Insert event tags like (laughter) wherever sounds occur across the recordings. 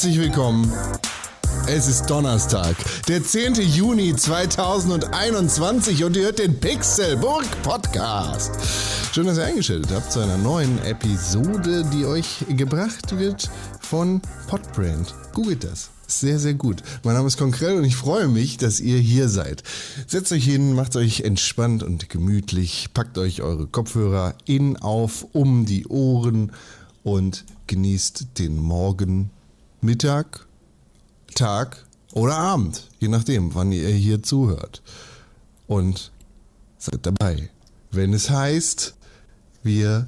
Herzlich willkommen. Es ist Donnerstag, der 10. Juni 2021 und ihr hört den Pixelburg Podcast. Schön, dass ihr eingeschaltet habt zu einer neuen Episode, die euch gebracht wird von Podbrand. Googelt das. Sehr, sehr gut. Mein Name ist Konkrell und ich freue mich, dass ihr hier seid. Setzt euch hin, macht euch entspannt und gemütlich, packt euch eure Kopfhörer in, auf, um die Ohren und genießt den Morgen, Mittag, Tag oder Abend, je nachdem, wann ihr hier zuhört. Und seid dabei, wenn es heißt, wir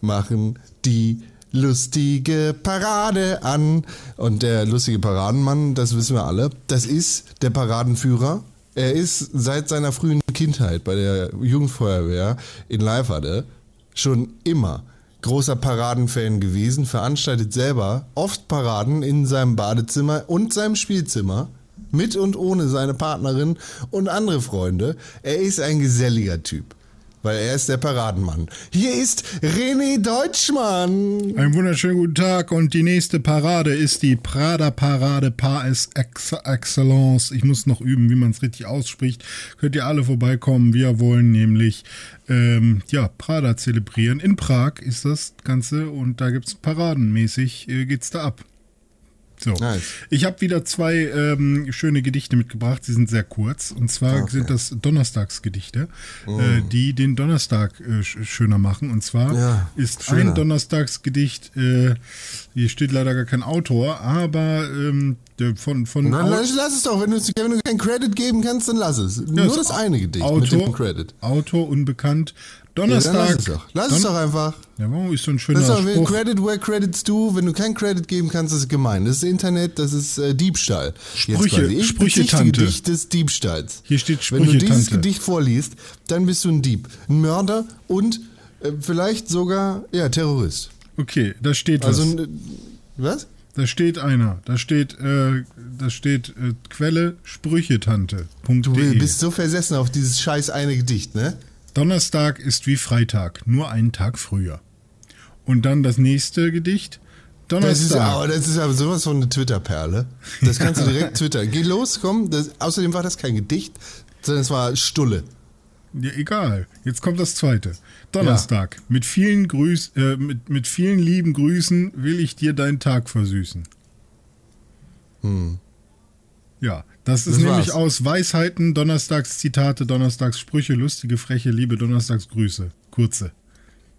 machen die lustige Parade an. Und der lustige Paradenmann, das wissen wir alle, das ist der Paradenführer. Er ist seit seiner frühen Kindheit bei der Jugendfeuerwehr in Leiferde schon immer großer Paradenfan gewesen, veranstaltet selber oft Paraden in seinem Badezimmer und seinem Spielzimmer, mit und ohne seine Partnerin und andere Freunde. Er ist ein geselliger Typ. Weil er ist der Paradenmann. Hier ist René Deutschmann. Einen wunderschönen guten Tag und die nächste Parade ist die Prada Parade par excellence. Ich muss noch üben, wie man es richtig ausspricht. Könnt ihr alle vorbeikommen. Wir wollen nämlich ähm, ja, Prada zelebrieren. In Prag ist das Ganze und da gibt es paradenmäßig, äh, geht's da ab. So. Nice. Ich habe wieder zwei ähm, schöne Gedichte mitgebracht. Sie sind sehr kurz. Und zwar okay. sind das Donnerstagsgedichte, mm. äh, die den Donnerstag äh, schöner machen. Und zwar ja, ist schöner. ein Donnerstagsgedicht, äh, hier steht leider gar kein Autor, aber ähm, von. von Nein, lass, lass es doch. Wenn du, wenn du keinen Credit geben kannst, dann lass es. Ja, Nur das eine Gedicht Autor, mit dem Credit. Autor unbekannt. Donnerstag. Ja, lass es doch. Lass Don es doch einfach. Ja, warum ist so ein schöner das ist doch, Spruch. Credit where credits do. Wenn du keinen Credit geben kannst, ist es gemein. Das ist Internet, das ist äh, Diebstahl. Sprüche, Sprüche-Tante. Gedicht des Diebstahls. Hier steht Sprüche-Tante. Wenn du dieses Gedicht vorliest, dann bist du ein Dieb, ein Mörder und äh, vielleicht sogar, ja, Terrorist. Okay, da steht also, was. Was? Da steht einer. Da steht, äh, da steht äh, Quelle Sprüchetante. Du bist so versessen auf dieses scheiß eine Gedicht, ne? Donnerstag ist wie Freitag, nur einen Tag früher. Und dann das nächste Gedicht. Donnerstag. Das ist, aber, das ist aber sowas von eine Twitter-Perle. Das kannst du direkt (laughs) twittern. Geh los, komm. Das, außerdem war das kein Gedicht, sondern es war Stulle. Ja, egal. Jetzt kommt das zweite. Donnerstag. Ja. Mit, vielen Grüß, äh, mit, mit vielen lieben Grüßen will ich dir deinen Tag versüßen. Hm. Ja, das ist das nämlich war's. aus Weisheiten, Donnerstagszitate, Donnerstagssprüche, lustige, freche, liebe Donnerstagsgrüße. Kurze.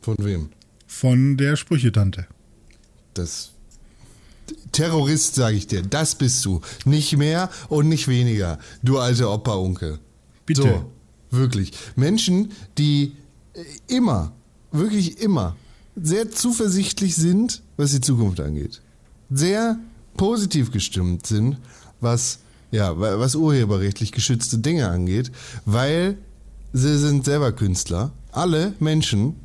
Von wem? Von der Sprüchetante. Das Terrorist, sage ich dir, das bist du. Nicht mehr und nicht weniger, du alte Opa-Onkel. Bitte. So, wirklich. Menschen, die immer, wirklich immer, sehr zuversichtlich sind, was die Zukunft angeht. Sehr positiv gestimmt sind, was ja, was urheberrechtlich geschützte Dinge angeht, weil sie sind selber Künstler. Alle Menschen,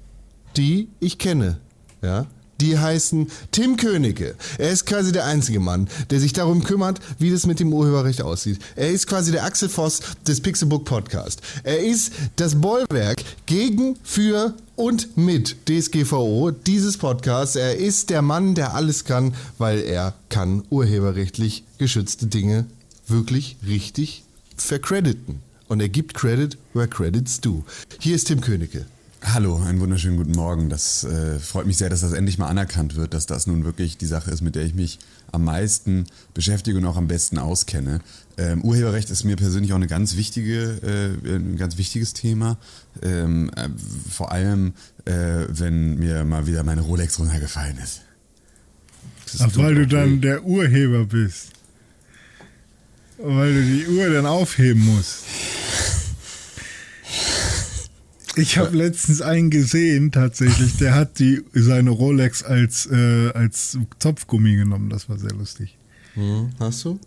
die ich kenne, ja, die heißen Tim Königke. Er ist quasi der einzige Mann, der sich darum kümmert, wie das mit dem Urheberrecht aussieht. Er ist quasi der Axel Voss des Pixelbook Podcast. Er ist das Bollwerk gegen, für und mit DSGVO dieses Podcasts. Er ist der Mann, der alles kann, weil er kann urheberrechtlich geschützte Dinge wirklich richtig vercrediten. Und er gibt Credit, where credits do. Hier ist Tim Königke. Hallo, einen wunderschönen guten Morgen. Das äh, freut mich sehr, dass das endlich mal anerkannt wird, dass das nun wirklich die Sache ist, mit der ich mich am meisten beschäftige und auch am besten auskenne. Ähm, Urheberrecht ist mir persönlich auch eine ganz wichtige, äh, ein ganz wichtiges Thema. Ähm, äh, vor allem, äh, wenn mir mal wieder meine Rolex runtergefallen ist. Ach, weil du dann der Urheber bist. Weil du die Uhr dann aufheben musst. Ich habe letztens einen gesehen, tatsächlich, der hat die, seine Rolex als, äh, als Zopfgummi genommen. Das war sehr lustig. Hm, hast du?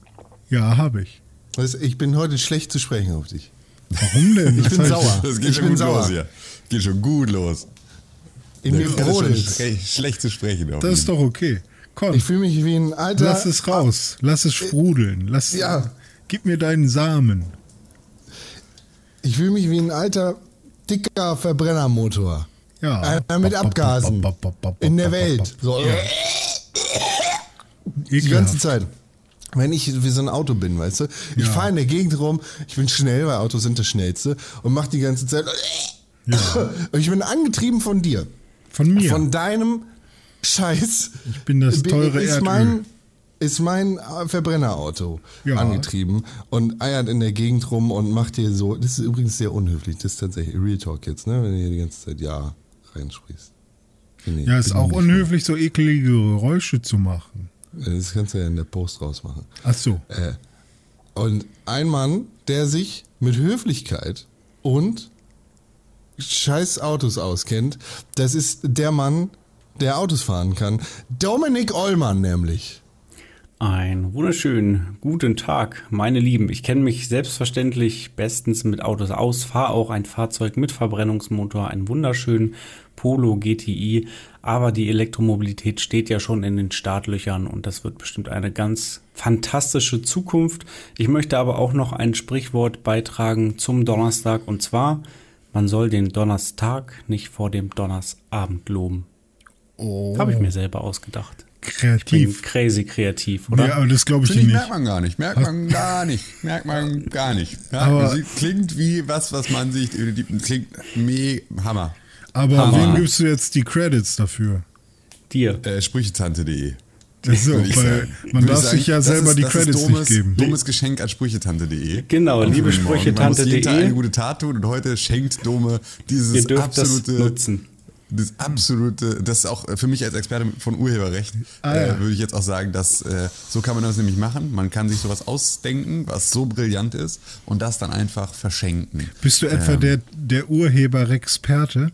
Ja, habe ich. Also ich bin heute schlecht zu sprechen auf dich. Warum denn? (laughs) Ich bin sauer. Das geht ich schon gut sauer. los hier. Geht schon gut los. In mir brodelt. Schlecht zu sprechen. Das ist doch okay. Komm. Ich fühle mich wie ein alter. Lass es raus. Lass es sprudeln. Lass, ja. Gib mir deinen Samen. Ich fühle mich wie ein alter, dicker Verbrennermotor. Ja. Einer mit Abgasen. In der Welt. So. Die Ekelhaft. ganze Zeit. Wenn ich wie so ein Auto bin, weißt du, ich Ja. fahre in der Gegend rum, ich bin schnell, weil Autos sind das schnellste und mach die ganze Zeit. Und (coughs) ich bin angetrieben von dir, Von mir. von deinem Scheiß. ich bin das teure ist Erdöl. mein ist mein äh, Verbrennerauto Ja. angetrieben und eiert in der Gegend rum und macht dir so. Das ist übrigens sehr unhöflich. Das ist tatsächlich Real Talk jetzt, ne? Wenn du hier die ganze Zeit ja reinsprichst. Nee, ja, ist auch unhöflich, so eklige Geräusche zu machen. mehr. Das kannst du ja in der Post rausmachen. Ach so. Äh, und ein Mann, der sich mit Höflichkeit und scheiß Autos auskennt, das ist der Mann, der Autos fahren kann. Dominik Ollmann nämlich. Einen wunderschönen guten Tag, meine Lieben. Ich kenne mich selbstverständlich bestens mit Autos aus, fahre auch ein Fahrzeug mit Verbrennungsmotor, einen wunderschönen Polo GTI, aber die Elektromobilität steht ja schon in den Startlöchern und das wird bestimmt eine ganz fantastische Zukunft. Ich möchte aber auch noch ein Sprichwort beitragen zum Donnerstag und zwar, man soll den Donnerstag nicht vor dem Donnersabend loben. Oh, Habe ich mir selber ausgedacht. Bin kreativ. crazy kreativ, oder? Ja, aber das glaube ich ich, nicht. merkt man gar nicht. Merkt man gar nicht. Merkt man gar nicht. Ja, Aber- klingt wie was, was man sich, klingt me Hammer. Aber Hammer. wem gibst du jetzt die Credits dafür? Dir. Äh, Sprüchetante.de. So, (laughs) weil sagen. man darf ich sich ja das selber ist, die das Credits ist dummes, nicht geben. Dummes Geschenk an Sprüchetante.de. Genau, liebe Morgen. Man muss jeden Tag Sprüchetante.de. eine gute Tat tun und heute schenkt Dome dieses Ihr dürft das absolute nutzen. Das absolute, das ist auch für mich als Experte von Urheberrecht, Ah, ja. äh, würde ich jetzt auch sagen, dass äh, so kann man das nämlich machen. Man kann sich sowas ausdenken, was so brillant ist und das dann einfach verschenken. Bist du etwa Ähm. der, der Urheberexperte?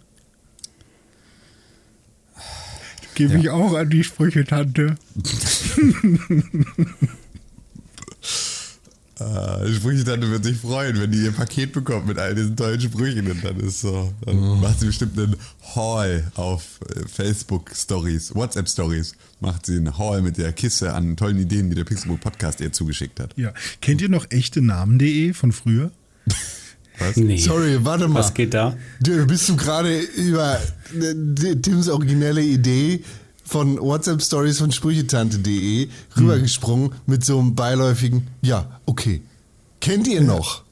Gebe ich auch an die Sprüche-Tante. (laughs) Äh, Sprüchetante wird sich freuen, wenn die ihr Paket bekommt mit all diesen tollen Sprüchen und dann ist so, dann macht sie bestimmt einen Haul auf äh, Facebook Stories, WhatsApp Stories, macht sie einen Haul mit der Kiste an tollen Ideen, die der Pixelbook Podcast ihr zugeschickt hat. Ja. Kennt ihr noch echte Namen.de von früher? (laughs) Was? Nee. Sorry, warte mal. Was geht da? Du, bist du gerade über äh, Tims originelle Idee von WhatsApp Stories von Sprüchetante.de rübergesprungen mit so einem beiläufigen, ja, okay. Kennt ihr noch?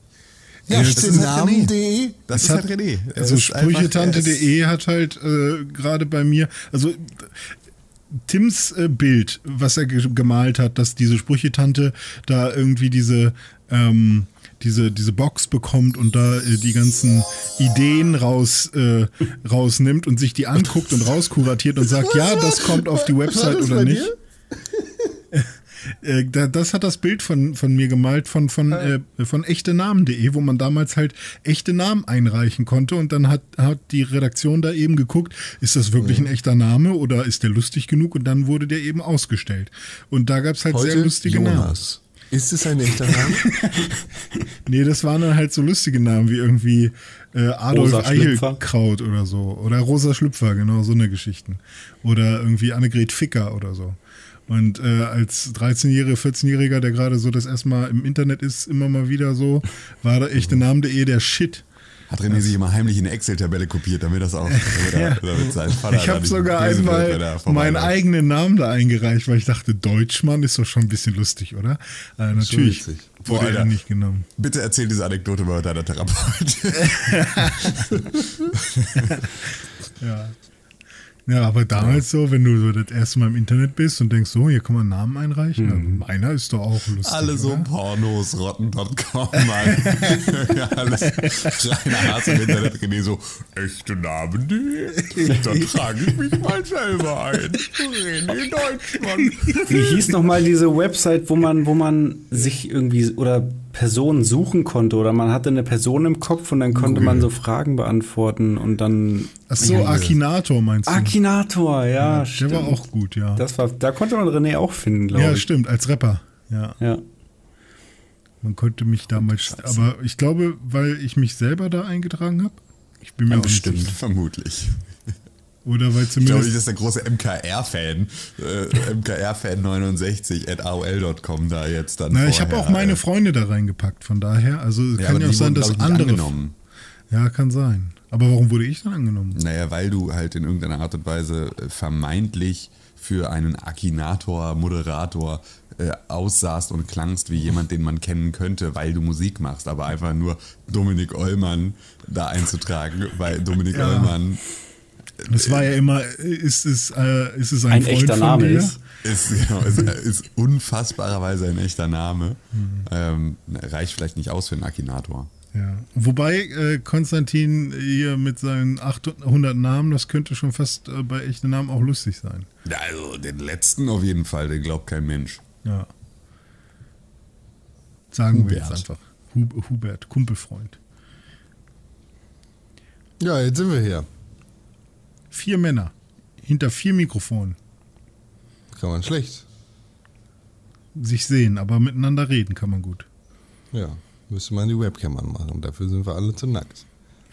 Ja, Echte ist halt Namen.de? Das ist halt René. Also Sprüchetante.de hat halt äh, gerade bei mir, also Tims äh, Bild, was er ge gemalt hat, dass diese Sprüchetante da irgendwie diese ähm, diese, diese Box bekommt und da äh, die ganzen Ideen raus, äh, rausnimmt und sich die anguckt und rauskuratiert und sagt, ja, das kommt auf die Website oder nicht. (laughs) Äh, da- das hat das Bild von, von mir gemalt, von, von, äh, von echtenamen.de, wo man damals halt echte Namen einreichen konnte und dann hat, hat die Redaktion da eben geguckt, ist das wirklich ein echter Name oder ist der lustig genug und dann wurde der eben ausgestellt. Und da gab es halt sehr Heute lustige Namen. Ist es ein echter Name? (laughs) Nee, das waren dann halt so lustige Namen wie irgendwie äh, Adolf Rosa Schlüpfer. Eichelkraut oder so. Oder Rosa Schlüpfer, genau, so eine Geschichten. Oder irgendwie Annegret Ficker oder so. Und äh, als 13-Jähriger, 14-Jähriger, der gerade so das erste Mal im Internet ist, immer mal wieder so, war da echte Name.de der Shit. Hat René sich immer heimlich in eine Excel-Tabelle kopiert, damit das auch damit, er, damit Ich habe sogar einmal meinen eigenen Namen da eingereicht, weil ich dachte, Deutschmann ist doch schon ein bisschen lustig, oder? Äh, natürlich witzig. Wurde er Alter. nicht genommen. Bitte erzähl diese Anekdote mal deiner Therapeutin. (laughs) Ja. Ja, aber damals so, wenn du so das erste Mal im Internet bist und denkst, so, hier kann man Namen einreichen, ja, meiner ist doch auch lustig. Alle so oder? Pornos, rotten.com, Mann. (laughs) ja, alles kleiner Hass im Internet. René so, echte Namen, die, dann trage ich mich mal selber ein. René Deutschmann. Wie hieß nochmal diese Website, wo man, wo man sich irgendwie oder Personen suchen konnte oder man hatte eine Person im Kopf und dann konnte man so Fragen beantworten und dann Ach so, Akinator meinst du? Akinator, ja, der stimmt. war auch gut, ja. Das war, da konnte man René auch finden, glaube ja, ich. stimmt, als Rapper. Ja, Ja. man konnte mich damals, aber ich glaube, weil ich mich selber da eingetragen habe. Ich bin mir auch nicht bestimmt. sicher. Vermutlich. Oder weil Ich glaube zumindest nicht, dass der große MKR-Fan, äh, MKR-Fan69 at AOL.com da jetzt dann Na, ich habe vorher, auch meine äh, Freunde da reingepackt, von daher. Also ja, kann ja auch sein, dass andere. angenommen. Ja, kann sein. Aber warum wurde ich dann angenommen? Naja, weil du halt in irgendeiner Art und Weise äh, vermeintlich für einen Akinator, Moderator äh, aussahst und klangst wie jemand, den man kennen könnte, weil du Musik machst, aber einfach nur Dominik Eulmann da einzutragen, weil Dominik Ja. Eulmann Das war ja immer, ist es, äh, ist es ein, Ein Freund echter von Name dir? ist. ist, genau, ist, ist unfassbarerweise ein echter Name. Mhm. Ähm, reicht vielleicht nicht aus für einen Akinator. Ja. Wobei äh, Konstantin hier mit seinen 800 Namen, das könnte schon fast äh, bei echten Namen auch lustig sein. Ja, Also den letzten auf jeden Fall, den glaubt kein Mensch. Ja. Sagen wir jetzt Hubert. einfach. Hub, Hubert, Kumpelfreund. Ja, jetzt sind wir hier. Vier Männer hinter vier Mikrofonen Kann man schlecht. sich sehen, aber miteinander reden kann man gut. Ja, müsste man die Webcam anmachen. Dafür sind wir alle zu nackt.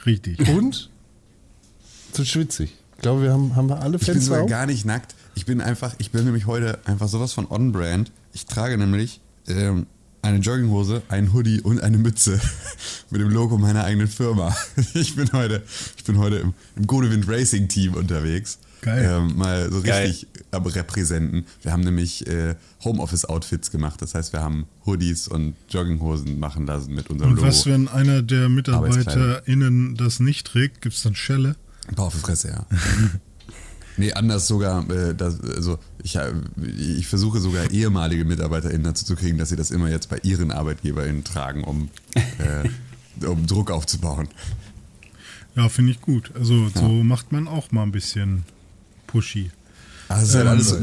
Richtig. Und zu schwitzig. Ich glaube, wir haben, haben wir alle Ich bin Fenster sogar auf. gar nicht nackt. Ich bin einfach, ich bin nämlich heute einfach sowas von on-brand. Ich trage nämlich ähm, eine Jogginghose, einen Hoodie und eine Mütze (laughs) mit dem Logo meiner eigenen Firma. (laughs) Ich bin heute, ich bin heute im, im Godewind Racing Team unterwegs. Geil. Ähm, mal so Geil. richtig am Repräsenten. Wir haben nämlich äh, Homeoffice-Outfits gemacht. Das heißt, wir haben Hoodies und Jogginghosen machen lassen mit unserem Und Logo. was, wenn einer der. MitarbeiterInnen das nicht trägt, gibt es dann Schelle? Ein paar auf die Fresse, ja. (laughs) nee, anders sogar, äh, das, also ich, äh, ich versuche sogar ehemalige MitarbeiterInnen dazu zu kriegen, dass sie das immer jetzt bei ihren ArbeitgeberInnen tragen, um, äh, um Druck aufzubauen. Ja, finde ich gut. Also so macht man auch mal ein bisschen pushy. Also es ist, halt Ähm, alles, so-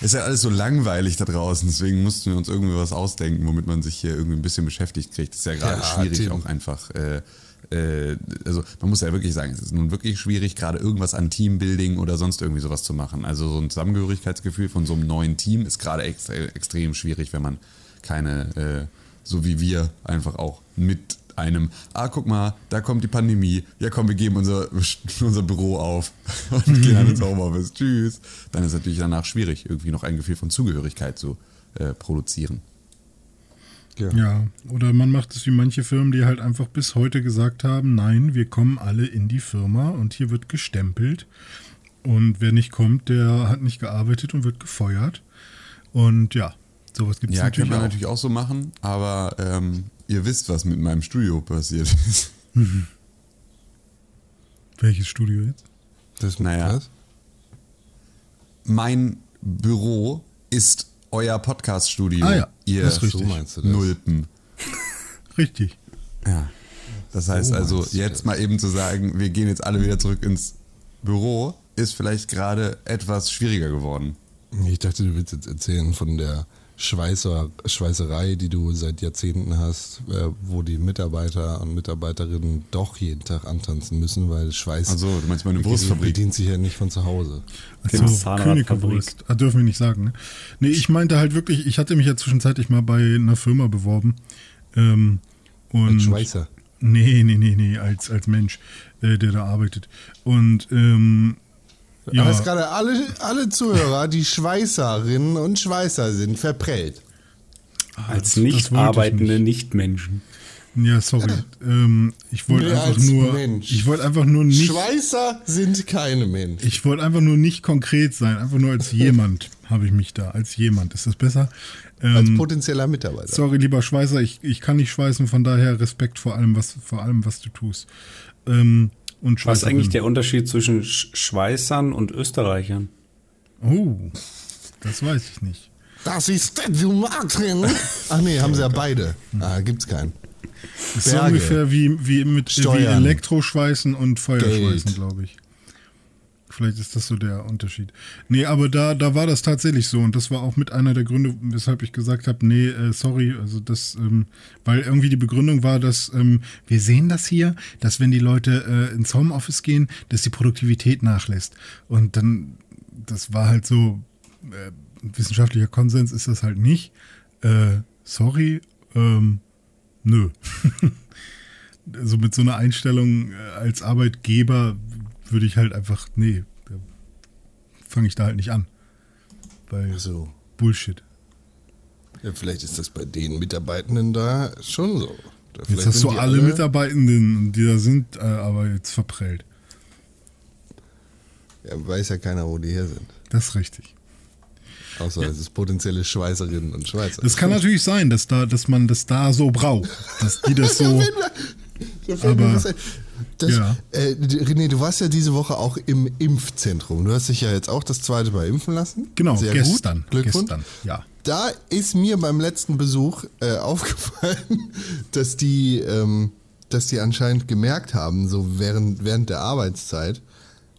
ist halt alles so langweilig da draußen, deswegen mussten wir uns irgendwie was ausdenken, womit man sich hier irgendwie ein bisschen beschäftigt kriegt. Das ist ja gerade Ja, schwierig Tim. auch einfach. Äh, äh, also man muss ja wirklich sagen, es ist nun wirklich schwierig, gerade irgendwas an Teambuilding oder sonst irgendwie sowas zu machen. Also so ein Zusammengehörigkeitsgefühl von so einem neuen Team ist gerade extra, extrem schwierig, wenn man keine, äh, so wie wir, einfach auch mit einem, ah, guck mal, da kommt die Pandemie, ja komm, wir geben unser, (laughs) unser Büro auf (laughs) und gehen dann ins Homeoffice, tschüss. Dann ist natürlich danach schwierig, irgendwie noch ein Gefühl von Zugehörigkeit zu äh, produzieren. Ja, oder man macht es wie manche Firmen, die halt einfach bis heute gesagt haben, nein, wir kommen alle in die Firma und hier wird gestempelt. Und wer nicht kommt, der hat nicht gearbeitet und wird gefeuert. Und ja, sowas gibt es Ja, natürlich könnte man auch. natürlich auch so machen, aber ähm, ihr wisst, was mit meinem Studio passiert ist. Welches Studio jetzt? Das Naja. was? mein Büro ist euer Podcast-Studio. Ah ja, ihr das ist richtig. So meinst du das? Nulpen. (laughs) Richtig. Ja. Das heißt So also, jetzt mal eben zu sagen, wir gehen jetzt alle wieder zurück ins Büro, ist vielleicht gerade etwas schwieriger geworden. Ich dachte, du willst jetzt erzählen von der Schweißer, Schweißerei, die du seit Jahrzehnten hast, äh, wo die Mitarbeiter und Mitarbeiterinnen doch jeden Tag antanzen müssen, weil Schweiß Also, du meinst meine die Wurstfabrik? bedient sich ja nicht von zu Hause. Also Zahnradfabrik. Königewurst. Ah, dürfen wir nicht sagen, ne? Nee, ich meinte halt wirklich, ich hatte mich ja zwischenzeitlich mal bei einer Firma beworben. Ähm, und Als Schweißer. Nee, nee, nee, nee, als, als Mensch, äh, der da arbeitet. Und ähm, Ja. hast gerade alle, alle Zuhörer, die Schweißerinnen und Schweißer sind, verprellt. Als das nicht arbeitende nicht. Nichtmenschen. ja, sorry. (clears throat) ähm, ich wollte Nee, einfach als nur, Mensch. ich wollte einfach nur nicht, Schweißer sind keine Menschen. ich wollte einfach nur nicht konkret sein, einfach nur als (laughs) jemand habe ich mich da, als jemand. Ist das besser? Als Ähm, potenzieller Mitarbeiter. Sorry, lieber Schweißer, ich, ich kann nicht schweißen, von daher Respekt vor allem, was, vor allem, was du tust. Ähm, und Was ist eigentlich der Unterschied zwischen Sch Schweißern und Österreichern? Oh, das weiß ich nicht. Das ist der Martin. Ach nee, haben sie ja beide. Ah, gibt's keinen. Das ist so Berge. ungefähr wie, wie mit wie. Elektroschweißen und Feuerschweißen, glaube ich. Vielleicht ist das so der Unterschied. Nee, aber da, da war das tatsächlich so und das war auch mit einer der Gründe, weshalb ich gesagt habe, nee, äh, sorry, also das, ähm, weil irgendwie die Begründung war, dass ähm, wir sehen das hier, dass wenn die Leute äh, ins Homeoffice gehen, dass die Produktivität nachlässt. Und dann, das war halt so, äh, wissenschaftlicher Konsens ist das halt nicht. Äh, sorry, ähm, nö. (laughs) also mit so einer Einstellung äh, als Arbeitgeber würde ich halt einfach, nee, da fange ich da halt nicht an. Weil So. Bullshit. Ja, vielleicht ist das bei den Mitarbeitenden da schon so. Oder Jetzt hast du die alle Mitarbeitenden, die da sind, äh, aber jetzt verprellt. Ja, weiß ja keiner, wo die her sind. Das ist richtig. Außer es ist potenzielle Schweißerinnen und Schweißer. Das kann natürlich sein, dass da, dass man das da so braucht, dass die das (laughs) so. Da Aber-. Das, ja. äh, René, du warst ja diese Woche auch im Impfzentrum. Du hast dich ja jetzt auch das zweite Mal impfen lassen. Genau, Sehr gestern. Gut. Glückwunsch. Gestern, ja. Da ist mir beim letzten Besuch äh, (laughs) aufgefallen, dass die, ähm, dass die anscheinend gemerkt haben, so während, während der Arbeitszeit,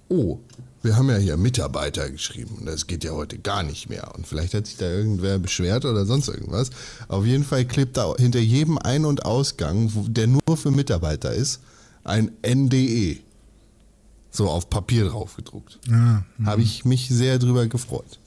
oh, wir haben ja hier Mitarbeiter geschrieben und das geht ja heute gar nicht mehr. Und vielleicht hat sich da irgendwer beschwert oder sonst irgendwas. Auf jeden Fall klebt da hinter jedem Ein- und Ausgang, der nur für Mitarbeiter ist, ein NDE. So auf Papier drauf gedruckt. Ja, Habe ich mich sehr drüber gefreut.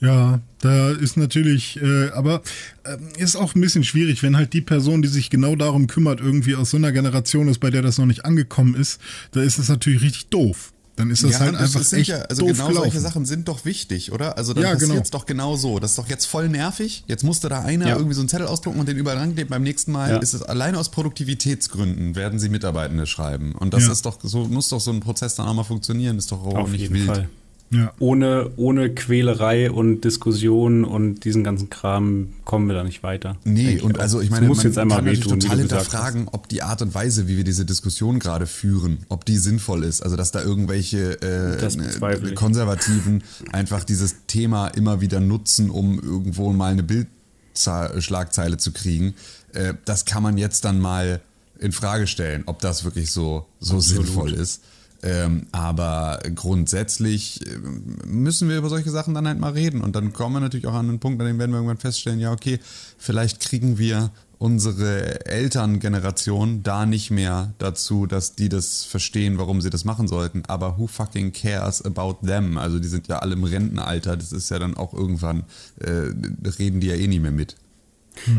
Ja, da ist natürlich, äh, aber äh, ist auch ein bisschen schwierig, wenn halt die Person, die sich genau darum kümmert, irgendwie aus so einer Generation ist, bei der das noch nicht angekommen ist, da ist es natürlich richtig doof. Dann ist das halt das einfach sind echt ja, also doof genau gelaufen. solche Sachen sind doch wichtig, oder? Also dann Ja, passiert genau. doch genau so. Das ist doch jetzt voll nervig. Jetzt musste da einer Ja. irgendwie so einen Zettel ausdrucken und den überall rankleben. Beim nächsten Mal Ja. ist es allein aus Produktivitätsgründen werden sie Mitarbeitende schreiben. Und das Ja. ist doch so, muss doch so ein Prozess dann auch mal funktionieren. Ist doch auch Auf nicht jeden wild. Fall. Ja. Ohne, ohne Quälerei und Diskussion und diesen ganzen Kram kommen wir da nicht weiter. Nee, und also ich meine, muss man jetzt einmal kann natürlich wie total hinterfragen, ob die Art und Weise, wie wir diese Diskussion gerade führen, ob die sinnvoll ist. Also dass da irgendwelche äh, ne. Konservativen einfach dieses Thema immer wieder nutzen, um irgendwo mal eine Bildschlagzeile zu kriegen. Äh, das kann man jetzt dann mal in Frage stellen, ob das wirklich so, so sinnvoll ist. Ähm, aber grundsätzlich äh, müssen wir über solche Sachen dann halt mal reden. Und dann kommen wir natürlich auch an einen Punkt, an dem werden wir irgendwann feststellen, ja, okay, vielleicht kriegen wir unsere Elterngeneration da nicht mehr dazu, dass die das verstehen, warum sie das machen sollten. Aber who fucking cares about them? Also die sind ja alle im Rentenalter. Das ist ja dann auch irgendwann, äh, reden die ja eh nicht mehr mit.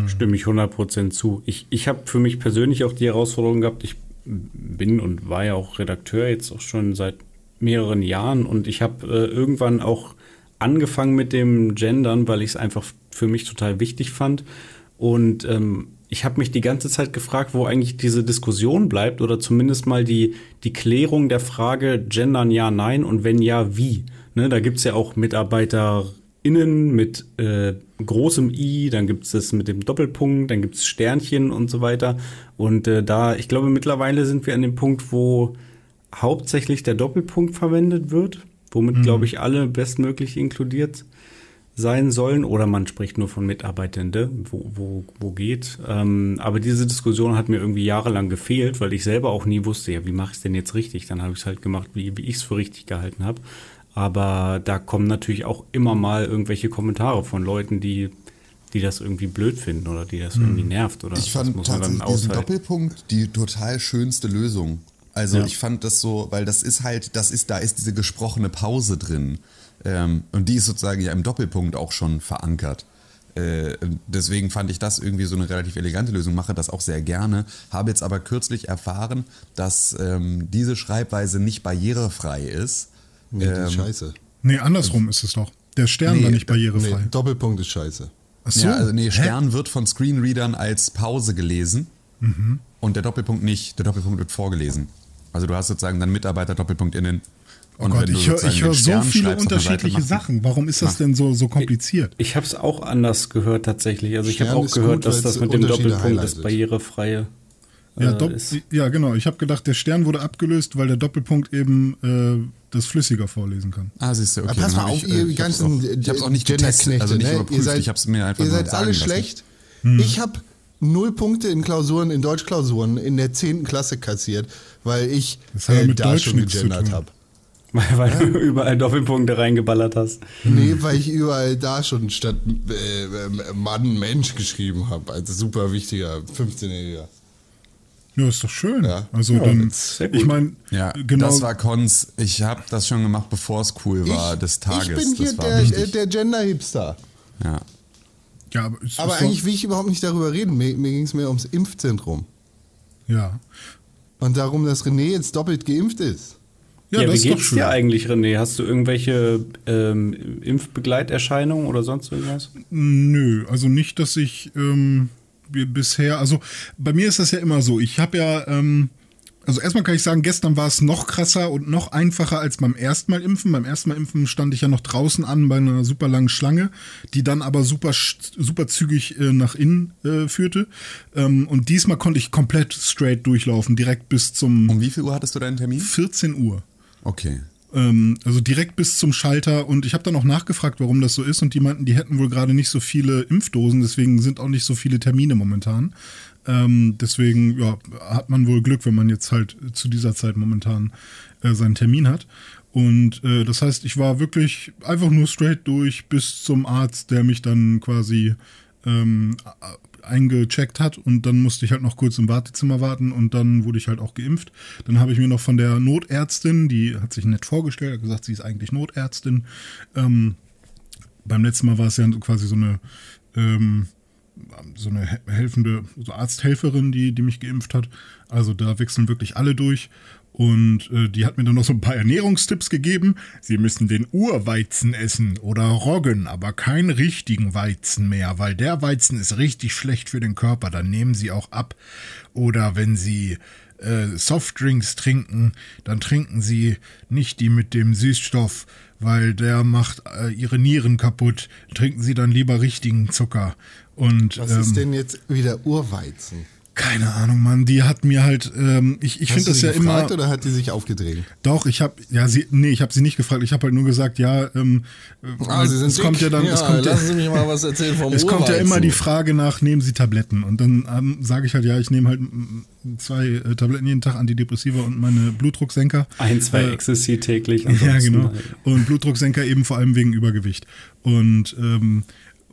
Stimme ich 100% zu. Ich, ich habe für mich persönlich auch die Herausforderung gehabt, ich bin und war ja auch Redakteur jetzt auch schon seit mehreren Jahren und ich habe äh, irgendwann auch angefangen mit dem Gendern, weil ich es einfach für mich total wichtig fand. Und ähm, ich habe mich die ganze Zeit gefragt, wo eigentlich diese Diskussion bleibt oder zumindest mal die, die Klärung der Frage, gendern ja, nein und wenn ja, wie. Ne, da gibt's ja auch MitarbeiterInnen mit äh, großem I, dann gibt's das mit dem Doppelpunkt, dann gibt's Sternchen und so weiter. Und äh, da, ich glaube, mittlerweile sind wir an dem Punkt, wo hauptsächlich der Doppelpunkt verwendet wird, womit, glaube ich, alle bestmöglich inkludiert sein sollen oder man spricht nur von Mitarbeitende, wo, wo, wo geht. Ähm, aber diese Diskussion hat mir irgendwie jahrelang gefehlt, weil ich selber auch nie wusste, ja, wie mache ich es denn jetzt richtig? Dann habe ich es halt gemacht, wie, wie ich es für richtig gehalten habe. Aber da kommen natürlich auch immer mal irgendwelche Kommentare von Leuten, die, die das irgendwie blöd finden oder die das irgendwie nervt. Oder Ich fand tatsächlich diesen. Doppelpunkt die total schönste Lösung. Also Ja. ich fand das so, weil das ist halt, das ist, da ist diese gesprochene Pause drin. Ähm, und die ist sozusagen ja im Doppelpunkt auch schon verankert. Äh, deswegen fand ich das irgendwie so eine relativ elegante Lösung, mache das auch sehr gerne. Habe jetzt aber kürzlich erfahren, dass ähm, diese Schreibweise nicht barrierefrei ist. Nee, die Ähm, ist scheiße. Nee, andersrum ist es doch. Der Stern Nee, war nicht Nee, barrierefrei. Doppelpunkt ist scheiße. Ach so. Ja, also nee, Hä? Stern wird von Screenreadern als Pause gelesen Mhm. und der Doppelpunkt nicht. Der Doppelpunkt wird vorgelesen. Also du hast sozusagen dann Mitarbeiter Doppelpunkt innen. Oh Gott, ich höre ich hör so viele unterschiedliche Sachen. Sachen. Warum ist das denn so, so kompliziert? Ich habe es auch anders gehört tatsächlich. Also ich habe auch gehört, gut, dass das mit dem Doppelpunkt das barrierefreie Ja, äh, ja genau. Ich habe gedacht, der Stern wurde abgelöst, weil der Doppelpunkt eben äh, das flüssiger vorlesen kann. Ah, siehst du, okay. Aber pass mal auf, ich, äh, ihr ich hab's ganzen auch- Ich habe es auch nicht getestet, also nicht ne? überprüft. Ihr seid, ich habe es mir einfach ihr seid sagen alle lassen. schlecht. Ich habe null Punkte in Klausuren, in Deutschklausuren in der 10. Klasse kassiert, weil ich Das hat ja äh, mit da Deutsch schon gegendert habe. Weil, weil du überall Doppelpunkte reingeballert hast. Nee, weil ich überall da schon statt äh, äh, Mann Mensch geschrieben habe. Also super wichtiger 15-Jähriger. Ja, ist doch schön. Ja. Also Ja, dann, ich meine, Ja, genau. das war Cons. Ich habe das schon gemacht, bevor es cool war, ich, des Tages. ich bin hier das war der, wichtig. der Gender-Hipster. ja. ja, aber, es Aber eigentlich will ich überhaupt nicht darüber reden. Mir, mir ging es mehr ums Impfzentrum. Ja. Und darum, dass René jetzt doppelt geimpft ist. Ja, Ja, das wie ist doch geht's schön. dir eigentlich, René? Hast du irgendwelche ähm, Impfbegleiterscheinungen oder sonst irgendwas? Nö, also nicht, dass ich ähm, bisher, also bei mir ist das ja immer so. Ich habe ja, ähm, also erstmal kann ich sagen, gestern war es noch krasser und noch einfacher als beim ersten Mal impfen. Beim ersten Mal impfen stand ich ja noch draußen an bei einer super langen Schlange, die dann aber super, super zügig äh, nach innen äh, führte. Ähm, und diesmal konnte ich komplett straight durchlaufen, direkt bis zum. Um wie viel Uhr hattest du deinen Termin? 14 Uhr. Okay. Ähm, also direkt bis zum Schalter. Und ich habe dann auch nachgefragt, warum das so ist. Und die meinten, die hätten wohl gerade nicht so viele Impfdosen, deswegen sind auch nicht so viele Termine momentan. Ähm, deswegen ja, hat man wohl Glück, wenn man jetzt halt zu dieser Zeit momentan äh, seinen Termin hat. Und äh, das heißt, ich war wirklich einfach nur straight durch bis zum Arzt, der mich dann quasi ähm, eingecheckt hat und dann musste ich halt noch kurz im Wartezimmer warten und dann wurde ich halt auch geimpft. Dann habe ich mir noch von der Notärztin, die hat sich nett vorgestellt, hat gesagt, sie ist eigentlich Notärztin. Ähm, beim letzten Mal war es ja quasi so eine ähm, so eine helfende, so Arzthelferin, die, die mich geimpft hat. Also da wechseln wirklich alle durch. Und äh, die hat mir dann noch so ein paar Ernährungstipps gegeben. Sie müssen den Urweizen essen oder Roggen, aber keinen richtigen Weizen mehr, weil der Weizen ist richtig schlecht für den Körper. Dann nehmen Sie auch ab. Oder wenn Sie äh, Softdrinks trinken, dann trinken Sie nicht die mit dem Süßstoff, weil der macht äh, Ihre Nieren kaputt. Trinken Sie dann lieber richtigen Zucker. Und, Was ähm, ist denn jetzt wieder Urweizen? Keine Ahnung, Mann. Die hat mir halt, ähm, ich, ich finde das ja gefragt, immer. oder hat die sich aufgedreht? Doch, ich habe, ja, sie, nee, ich habe sie nicht gefragt. Ich habe halt nur gesagt, ja, ähm, ah, sie sind es dick. kommt ja dann, ja, es kommt lassen Sie mich mal was erzählen vom (laughs) Es Urweizen. kommt ja immer die Frage nach, nehmen Sie Tabletten? Und dann ähm, sage ich halt, ja, ich nehme halt zwei äh, Tabletten jeden Tag, Antidepressiva und meine Blutdrucksenker. Ein, zwei äh, Ecstasy täglich. (laughs) Ja, genau. Und Blutdrucksenker eben vor allem wegen Übergewicht. Und ähm,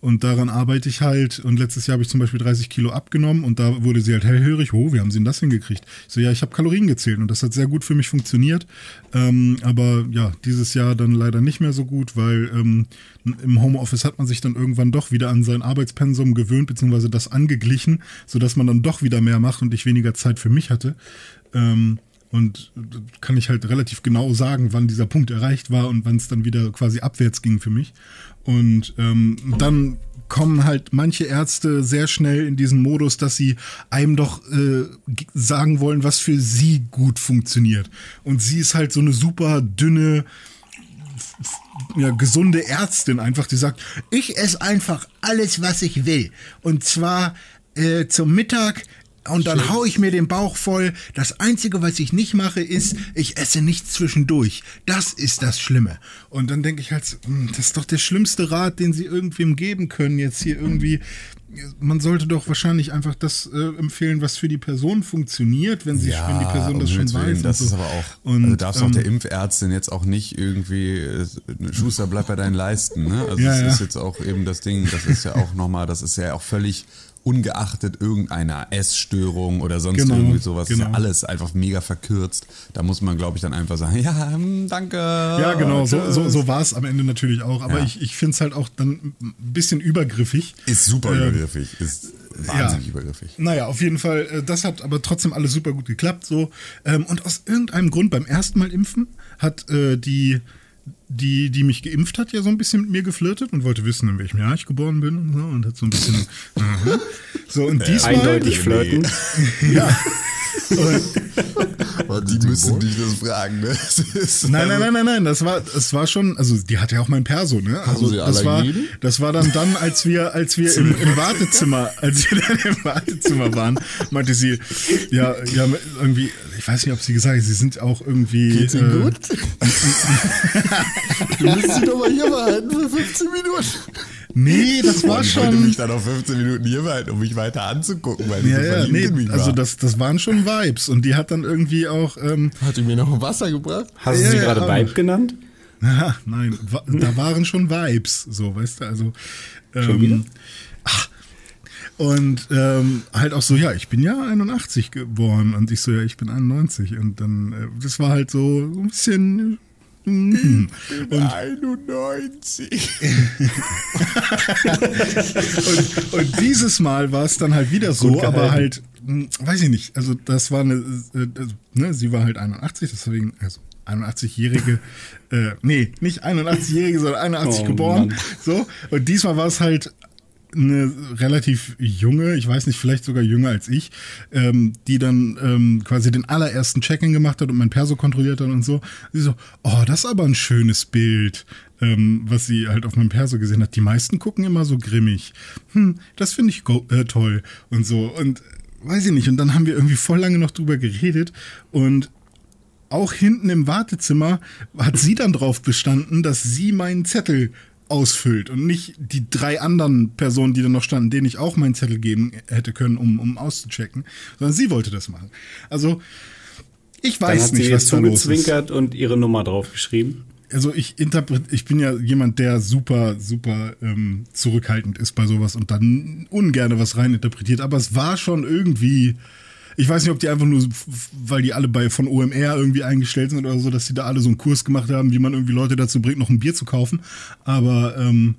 und daran arbeite ich halt. Und letztes Jahr habe ich zum Beispiel 30 Kilo abgenommen und da wurde sie halt hellhörig. Oh, wie haben sie denn das hingekriegt? Ich so, ja, ich habe Kalorien gezählt und das hat sehr gut für mich funktioniert. Ähm, aber ja, dieses Jahr dann leider nicht mehr so gut, weil ähm, im Homeoffice hat man sich dann irgendwann doch wieder an sein Arbeitspensum gewöhnt, beziehungsweise das angeglichen, sodass man dann doch wieder mehr macht und ich weniger Zeit für mich hatte. Ähm, und kann ich halt relativ genau sagen, wann dieser Punkt erreicht war und wann es dann wieder quasi abwärts ging für mich. Und ähm, dann kommen halt manche Ärzte sehr schnell in diesen Modus, dass sie einem doch äh, sagen wollen, was für sie gut funktioniert. Und sie ist halt so eine super dünne, ja, gesunde Ärztin einfach, die sagt, ich esse einfach alles, was ich will. Und zwar äh, zum Mittag und dann hau ich mir den Bauch voll. Das Einzige, was ich nicht mache, ist, ich esse nichts zwischendurch. Das ist das Schlimme. Und dann denke ich halt, hm, das ist doch der schlimmste Rat, den sie irgendwem geben können. Jetzt hier irgendwie, man sollte doch wahrscheinlich einfach das äh, empfehlen, was für die Person funktioniert, wenn, sie, ja, wenn die Person das schon weiß. Das so. ist aber auch, und, also darfst ähm, auch der Impfärztin jetzt auch nicht irgendwie, äh, Schuster, bleib bei deinen Leisten. Ne? Also Ja, das ja. ist jetzt auch eben das Ding, das ist ja auch nochmal, das ist ja auch völlig ungeachtet irgendeiner Essstörung oder sonst Genau, irgendwie sowas, ist ja genau. alles einfach mega verkürzt. Da muss man, glaube ich, dann einfach sagen, (laughs) ja, hm, danke. Ja, genau, so, so, so war es am Ende natürlich auch. Aber Ja. ich, ich finde es halt auch dann ein bisschen übergriffig. Ist super Ähm, übergriffig, ist wahnsinnig übergriffig. Naja, auf jeden Fall, äh, das hat aber trotzdem alles super gut geklappt. So. Ähm, Und aus irgendeinem Grund beim ersten Mal impfen hat äh, die, die, die mich geimpft hat, ja so ein bisschen mit mir geflirtet und wollte wissen, in welchem Jahr ich geboren bin und so und hat so ein bisschen. (laughs) aha. so, und diesmal. Eindeutig flirten. (laughs) Ja. Die müssen dich das fragen, ne? Das ist Nein, nein, nein, nein, nein, das war, das war schon, also die hatte ja auch mein Perso, ne? Also Sie das war, das war dann dann, als wir, als wir im, im Wartezimmer, (laughs) als wir dann im Wartezimmer waren, meinte sie, ja, ja, irgendwie, ich weiß nicht, ob sie gesagt hat, sie sind auch irgendwie. Geht's Ihnen äh, gut? Du müsst sie doch mal hier behalten für 15 Minuten. Nee, das war ich wollte schon. mich dann auf 15 Minuten hier behalten, um mich weiter anzugucken, weil Ja, so ja, verliebt nee, also das, das waren schon Vibes und die hat dann irgendwie auch, ähm, Hat die mir noch ein Wasser gebracht? Hast du Ja, sie ja, gerade aber- Vibe genannt? na, nein, wa- da waren schon Vibes, so, weißt du, also. Ähm, wieder? ach, Und ähm, halt auch so, ja, ich bin ja 81 geboren und ich so, ja, ich bin 91 und dann, äh, das war halt so, so ein bisschen. Mhm. Und, 91. und, und dieses Mal war es dann halt wieder so, aber halt, mh, weiß ich nicht, also das war eine, äh, also, ne, sie war halt 81, deswegen, also 81-Jährige, äh, nee, nicht 81-Jährige, sondern 81 Oh, geboren, Mann. so, und diesmal war es halt eine relativ junge, ich weiß nicht, vielleicht sogar jünger als ich, ähm, die dann ähm, quasi den allerersten Check-in gemacht hat und mein Perso kontrolliert hat und so. Sie so, oh, das ist aber ein schönes Bild, ähm, was sie halt auf meinem Perso gesehen hat. Die meisten gucken immer so grimmig. Hm, das finde ich äh, toll und so. Und weiß ich nicht. Und dann haben wir irgendwie voll lange noch drüber geredet und auch hinten im Wartezimmer hat sie dann drauf bestanden, dass sie meinen Zettel ausfüllt und nicht die drei anderen Personen, die da noch standen, denen ich auch meinen Zettel geben hätte können, um, um auszuchecken, sondern sie wollte das machen. Also ich weiß Dann hat nicht, sie was da los ist. zugezwinkert und ihre Nummer draufgeschrieben. Also ich interpret, ich bin ja jemand, der super, super ähm, zurückhaltend ist bei sowas und dann ungerne was reininterpretiert. Aber es war schon irgendwie, ich weiß nicht, ob die einfach nur, weil die alle bei von OMR irgendwie eingestellt sind oder so, dass die da alle so einen Kurs gemacht haben, wie man irgendwie Leute dazu bringt, noch ein Bier zu kaufen. Aber ähm,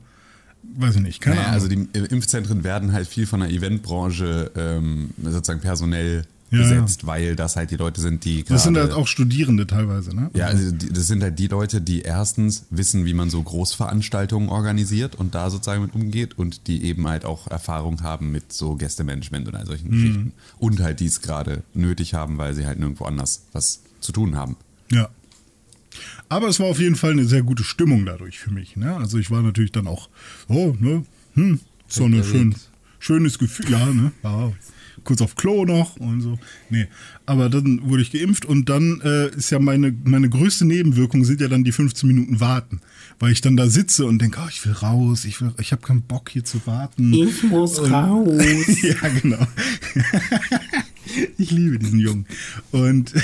weiß ich nicht, keine Naja, Ahnung. also die Impfzentren werden halt viel von der Eventbranche ähm, sozusagen personell Ja, besetzt, weil das halt die Leute sind, die das sind halt gerade- auch Studierende teilweise, ne? Ja, also das sind halt die Leute, die erstens wissen, wie man so Großveranstaltungen organisiert und da sozusagen mit umgeht und die eben halt auch Erfahrung haben mit so Gästemanagement und all solchen Mhm. Geschichten. Und halt die es gerade nötig haben, weil sie halt nirgendwo anders was zu tun haben. Ja. Aber es war auf jeden Fall eine sehr gute Stimmung dadurch für mich. Ne? Also ich war natürlich dann auch, oh, ne, hm, so ein schön, schönes Gefühl, ja, ne, ja, kurz auf Klo noch und so. Nee, aber dann wurde ich geimpft und dann äh, ist ja meine, meine größte Nebenwirkung sind ja dann die 15 Minuten warten. Weil ich dann da sitze und denke, oh, ich will raus, ich, will, ich habe keinen Bock hier zu warten. Ich muss Und- raus. (laughs) ja, genau. (laughs) ich liebe diesen Jungen. Und, (laughs)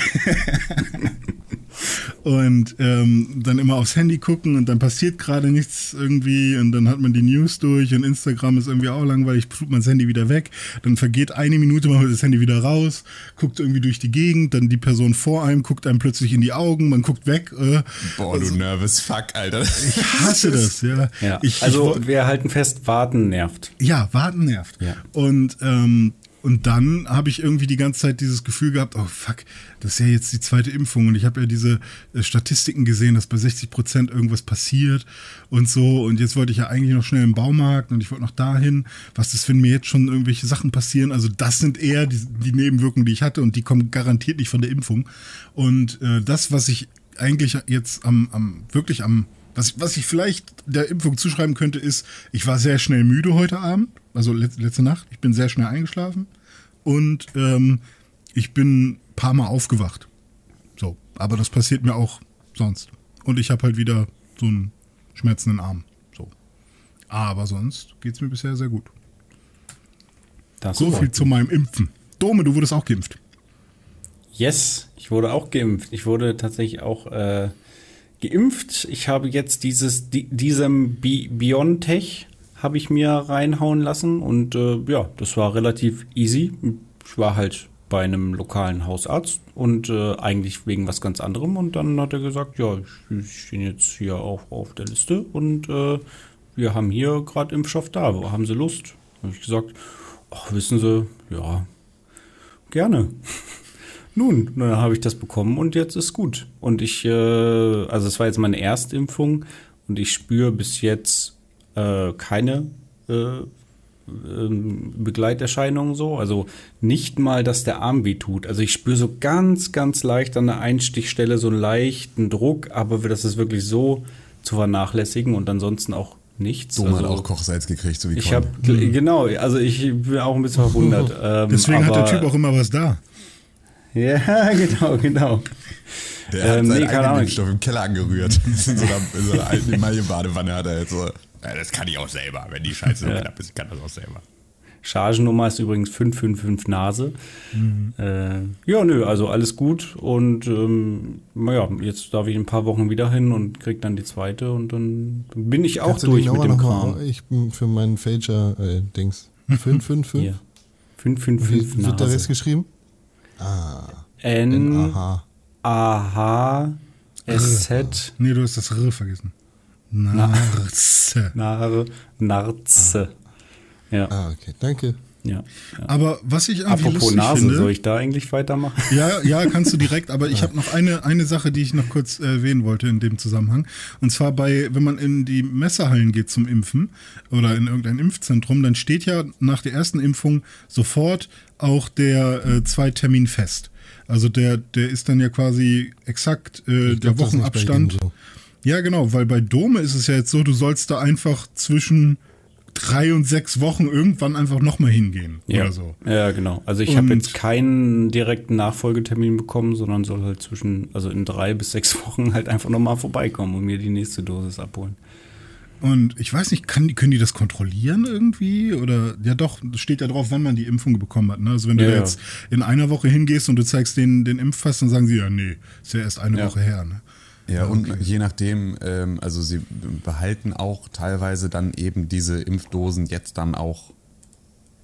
und ähm, dann immer aufs Handy gucken und dann passiert gerade nichts irgendwie und dann hat man die News durch und Instagram ist irgendwie auch langweilig, tut man das Handy wieder weg. Dann vergeht eine Minute, man holt das Handy wieder raus, guckt irgendwie durch die Gegend, dann die Person vor einem guckt einem plötzlich in die Augen, man guckt weg. Äh, Boah, du nervous fuck, Alter. ich hasse das, ja. Ja. Ich, also ich, wir halten fest, warten nervt. Ja, warten nervt. Ja. Und, ähm, und dann habe ich irgendwie die ganze Zeit dieses Gefühl gehabt, oh fuck, das ist ja jetzt die zweite Impfung. Und ich habe ja diese äh, Statistiken gesehen, dass bei 60 Prozent irgendwas passiert und so. Und jetzt wollte ich ja eigentlich noch schnell im Baumarkt und ich wollte noch dahin, was ist, wenn mir jetzt schon irgendwelche Sachen passieren, also das sind eher die, die Nebenwirkungen, die ich hatte und die kommen garantiert nicht von der Impfung. Und äh, das, was ich eigentlich jetzt am, am wirklich am was, was ich vielleicht der Impfung zuschreiben könnte, ist, ich war sehr schnell müde heute Abend, also letzte, Nacht. Ich bin sehr schnell eingeschlafen und ähm, ich bin ein paar Mal aufgewacht. So, aber das passiert mir auch sonst. Und ich habe halt wieder so einen schmerzenden Arm. So. Aber sonst geht's mir bisher sehr gut. Das So viel zu meinem Impfen. Dome, du wurdest auch geimpft. Yes, ich wurde auch geimpft. Ich wurde tatsächlich auch äh, geimpft. Ich habe jetzt dieses, die, diesem Bi BioNTech habe ich mir reinhauen lassen und äh, ja, das war relativ easy. Ich war halt bei einem lokalen Hausarzt und äh, eigentlich wegen was ganz anderem und dann hat er gesagt, ja, ich, ich stehe jetzt hier auch auf der Liste und äh, wir haben hier gerade Impfstoff da. Haben Sie Lust? Habe ich gesagt, ach, wissen Sie, ja, gerne. (laughs) Nun, dann habe ich das bekommen und jetzt ist gut. Und ich, äh, also es war jetzt meine Erstimpfung und ich spüre bis jetzt äh, keine äh, ähm, Begleiterscheinungen so. Also nicht mal, dass der Arm weh tut. Also ich spüre so ganz, ganz leicht an der Einstichstelle so einen leichten Druck, aber das ist wirklich so zu vernachlässigen und ansonsten auch nichts. Dom hat also, auch Kochsalz gekriegt, so wie ich habe genau, also ich bin auch ein bisschen verwundert. (laughs) Ähm, Deswegen hat der aber- Typ auch immer was da. Ja, (laughs) genau, genau. Der hat Ähm, seinen nee, eigenen. Impfstoff im Keller angerührt. (laughs) in, so einer, in so einer alten Emaille-Badewanne hat er jetzt so. Ja, das kann ich auch selber. Wenn die Scheiße so Ja. knapp ist, ich kann das auch selber. Chargennummer ist übrigens 555 Nase. Äh, ja, nö, also alles gut. Und ähm, naja, jetzt darf ich in ein paar Wochen wieder hin und krieg dann die zweite und dann bin ich auch Kannst du durch die mit dem noch mal- Kram. Ich bin für meinen Fager-Dings. 555? Hier. 555 Wie wird der Rest geschrieben? N Aha. A H S Z Nee, du hast das R vergessen. Narze. Nar Narze. Ja. Ah, okay. Danke. Ja, ja. Aber was ich irgendwie Apropos lustig Nase, finde, soll ich da eigentlich weitermachen? Ja, ja, kannst du direkt, aber ich habe noch eine, eine Sache, die ich noch kurz erwähnen wollte in dem Zusammenhang. Und zwar bei, wenn man in die Messerhallen geht zum Impfen oder in irgendein Impfzentrum, dann steht ja nach der ersten Impfung sofort auch der äh, Zweitermin fest. Also der, der ist dann ja quasi exakt äh, der Wochenabstand. so. Ja, genau, weil bei Dome ist es ja jetzt so, du sollst da einfach zwischen drei und sechs Wochen irgendwann einfach nochmal hingehen oder so. Ja, genau. Also ich habe jetzt keinen direkten Nachfolgetermin bekommen, sondern soll halt zwischen, also in drei bis sechs Wochen halt einfach nochmal vorbeikommen und mir die nächste Dosis abholen. Und ich weiß nicht, kann, können die das kontrollieren irgendwie? Oder ja doch, steht ja drauf, wann man die Impfung bekommen hat. Ne? Also wenn du Ja, ja. jetzt in einer Woche hingehst und du zeigst denen den Impfpass, dann sagen sie, ja, nee, ist ja erst eine Ja. Woche her. Ne? Ja, und je nachdem, ähm, also sie behalten auch teilweise dann eben diese Impfdosen jetzt dann auch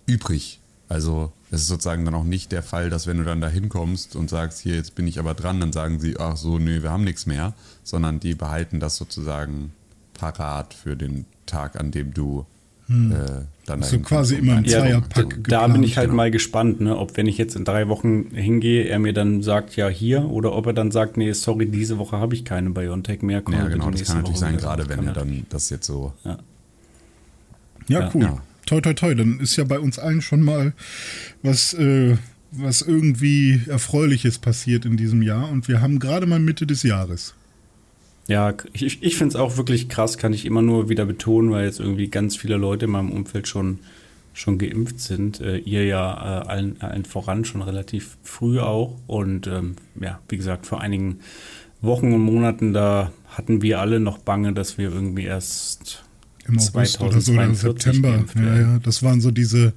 übrig. Also es ist sozusagen dann auch nicht der Fall, dass wenn du dann da hinkommst und sagst, hier, jetzt bin ich aber dran, dann sagen sie, ach so, nee, wir haben nichts mehr, sondern die behalten das sozusagen parat für den Tag, an dem du äh, dann So dahin quasi immer ein Zweierpack. Pack Da bin ich halt genau. mal gespannt, ne, ob wenn ich jetzt in drei Wochen hingehe, er mir dann sagt, ja hier, oder ob er dann sagt, nee, sorry, diese Woche habe ich keine BioNTech mehr. komm Ja, genau, das kann natürlich Woche sein, gerade wenn er dann das jetzt so Ja, Ja. cool. Ja. Toi, toi, toi. Dann ist ja bei uns allen schon mal was, äh, was irgendwie Erfreuliches passiert in diesem Jahr. Und wir haben gerade mal Mitte des Jahres. Ja, ich, ich finde es auch wirklich krass, kann ich immer nur wieder betonen, weil jetzt irgendwie ganz viele Leute in meinem Umfeld schon, schon geimpft sind. Äh, ihr ja äh, allen, allen voran schon relativ früh auch. Und ähm, ja, wie gesagt, vor einigen Wochen und Monaten, da hatten wir alle noch Bange, dass wir irgendwie erst Im August oder so, oder 2042 September. Ja, ja, das waren so diese,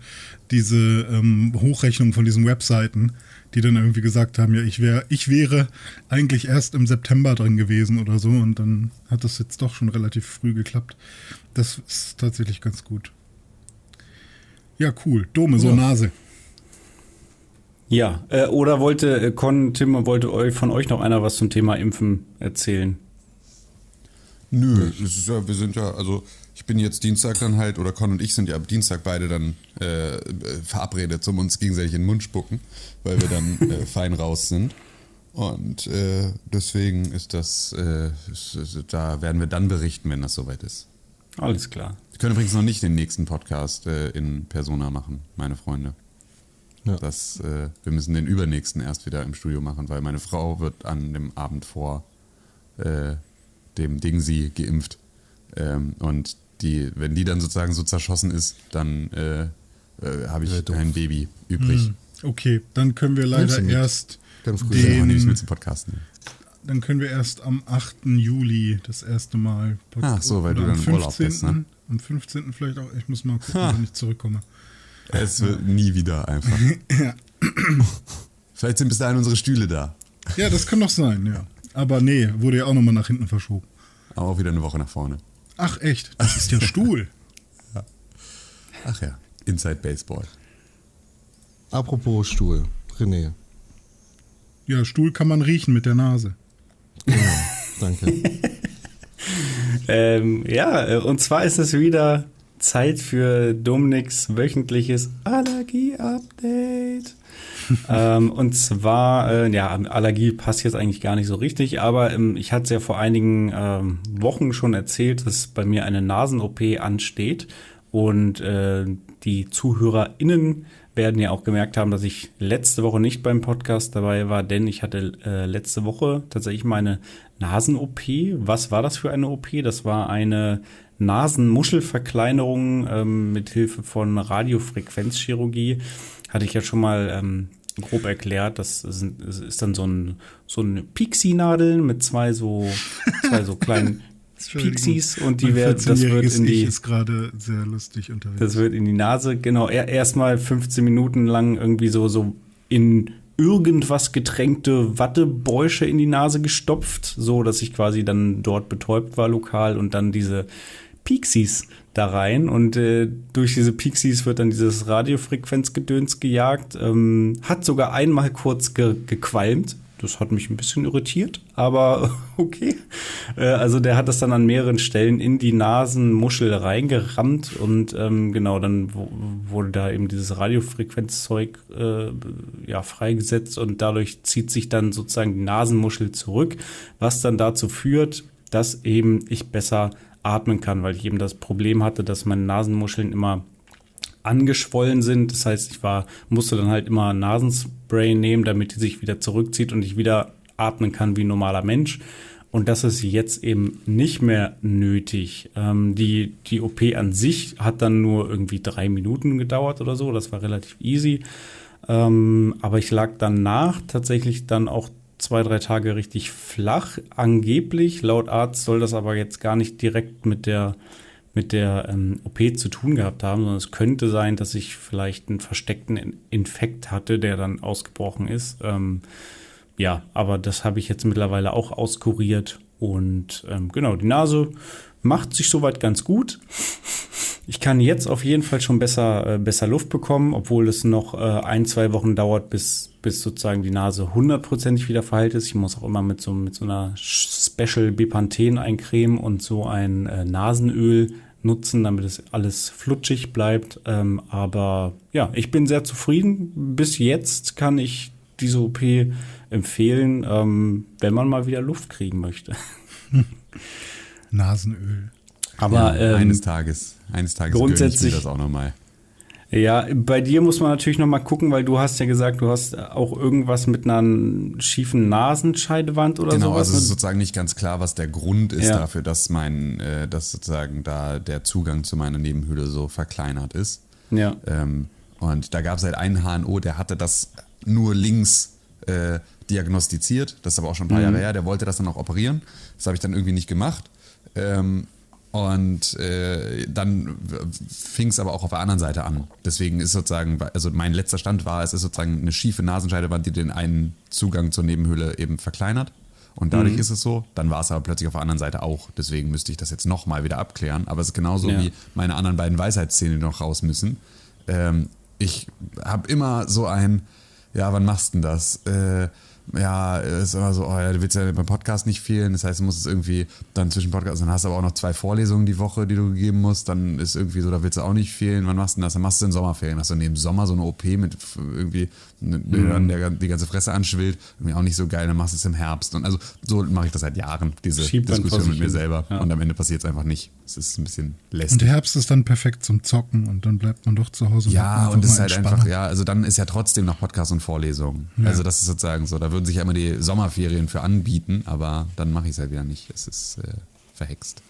diese ähm, Hochrechnungen von diesen Webseiten, die dann irgendwie gesagt haben, ja, ich wäre, ich wäre eigentlich erst im September drin gewesen oder so und dann hat das jetzt doch schon relativ früh geklappt. Das ist tatsächlich ganz gut. Ja, cool. Dome, so Ja. Nase. Ja, äh, oder wollte äh, Con, Tim, wollte eu- von euch noch einer was zum Thema Impfen erzählen? Nö, es ist ja, wir sind ja, also bin jetzt Dienstag dann halt, oder Con und ich sind ja ab Dienstag beide dann äh, verabredet zum uns gegenseitig in den Mund spucken, weil wir dann (laughs) äh, fein raus sind. Und äh, deswegen ist das, äh, ist, da werden wir dann berichten, wenn das soweit ist. Alles klar. Wir können übrigens noch nicht den nächsten Podcast äh, in Persona machen, meine Freunde. Ja. Das, äh, wir müssen den übernächsten erst wieder im Studio machen, weil meine Frau wird an dem Abend vor dem Ding sie geimpft. Ähm, und die, wenn die dann sozusagen so zerschossen ist, dann äh, äh, habe ich Ja, kein Baby übrig. Okay, dann können wir leider erst Ganz. Den, den, mit zum Podcasten. dann können wir erst am 8. Juli das erste Mal Ach so, weil du dann im Urlaub bist, ne? Am 15. vielleicht auch. Ich muss mal gucken, Ha. wann ich zurückkomme. Es wird nie wieder einfach. (laughs) Vielleicht sind bis dahin unsere Stühle da. Ja, das kann doch sein, ja. Aber nee, wurde ja auch nochmal nach hinten verschoben. Aber auch wieder eine Woche nach vorne. Ach echt, das ist ja Stuhl. (laughs) Ach ja, Inside Baseball. Apropos Stuhl, René. Ja, Stuhl kann man riechen mit der Nase. Ja, danke. (laughs) Ähm, ja, und zwar ist es wieder Zeit für Dominiks wöchentliches Allergie-Update. (laughs) ähm, und zwar, äh, ja, Allergie passt jetzt eigentlich gar nicht so richtig, aber ähm, ich hatte es ja vor einigen ähm, Wochen schon erzählt, dass bei mir eine Nasen-OP ansteht. Und äh, die ZuhörerInnen werden ja auch gemerkt haben, dass ich letzte Woche nicht beim Podcast dabei war, denn ich hatte äh, letzte Woche tatsächlich meine Nasen-OP. Was war das für eine OP? Das war eine Nasenmuschelverkleinerung ähm, mit Hilfe von Radiofrequenzchirurgie. Hatte ich ja schon mal ähm, grob erklärt. Das sind, ist dann so ein so eine Pixie-Nadel mit zwei so zwei so kleinen (laughs) Pixies und die werden, das wird 14-jähriges in die Ich ist gerade sehr lustig unterwegs. das wird in die Nase, genau, er, erstmal 15 Minuten lang irgendwie so, so in irgendwas getränkte Wattebäusche in die Nase gestopft, so dass ich quasi dann dort betäubt war lokal und dann diese Pixies da rein und äh, durch diese Pixies wird dann dieses Radiofrequenzgedöns gejagt, ähm, hat sogar einmal kurz ge gequalmt, Das hat mich ein bisschen irritiert, aber (laughs) okay. Äh, also der hat das dann an mehreren Stellen in die Nasenmuschel reingerammt und ähm, genau, dann wurde da eben dieses Radiofrequenzzeug äh, ja, freigesetzt und dadurch zieht sich dann sozusagen die Nasenmuschel zurück, was dann dazu führt, dass eben ich besser atmen kann, weil ich eben das Problem hatte, dass meine Nasenmuscheln immer angeschwollen sind. Das heißt, ich war, musste dann halt immer Nasenspray nehmen, damit die sich wieder zurückzieht und ich wieder atmen kann wie ein normaler Mensch. Und das ist jetzt eben nicht mehr nötig. Ähm, die, die OP an sich hat dann nur irgendwie drei Minuten gedauert oder so. Das war relativ easy. Ähm, aber ich lag danach tatsächlich dann auch zwei, drei Tage richtig flach. Angeblich, laut Arzt soll das aber jetzt gar nicht direkt mit der mit der ähm, OP zu tun gehabt haben, sondern es könnte sein, dass ich vielleicht einen versteckten Infekt hatte, der dann ausgebrochen ist. Ähm, ja, aber das habe ich jetzt mittlerweile auch auskuriert und ähm, genau, die Nase macht sich soweit ganz gut. Ich kann jetzt auf jeden Fall schon besser, äh, besser Luft bekommen, obwohl es noch äh, ein, zwei Wochen dauert, bis, bis sozusagen die Nase hundertprozentig wieder verheilt ist. Ich muss auch immer mit so, mit so einer Special Bepanthen eincremen und so ein äh, Nasenöl nutzen, damit es alles flutschig bleibt. Ähm, aber ja, ich bin sehr zufrieden. Bis jetzt kann ich diese OP empfehlen, ähm, wenn man mal wieder Luft kriegen möchte. (laughs) Nasenöl. Aber ja, ähm, eines Tages, eines Tages grundsätzlich das auch nochmal. Ja, bei dir muss man natürlich noch mal gucken, weil du hast ja gesagt, du hast auch irgendwas mit einer schiefen Nasenscheidewand oder so. Genau, sowas. also es ist sozusagen nicht ganz klar, was der Grund ist ja. dafür, dass mein, äh, dass sozusagen da der Zugang zu meiner Nebenhöhle so verkleinert ist. Ja. Ähm, und da gab es halt einen HNO, der hatte das nur links äh, diagnostiziert. Das ist aber auch schon ein paar mhm. Jahre her. Der wollte das dann auch operieren. Das habe ich dann irgendwie nicht gemacht. Ähm, und äh, dann fing es aber auch auf der anderen Seite an. Deswegen ist sozusagen, also mein letzter Stand war, es ist sozusagen eine schiefe Nasenscheidewand, die den einen Zugang zur Nebenhöhle eben verkleinert. Und dadurch mhm. ist es so. Dann war es aber plötzlich auf der anderen Seite auch. Deswegen müsste ich das jetzt nochmal wieder abklären. Aber es ist genauso ja. wie meine anderen beiden Weisheitszähne die noch raus müssen. Ähm, ich habe immer so ein, ja, wann machst du denn das? Äh, ja, ist immer so, oh ja, du willst ja beim Podcast nicht fehlen. Das heißt, du musst es irgendwie dann zwischen Podcast, dann hast du aber auch noch zwei Vorlesungen die Woche, die du gegeben musst. Dann ist irgendwie so, da willst du auch nicht fehlen. Wann machst du das? Dann machst du in Sommerferien. Hast du neben Sommer so eine OP mit irgendwie, mhm. der die ganze Fresse anschwillt. Irgendwie auch nicht so geil. Dann machst du es im Herbst. Und also so mache ich das seit Jahren, diese Schiebt Diskussion mit mir selber. Ja. Und am Ende passiert es einfach nicht. Es ist ein bisschen lästig. Und der Herbst ist dann perfekt zum Zocken und dann bleibt man doch zu Hause. Ja, und es ist halt einfach, ja, also dann ist ja trotzdem noch Podcast und Vorlesungen. Ja. Also das ist sozusagen so, da würden sich ja immer die Sommer Sommerferien für anbieten, aber dann mache ich es halt wieder nicht. Es ist äh, verhext.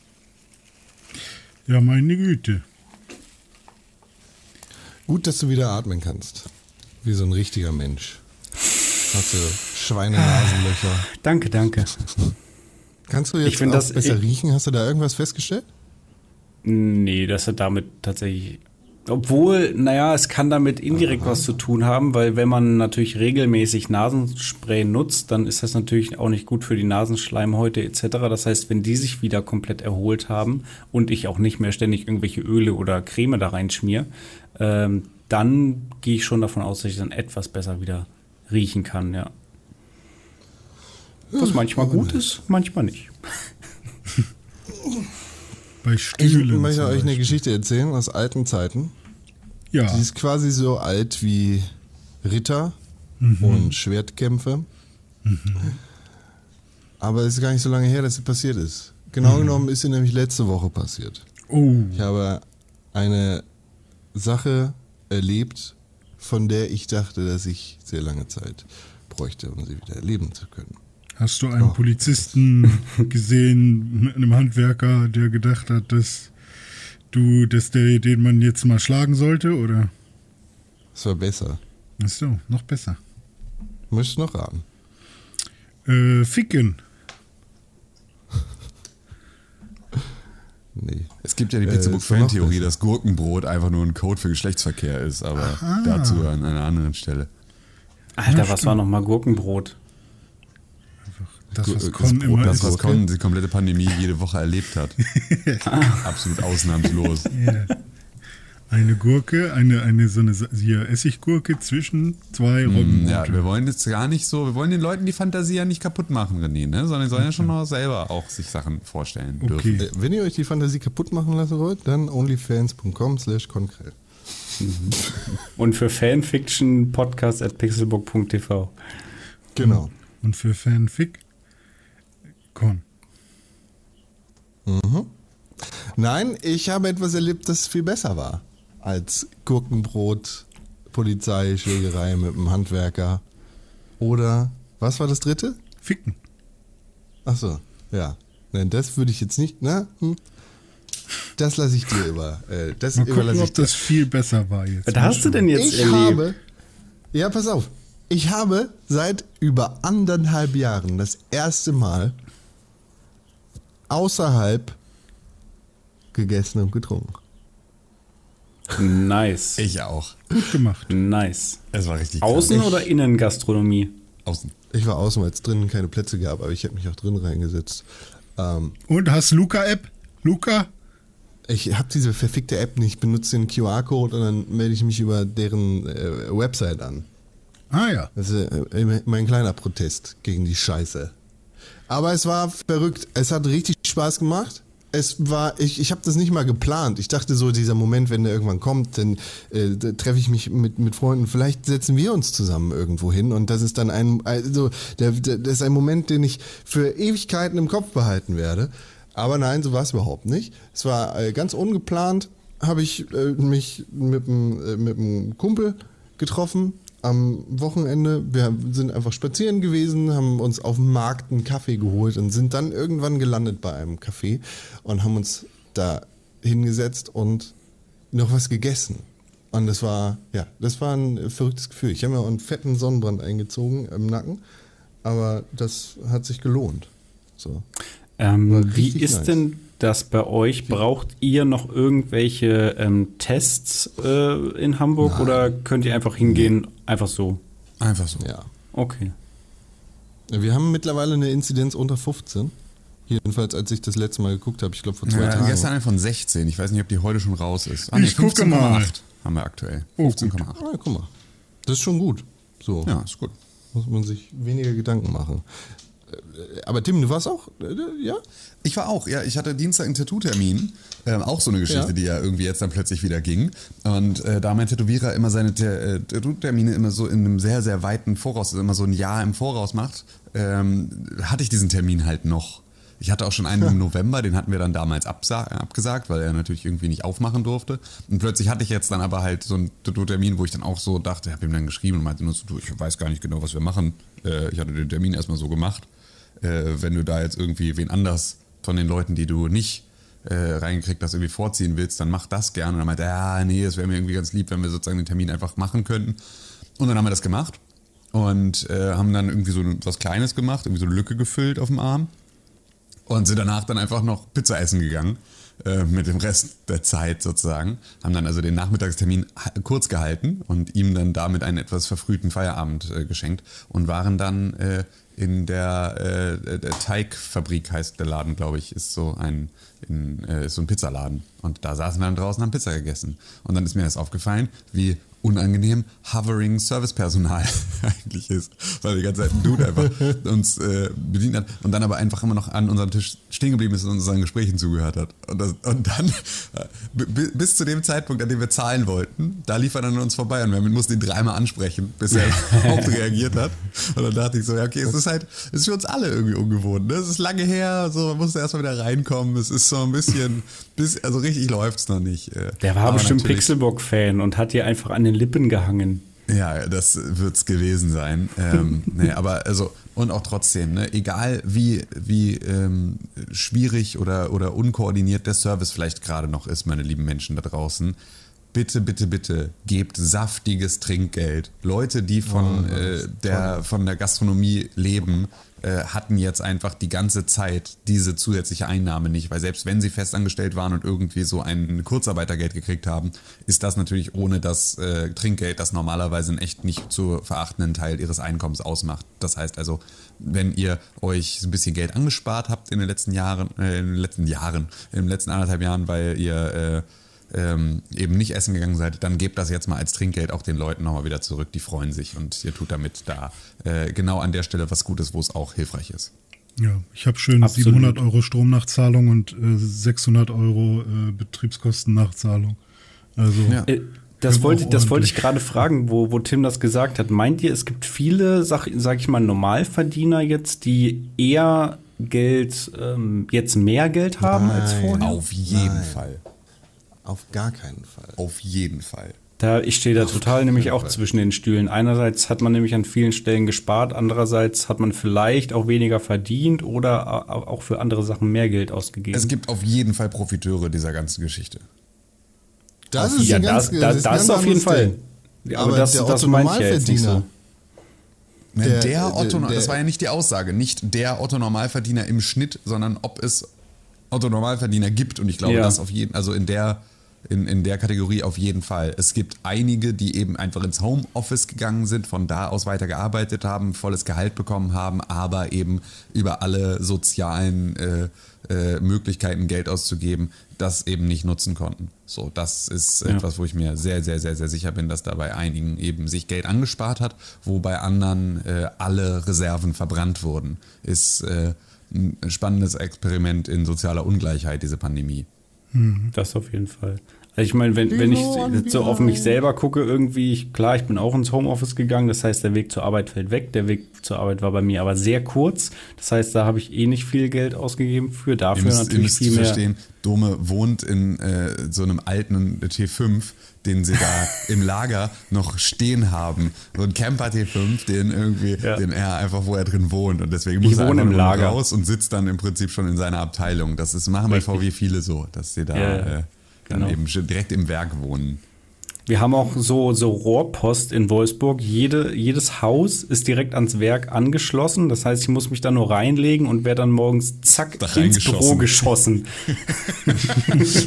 Ja, meine Güte. Gut, dass du wieder atmen kannst. Wie so ein richtiger Mensch. Hast du Schweinenasenlöcher. Danke, danke. Kannst du jetzt auch das, besser ich, riechen? Hast du da irgendwas festgestellt? Nee, das hat damit tatsächlich obwohl, naja, es kann damit indirekt was zu tun haben, weil wenn man natürlich regelmäßig Nasenspray nutzt, dann ist das natürlich auch nicht gut für die Nasenschleimhäute etc. Das heißt, wenn die sich wieder komplett erholt haben und ich auch nicht mehr ständig irgendwelche Öle oder Creme da reinschmier, ähm, dann gehe ich schon davon aus, dass ich dann etwas besser wieder riechen kann, ja. Was manchmal gut ist, manchmal nicht. (laughs) Bei Stühlen. Ich möchte euch eine Geschichte erzählen aus alten Zeiten. Ja. Die ist quasi so alt wie Ritter mhm. und Schwertkämpfe. Mhm. Aber es ist gar nicht so lange her, dass sie passiert ist. Genau mhm. genommen ist sie nämlich letzte Woche passiert. Oh. Ich habe eine Sache erlebt, von der ich dachte, dass ich sehr lange Zeit bräuchte, um sie wieder erleben zu können. Hast du einen oh. Polizisten (laughs) gesehen mit einem Handwerker, der gedacht hat, dass du, dass der, den man jetzt mal schlagen sollte, oder? Das war besser. Ach so, noch besser. Möchtest du noch raten? Äh, ficken. (laughs) nee. Es gibt ja die Pizzabook-Fan-Theorie, äh, dass Gurkenbrot einfach nur ein Code für Geschlechtsverkehr ist, aber Aha. dazu an einer anderen Stelle. Alter, ja, was war nochmal Gurkenbrot? Das, was Con immer das, was Con die komplette Pandemie jede Woche erlebt hat. (laughs) Absolut ausnahmslos. (laughs) Yeah. Eine Gurke, eine, eine so eine hier Essiggurke zwischen zwei Robben. Mm, Ja, wir wollen jetzt gar nicht so, wir wollen den Leuten die Fantasie ja nicht kaputt machen, René, ne? sondern sollen ja schon noch selber auch sich Sachen vorstellen dürfen. Okay. Äh, Wenn ihr euch die Fantasie kaputt machen lassen wollt, dann onlyfans.com slash konkrell. (laughs) Und für Fanfiction podcast at pixelbook.tv. Genau. Und für Fanfic Con. Nein, ich habe etwas erlebt, das viel besser war als Gurkenbrot, Polizei, Schlägerei mit einem Handwerker. Oder, was war das dritte? Ficken. Ach so, ja. Nein, das würde ich jetzt nicht, ne? Hm. Das lasse ich dir über. Äh, das Mal gucken, ich ob das viel besser war jetzt. Was hast du denn jetzt ich erlebt? habe, ja, pass auf. Ich habe seit über anderthalb Jahren das erste Mal außerhalb gegessen und getrunken. Nice. Ich auch. Gut gemacht. Nice. Es war richtig krass. Außen- oder Innengastronomie? Außen. Ich war außen, weil es drinnen keine Plätze gab, aber ich habe mich auch drin reingesetzt. Ähm, Und hast Luca-App? Luca? ich habe diese verfickte App nicht, benutze den QR-Code und dann melde ich mich über deren äh, Website an. Ah ja. Das ist äh, mein kleiner Protest gegen die Scheiße. Aber es war verrückt. Es hat richtig Spaß gemacht. Es war, ich, ich habe das nicht mal geplant. Ich dachte so, dieser Moment, wenn der irgendwann kommt, dann äh, treffe ich mich mit, mit Freunden. Vielleicht setzen wir uns zusammen irgendwo hin. Und das ist dann ein, also, der, der, das ist ein Moment, den ich für Ewigkeiten im Kopf behalten werde. Aber nein, so war es überhaupt nicht. Es war äh, ganz ungeplant, habe ich äh, mich mit einem äh, mit Kumpel getroffen am Wochenende. Wir sind einfach spazieren gewesen, haben uns auf dem Markt einen Kaffee geholt und sind dann irgendwann gelandet bei einem Café und haben uns da hingesetzt und noch was gegessen. Und das war, ja, das war ein verrücktes Gefühl. Ich habe mir auch einen fetten Sonnenbrand eingezogen im Nacken, aber das hat sich gelohnt. So. Ähm, wie ist nice. denn das bei euch? Braucht ihr noch irgendwelche ähm, Tests äh, in Hamburg oder könnt ihr einfach hingehen, einfach so? Einfach so. Ja. Okay. Wir haben mittlerweile eine Inzidenz unter 15. Jedenfalls, als ich das letzte Mal geguckt habe, ich glaube vor zwei Ja, Tagen. gestern eine von 16. Ich weiß nicht, ob die heute schon raus ist. Ah, Ich gucke mal. 15,8 haben wir aktuell. Oh, 15,8. Ah, guck mal. Das ist schon gut. So. Ja, ist gut. Muss man sich weniger Gedanken machen. Äh, Aber Tim, du warst auch, äh, ja? Ich war auch, ja. Ich hatte Dienstag einen Tattoo-Termin. Ähm, auch so eine Geschichte, Ja. die ja irgendwie jetzt dann plötzlich wieder ging. Und äh, da mein Tätowierer immer seine äh, Tattoo-Termine immer so in einem sehr, sehr weiten Voraus, also immer so ein Jahr im Voraus macht, ähm, hatte ich diesen Termin halt noch. Ich hatte auch schon einen (laughs) im November, den hatten wir dann damals abgesagt, weil er natürlich irgendwie nicht aufmachen durfte. Und plötzlich hatte ich jetzt dann aber halt so einen Tattoo-Termin, wo ich dann auch so dachte, ich habe ihm dann geschrieben und meinte nur so, du, ich weiß gar nicht genau, was wir machen. Äh, ich hatte den Termin erstmal so gemacht. Äh, wenn du da jetzt irgendwie wen anders von den Leuten, die du nicht äh, reingekriegt hast, irgendwie vorziehen willst, dann mach das gerne. Und dann meinte er, ja, nee, es wäre mir irgendwie ganz lieb, wenn wir sozusagen den Termin einfach machen könnten. Und dann haben wir das gemacht und äh, haben dann irgendwie so was Kleines gemacht, irgendwie so eine Lücke gefüllt auf dem Arm und sind danach dann einfach noch Pizza essen gegangen. äh, Mit dem Rest der Zeit sozusagen. Haben dann also den Nachmittagstermin kurz gehalten und ihm dann damit einen etwas verfrühten Feierabend äh, geschenkt und waren dann äh, in der, äh, der Teigfabrik, heißt der Laden, glaube ich, ist so ein, in, äh, ist so ein Pizzaladen. Und da saßen wir dann draußen, haben Pizza gegessen. Und dann ist mir das aufgefallen, wie unangenehm hovering Servicepersonal (laughs) eigentlich ist, weil die ganze Zeit ein Dude einfach uns äh, bedient hat und dann aber einfach immer noch an unserem Tisch stehen geblieben ist und unseren Gesprächen zugehört hat. Und, das, und dann, äh, bis zu dem Zeitpunkt, an dem wir zahlen wollten, da lief er dann an uns vorbei und wir mussten ihn dreimal ansprechen, bis er (laughs) überhaupt reagiert hat. Und dann dachte ich so, ja, okay, es ist halt, es ist für uns alle irgendwie ungewohnt. Ne? Es ist lange her, so, man musste erstmal wieder reinkommen. Es ist so ein bisschen, bis, also richtig läuft's noch nicht. äh. Der war Aber bestimmt Pixelbook-Fan und hat dir einfach an den Lippen gehangen. Ja, das wird's gewesen sein. ähm, (laughs) nee, aber also, und auch trotzdem, ne, egal wie, wie ähm, schwierig oder, oder unkoordiniert der Service vielleicht gerade noch ist, meine lieben Menschen da draußen, bitte, bitte, bitte gebt saftiges Trinkgeld. Leute, die von, äh, der, von der Gastronomie leben, äh, hatten jetzt einfach die ganze Zeit diese zusätzliche Einnahme nicht, weil selbst wenn sie festangestellt waren und irgendwie so ein Kurzarbeitergeld gekriegt haben, ist das natürlich ohne das äh, Trinkgeld, das normalerweise einen echt nicht zu verachtenden Teil ihres Einkommens ausmacht. Das heißt also, wenn ihr euch ein bisschen Geld angespart habt in den letzten Jahren, äh, in den letzten Jahren, in den letzten anderthalb Jahren, weil ihr äh, ähm, eben nicht essen gegangen seid, dann gebt das jetzt mal als Trinkgeld auch den Leuten nochmal wieder zurück. Die freuen sich und ihr tut damit da äh, genau an der Stelle was Gutes, wo es auch hilfreich ist. Ja, ich habe schön Absolut. 700 Euro Stromnachzahlung und äh, 600 Euro äh, Betriebskostennachzahlung. Also Ja. Äh, Das wollte, das wollte ich gerade fragen, wo, wo Tim das gesagt hat. Meint ihr, es gibt viele, sag, sag ich mal, Normalverdiener jetzt, die eher Geld, ähm, jetzt mehr Geld haben als Nein. vorher? Auf jeden Nein. Fall. Auf gar keinen Fall. Auf jeden Fall. Da, ich stehe da total nämlich auch Fall. zwischen den Stühlen. Einerseits hat man nämlich an vielen Stellen gespart, andererseits hat man vielleicht auch weniger verdient oder auch für andere Sachen mehr Geld ausgegeben. Es gibt auf jeden Fall Profiteure dieser ganzen Geschichte. Das ist ja, ganz, das, das, ist ein das ganz auf jeden Fall. Ding. Ja, Aber aber das, der das Otto jetzt nicht so. Normalverdiener, Der- Der, der- Otto, der- das war ja nicht die Aussage, nicht der Otto Normalverdiener im Schnitt, sondern ob es Otto Normalverdiener gibt. Und ich glaube, Ja. das auf jeden, also in der, in, in der Kategorie auf jeden Fall. Es gibt einige, die eben einfach ins Homeoffice gegangen sind, von da aus weiter gearbeitet haben, volles Gehalt bekommen haben, aber eben über alle sozialen äh, äh, Möglichkeiten Geld auszugeben, das eben nicht nutzen konnten. So, das ist Ja. etwas, wo ich mir sehr, sehr, sehr, sehr sicher bin, dass da bei einigen eben sich Geld angespart hat, wo bei anderen äh, alle Reserven verbrannt wurden. Ist äh, ein spannendes Experiment in sozialer Ungleichheit, diese Pandemie. Das auf jeden Fall. Also ich meine, wenn, wenn ich so auf mich selber gucke, irgendwie, ich, klar, ich bin auch ins Homeoffice gegangen, das heißt, der Weg zur Arbeit fällt weg. Der Weg zur Arbeit war bei mir aber sehr kurz. Das heißt, da habe ich eh nicht viel Geld ausgegeben für. Ihr Dafür müsst, ihr natürlich müsst viel mehr. verstehen, Dome wohnt in äh, so einem alten T5, den sie da (laughs) im Lager noch stehen haben. So ein Camper T5, den irgendwie, Ja. den er einfach, wo er drin wohnt. Und deswegen Ich muss er wohne einfach im Lager. raus und sitzt dann im Prinzip schon in seiner Abteilung. Das ist, machen bei. VW viele so, dass sie da ja. äh, dann Genau. eben direkt im Werk wohnen. Wir haben auch so, so Rohrpost in Wolfsburg. Jede, jedes Haus ist direkt ans Werk angeschlossen. Das heißt, ich muss mich da nur reinlegen und werde dann morgens zack Da ins Büro geschossen.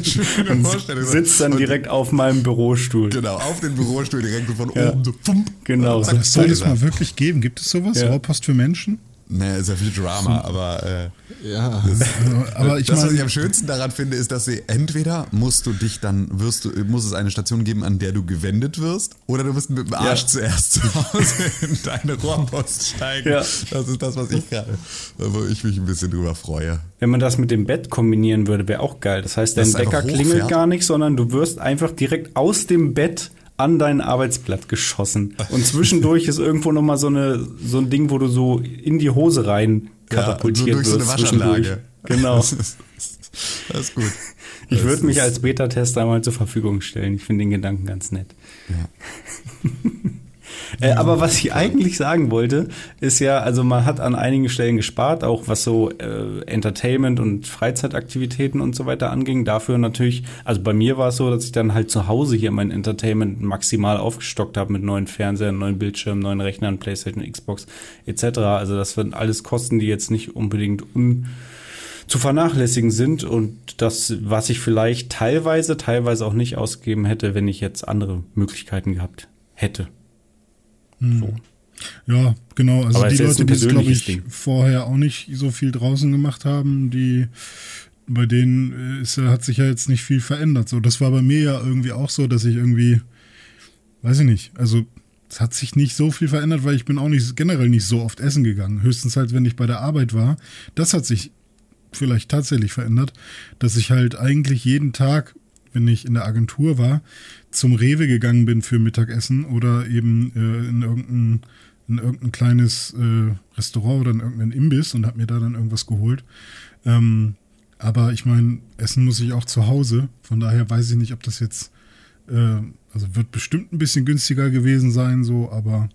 Schöne Vorstellung. Sitzt dann Und- direkt auf meinem Bürostuhl. Genau, auf den Bürostuhl direkt von Ja. oben so pump. Genau. Soll es mal wirklich geben. Gibt es sowas? Ja. Rohrpost für Menschen? Naja, ist ja viel Drama, aber äh, Ja. Also, (laughs) aber ich das, was ich am schönsten daran finde, ist, dass sie entweder musst du dich dann, wirst du, muss es eine Station geben, an der du gewendet wirst, oder du wirst mit dem Arsch Ja. zuerst zu Hause (laughs) in deine Rohrpost steigen. Ja. Das ist das, was ich gerade, wo ich mich ein bisschen drüber freue. Wenn man das mit dem Bett kombinieren würde, wäre auch geil. Das heißt, dein Wecker klingelt gar nicht, sondern du wirst einfach direkt aus dem Bett an dein Arbeitsblatt geschossen. Und zwischendurch ist irgendwo nochmal so, eine, so ein Ding, wo du so in die Hose rein katapultiert so durch so eine. Waschanlage. Genau. Das ist, das ist gut. Ich würde mich als Beta-Tester mal zur Verfügung stellen. Ich finde den Gedanken ganz nett. (laughs) Äh, aber was ich eigentlich sagen wollte, ist ja, also man hat an einigen Stellen gespart, auch was so äh, Entertainment und Freizeitaktivitäten und so weiter anging. Dafür natürlich, also bei mir war es so, dass ich dann halt zu Hause hier mein Entertainment maximal aufgestockt habe mit neuen Fernsehern, neuen Bildschirmen, neuen Rechnern, Playstation, Xbox etc. Also das sind alles Kosten, die jetzt nicht unbedingt un zu vernachlässigen sind und das, was ich vielleicht teilweise, teilweise auch nicht ausgegeben hätte, wenn ich jetzt andere Möglichkeiten gehabt hätte. So. ja, genau. Also Aber die Leute, die es, glaube ich, Ding. vorher auch nicht so viel draußen gemacht haben, die bei denen ist, hat sich ja jetzt nicht viel verändert. So, das war bei mir ja irgendwie auch so, dass ich irgendwie, weiß ich nicht, also es hat sich nicht so viel verändert, weil ich bin auch nicht generell nicht so oft essen gegangen. Höchstens halt, wenn ich bei der Arbeit war. Das hat sich vielleicht tatsächlich verändert, dass ich halt eigentlich jeden Tag, wenn ich in der Agentur war, zum Rewe gegangen bin für Mittagessen oder eben äh, in irgendein in irgendein kleines äh, Restaurant oder in irgendeinen Imbiss und habe mir da dann irgendwas geholt. Ähm, aber ich meine, Essen muss ich auch zu Hause. Von daher weiß ich nicht, ob das jetzt, äh, also wird bestimmt ein bisschen günstiger gewesen sein, so, aber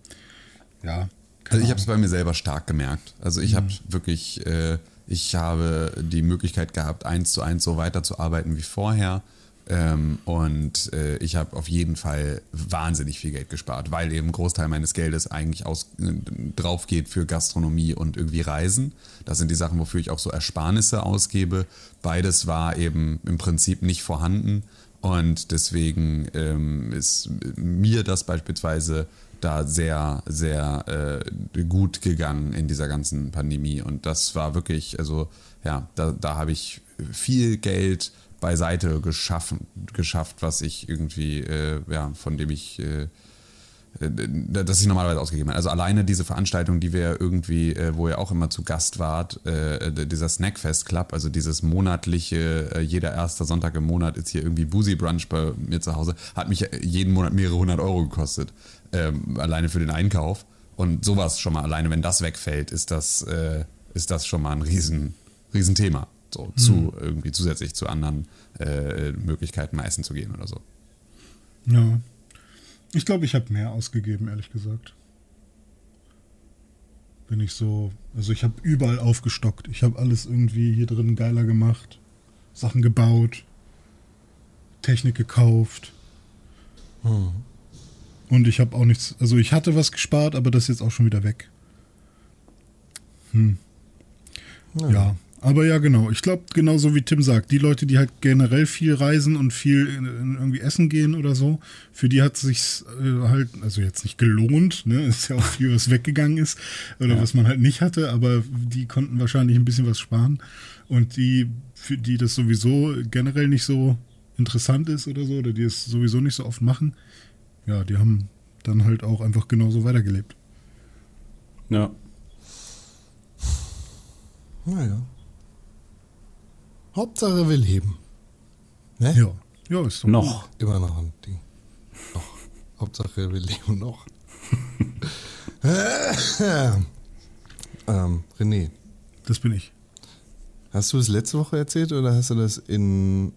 ja. Also ich habe es bei mir selber stark gemerkt. Also ich habe wirklich, äh, ich habe die Möglichkeit gehabt, eins zu eins so weiterzuarbeiten wie vorher. Ähm, und äh, ich habe auf jeden Fall wahnsinnig viel Geld gespart, weil eben ein Großteil meines Geldes eigentlich aus, äh, drauf geht für Gastronomie und irgendwie Reisen. Das sind die Sachen, wofür ich auch so Ersparnisse ausgebe. Beides war eben im Prinzip nicht vorhanden. Und deswegen ähm, ist mir das beispielsweise da sehr, sehr äh, gut gegangen in dieser ganzen Pandemie. Und das war wirklich, also ja, da, da habe ich viel Geld beiseite geschaffen, geschafft, was ich irgendwie, äh, ja, von dem ich, äh, äh das ich normalerweise ausgegeben habe. Also alleine diese Veranstaltung, die wir irgendwie, äh, wo ihr auch immer zu Gast wart, äh, dieser Snackfest Club, also dieses monatliche, äh, jeder erste Sonntag im Monat ist hier irgendwie Boozy Brunch bei mir zu Hause, hat mich jeden Monat mehrere hundert Euro gekostet, ähm, alleine für den Einkauf. Und sowas schon mal alleine, wenn das wegfällt, ist das, ist das schon mal ein riesen, riesen. So, mhm. zu irgendwie zusätzlich zu anderen äh, Möglichkeiten mal essen zu gehen oder so. Ja. Ich glaube, ich habe mehr ausgegeben, ehrlich gesagt. Bin ich so. Also ich habe überall aufgestockt. Ich habe alles irgendwie hier drin geiler gemacht. Sachen gebaut. Technik gekauft. Hm. Und ich habe auch nichts. Also ich hatte was gespart, aber das ist jetzt auch schon wieder weg. Hm. Ja. ja. Aber ja, genau. Ich glaube, genauso wie Tim sagt, die Leute, die halt generell viel reisen und viel in, in irgendwie essen gehen oder so, für die hat es sich äh, halt, also jetzt nicht gelohnt, ne? (laughs) Ist ja auch viel, was weggegangen ist oder ja. was man halt nicht hatte, aber die konnten wahrscheinlich ein bisschen was sparen. Und die, für die das sowieso generell nicht so interessant ist oder so, oder die es sowieso nicht so oft machen, ja, die haben dann halt auch einfach genauso weitergelebt. Ja. Naja. Hauptsache will heben. Ne? Ja. Ja, ist so. Noch. Immer noch ein Ding. Noch. Hauptsache will leben noch. (laughs) ähm, René. Das bin ich. Hast du das letzte Woche erzählt oder hast du das in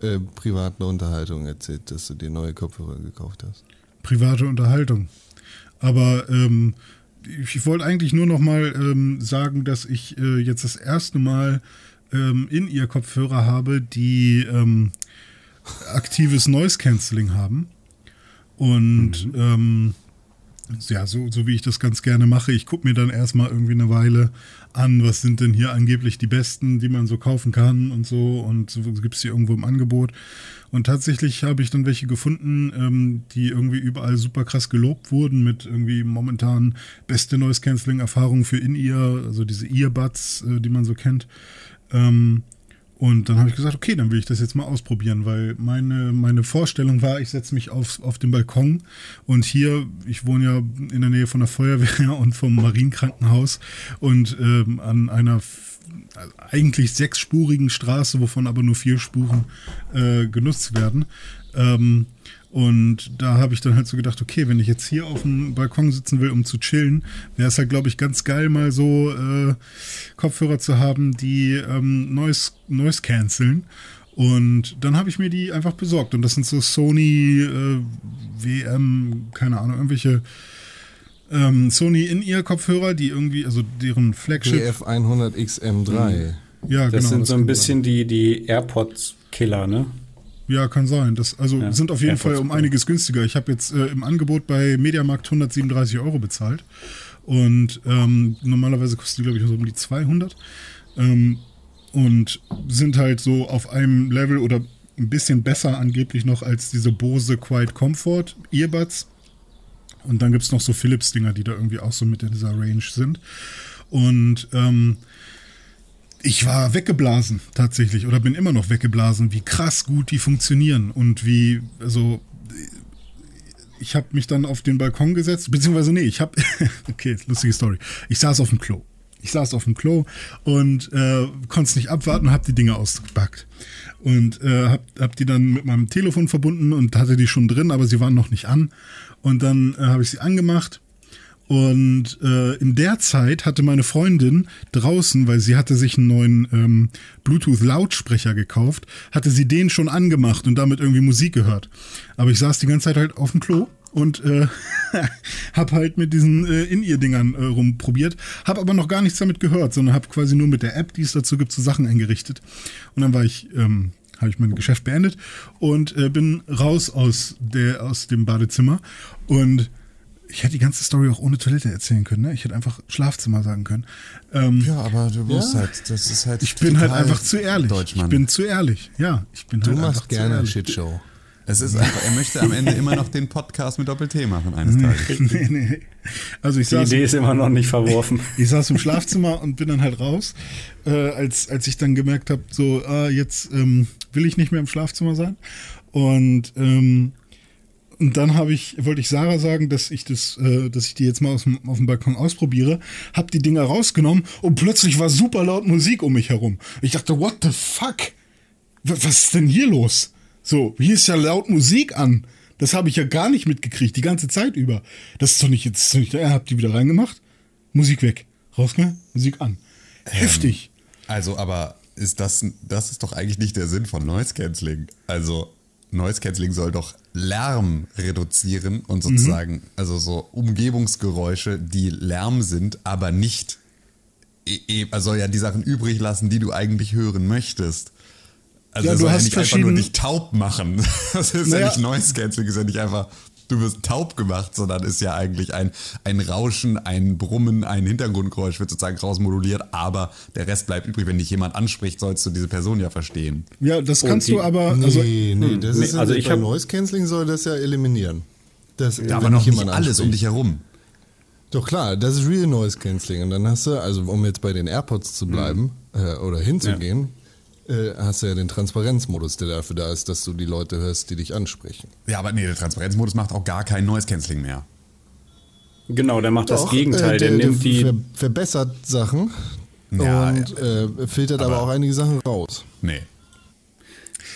äh, privaten Unterhaltung erzählt, dass du dir neue Kopfhörer gekauft hast? Private Unterhaltung. Aber ähm, ich wollte eigentlich nur noch mal ähm, sagen, dass ich äh, jetzt das erste Mal ähm, in ihr Kopfhörer habe, die ähm, aktives Noise Cancelling haben. Und mhm. ähm, ja, so, so wie ich das ganz gerne mache, ich gucke mir dann erstmal irgendwie eine Weile an, was sind denn hier angeblich die besten, die man so kaufen kann und so und so gibt es die irgendwo im Angebot. Und tatsächlich habe ich dann welche gefunden, ähm, die irgendwie überall super krass gelobt wurden mit irgendwie momentan beste Noise Cancelling Erfahrungen für In-Ear, also diese Earbuds, äh, die man so kennt. Ähm, und dann habe ich gesagt, okay, dann will ich das jetzt mal ausprobieren, weil meine, meine Vorstellung war, ich setze mich auf, auf den Balkon und hier, ich wohne ja in der Nähe von der Feuerwehr (laughs) und vom Marienkrankenhaus und ähm, an einer eigentlich sechsspurigen Straße, wovon aber nur vier Spuren äh, genutzt werden. Ähm, und da habe ich dann halt so gedacht, okay, wenn ich jetzt hier auf dem Balkon sitzen will, um zu chillen, wäre es halt, glaube ich, ganz geil, mal so äh, Kopfhörer zu haben, die ähm, Noise, Noise canceln. Und dann habe ich mir die einfach besorgt. Und das sind so Sony äh, WM, keine Ahnung, irgendwelche ähm, Sony In-Ear-Kopfhörer, die irgendwie, also deren Flagship. GF100 XM3. Ja, das genau. Das sind so ein bisschen die, die AirPods-Killer, ne? Ja, kann sein. Das, also ja, sind auf jeden Fall um einiges günstiger. Ich habe jetzt äh, im Angebot bei Mediamarkt 137 Euro bezahlt. Und ähm, normalerweise kosten die, glaube ich, so um die 200. Ähm, und sind halt so auf einem Level oder ein bisschen besser angeblich noch als diese Bose Quiet Comfort Earbuds. Und dann gibt es noch so Philips-Dinger, die da irgendwie auch so mit in dieser Range sind. Und ähm, ich war weggeblasen tatsächlich oder bin immer noch weggeblasen, wie krass gut die funktionieren und wie, also ich habe mich dann auf den Balkon gesetzt, beziehungsweise nee, ich habe, (laughs) okay, lustige Story. Ich saß auf dem Klo. Ich saß auf dem Klo und äh, konnte es nicht abwarten und habe die Dinge ausgepackt. Und äh, hab, hab die dann mit meinem Telefon verbunden und hatte die schon drin, aber sie waren noch nicht an. Und dann äh, habe ich sie angemacht und äh, in der Zeit hatte meine Freundin draußen, weil sie hatte sich einen neuen ähm, Bluetooth-Lautsprecher gekauft, hatte sie den schon angemacht und damit irgendwie Musik gehört. Aber ich saß die ganze Zeit halt auf dem Klo und äh, (laughs) hab halt mit diesen äh, In-Ear-Dingern äh, rumprobiert, hab aber noch gar nichts damit gehört, sondern hab quasi nur mit der App, die es dazu gibt, so Sachen eingerichtet. Und dann war ich, ähm, habe ich mein Geschäft beendet und äh, bin raus aus der aus dem Badezimmer und ich hätte die ganze Story auch ohne Toilette erzählen können, ne? Ich hätte einfach Schlafzimmer sagen können. Ähm, ja, aber du musst ja. halt, das ist halt. Ich bin halt einfach zu ehrlich. Ich bin zu ehrlich, ja. Ich bin du halt machst gerne Shitshow. Es ist einfach, er möchte am Ende immer noch den Podcast mit Doppel-T machen eines Tages. nee, nee. Also ich Die saß, Idee ist immer noch nicht verworfen. (laughs) ich saß im Schlafzimmer und bin dann halt raus, äh, als, als ich dann gemerkt habe, so, ah, jetzt ähm, will ich nicht mehr im Schlafzimmer sein. Und, ähm, und dann habe ich, wollte ich Sarah sagen, dass ich das, äh, dass ich die jetzt mal aus dem, auf dem Balkon ausprobiere, hab die Dinger rausgenommen und plötzlich war super laut Musik um mich herum. Ich dachte, what the fuck? Was ist denn hier los? So, hier ist ja laut Musik an. Das habe ich ja gar nicht mitgekriegt, die ganze Zeit über. Das ist doch nicht jetzt, doch nicht, er habt die wieder reingemacht. Musik weg. Rausgemacht, Musik an. Heftig. Also, aber ist das, das ist doch eigentlich nicht der Sinn von Noise Cancelling. Also, Noise Cancelling soll doch Lärm reduzieren und sozusagen, also so Umgebungsgeräusche, die Lärm sind, aber nicht, e- e- also soll ja die Sachen übrig lassen, die du eigentlich hören möchtest. Also, Ja, er du soll ja hast nicht einfach nur dich taub machen. (laughs) Das ist ja Naja. nicht Noise Cancelling, ist ja nicht einfach, du wirst taub gemacht, sondern ist ja eigentlich ein, ein Rauschen, ein Brummen, ein Hintergrundgeräusch wird sozusagen rausmoduliert, aber der Rest bleibt übrig. Wenn dich jemand anspricht, sollst du diese Person ja verstehen. Ja, das kannst die- du aber, also, nee, nee, das nee, ist also ich bei hab- Noise Cancelling soll das ja eliminieren. Das, Ja, aber noch nicht alles um dich herum. Doch klar, das ist Real Noise Cancelling. Und dann hast du, also um jetzt bei den AirPods zu bleiben äh, oder hinzugehen, äh, hast du ja den Transparenzmodus, der dafür da ist, dass du die Leute hörst, die dich ansprechen. Ja, aber nee, der Transparenzmodus macht auch gar kein Noise Cancelling mehr. Genau, der macht das Doch, Gegenteil. äh, der, nimmt die. ver verbessert Sachen Ja, und äh, filtert aber, auch einige Sachen raus. Nee.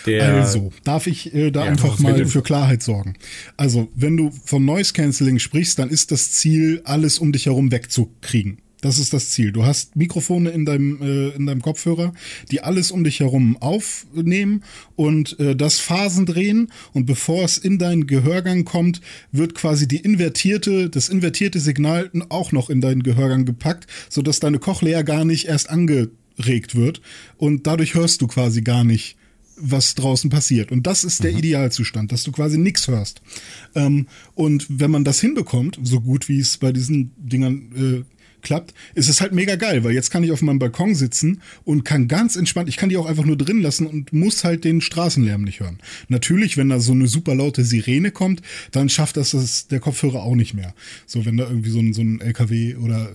der Also, darf ich äh, da Ja, einfach mal für Klarheit sorgen? Also, wenn du vom Noise Cancelling sprichst, dann ist das Ziel, alles um dich herum wegzukriegen. Das ist das Ziel. Du hast Mikrofone in deinem, äh, in deinem Kopfhörer, die alles um dich herum aufnehmen und äh, das Phasen drehen. Und bevor es in deinen Gehörgang kommt, wird quasi die invertierte, das invertierte Signal auch noch in deinen Gehörgang gepackt, sodass deine Cochlea gar nicht erst angeregt wird. Und dadurch hörst du quasi gar nicht was draußen passiert. Und das ist der Idealzustand, dass du quasi nichts hörst. Ähm, und wenn man das hinbekommt, so gut wie es bei diesen Dingern äh, klappt, ist es halt mega geil, weil jetzt kann ich auf meinem Balkon sitzen und kann ganz entspannt, ich kann die auch einfach nur drin lassen und muss halt den Straßenlärm nicht hören. Natürlich, wenn da so eine super laute Sirene kommt, dann schafft das, das der Kopfhörer auch nicht mehr. So, wenn da irgendwie so ein, so ein LKW oder,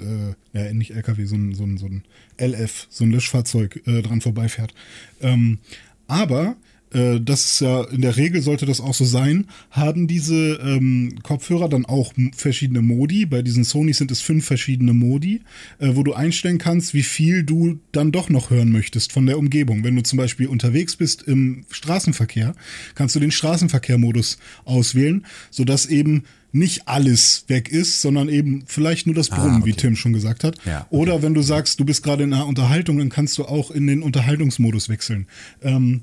äh, ja, nicht LKW, so ein, so ein, so ein LF, so ein Löschfahrzeug äh, dran vorbeifährt. Ähm, aber äh, das ist ja in der Regel sollte das auch so sein, haben diese ähm, Kopfhörer dann auch verschiedene Modi. Bei diesen Sony sind es fünf verschiedene Modi, äh, wo du einstellen kannst, wie viel du dann doch noch hören möchtest von der Umgebung. Wenn du zum Beispiel unterwegs bist im Straßenverkehr, kannst du den Straßenverkehrmodus auswählen, sodass eben nicht alles weg ist, sondern eben vielleicht nur das Brummen, wie okay. Tim schon gesagt hat. Ja, okay. Oder wenn du sagst, du bist gerade in einer Unterhaltung, dann kannst du auch in den Unterhaltungsmodus wechseln. Ähm,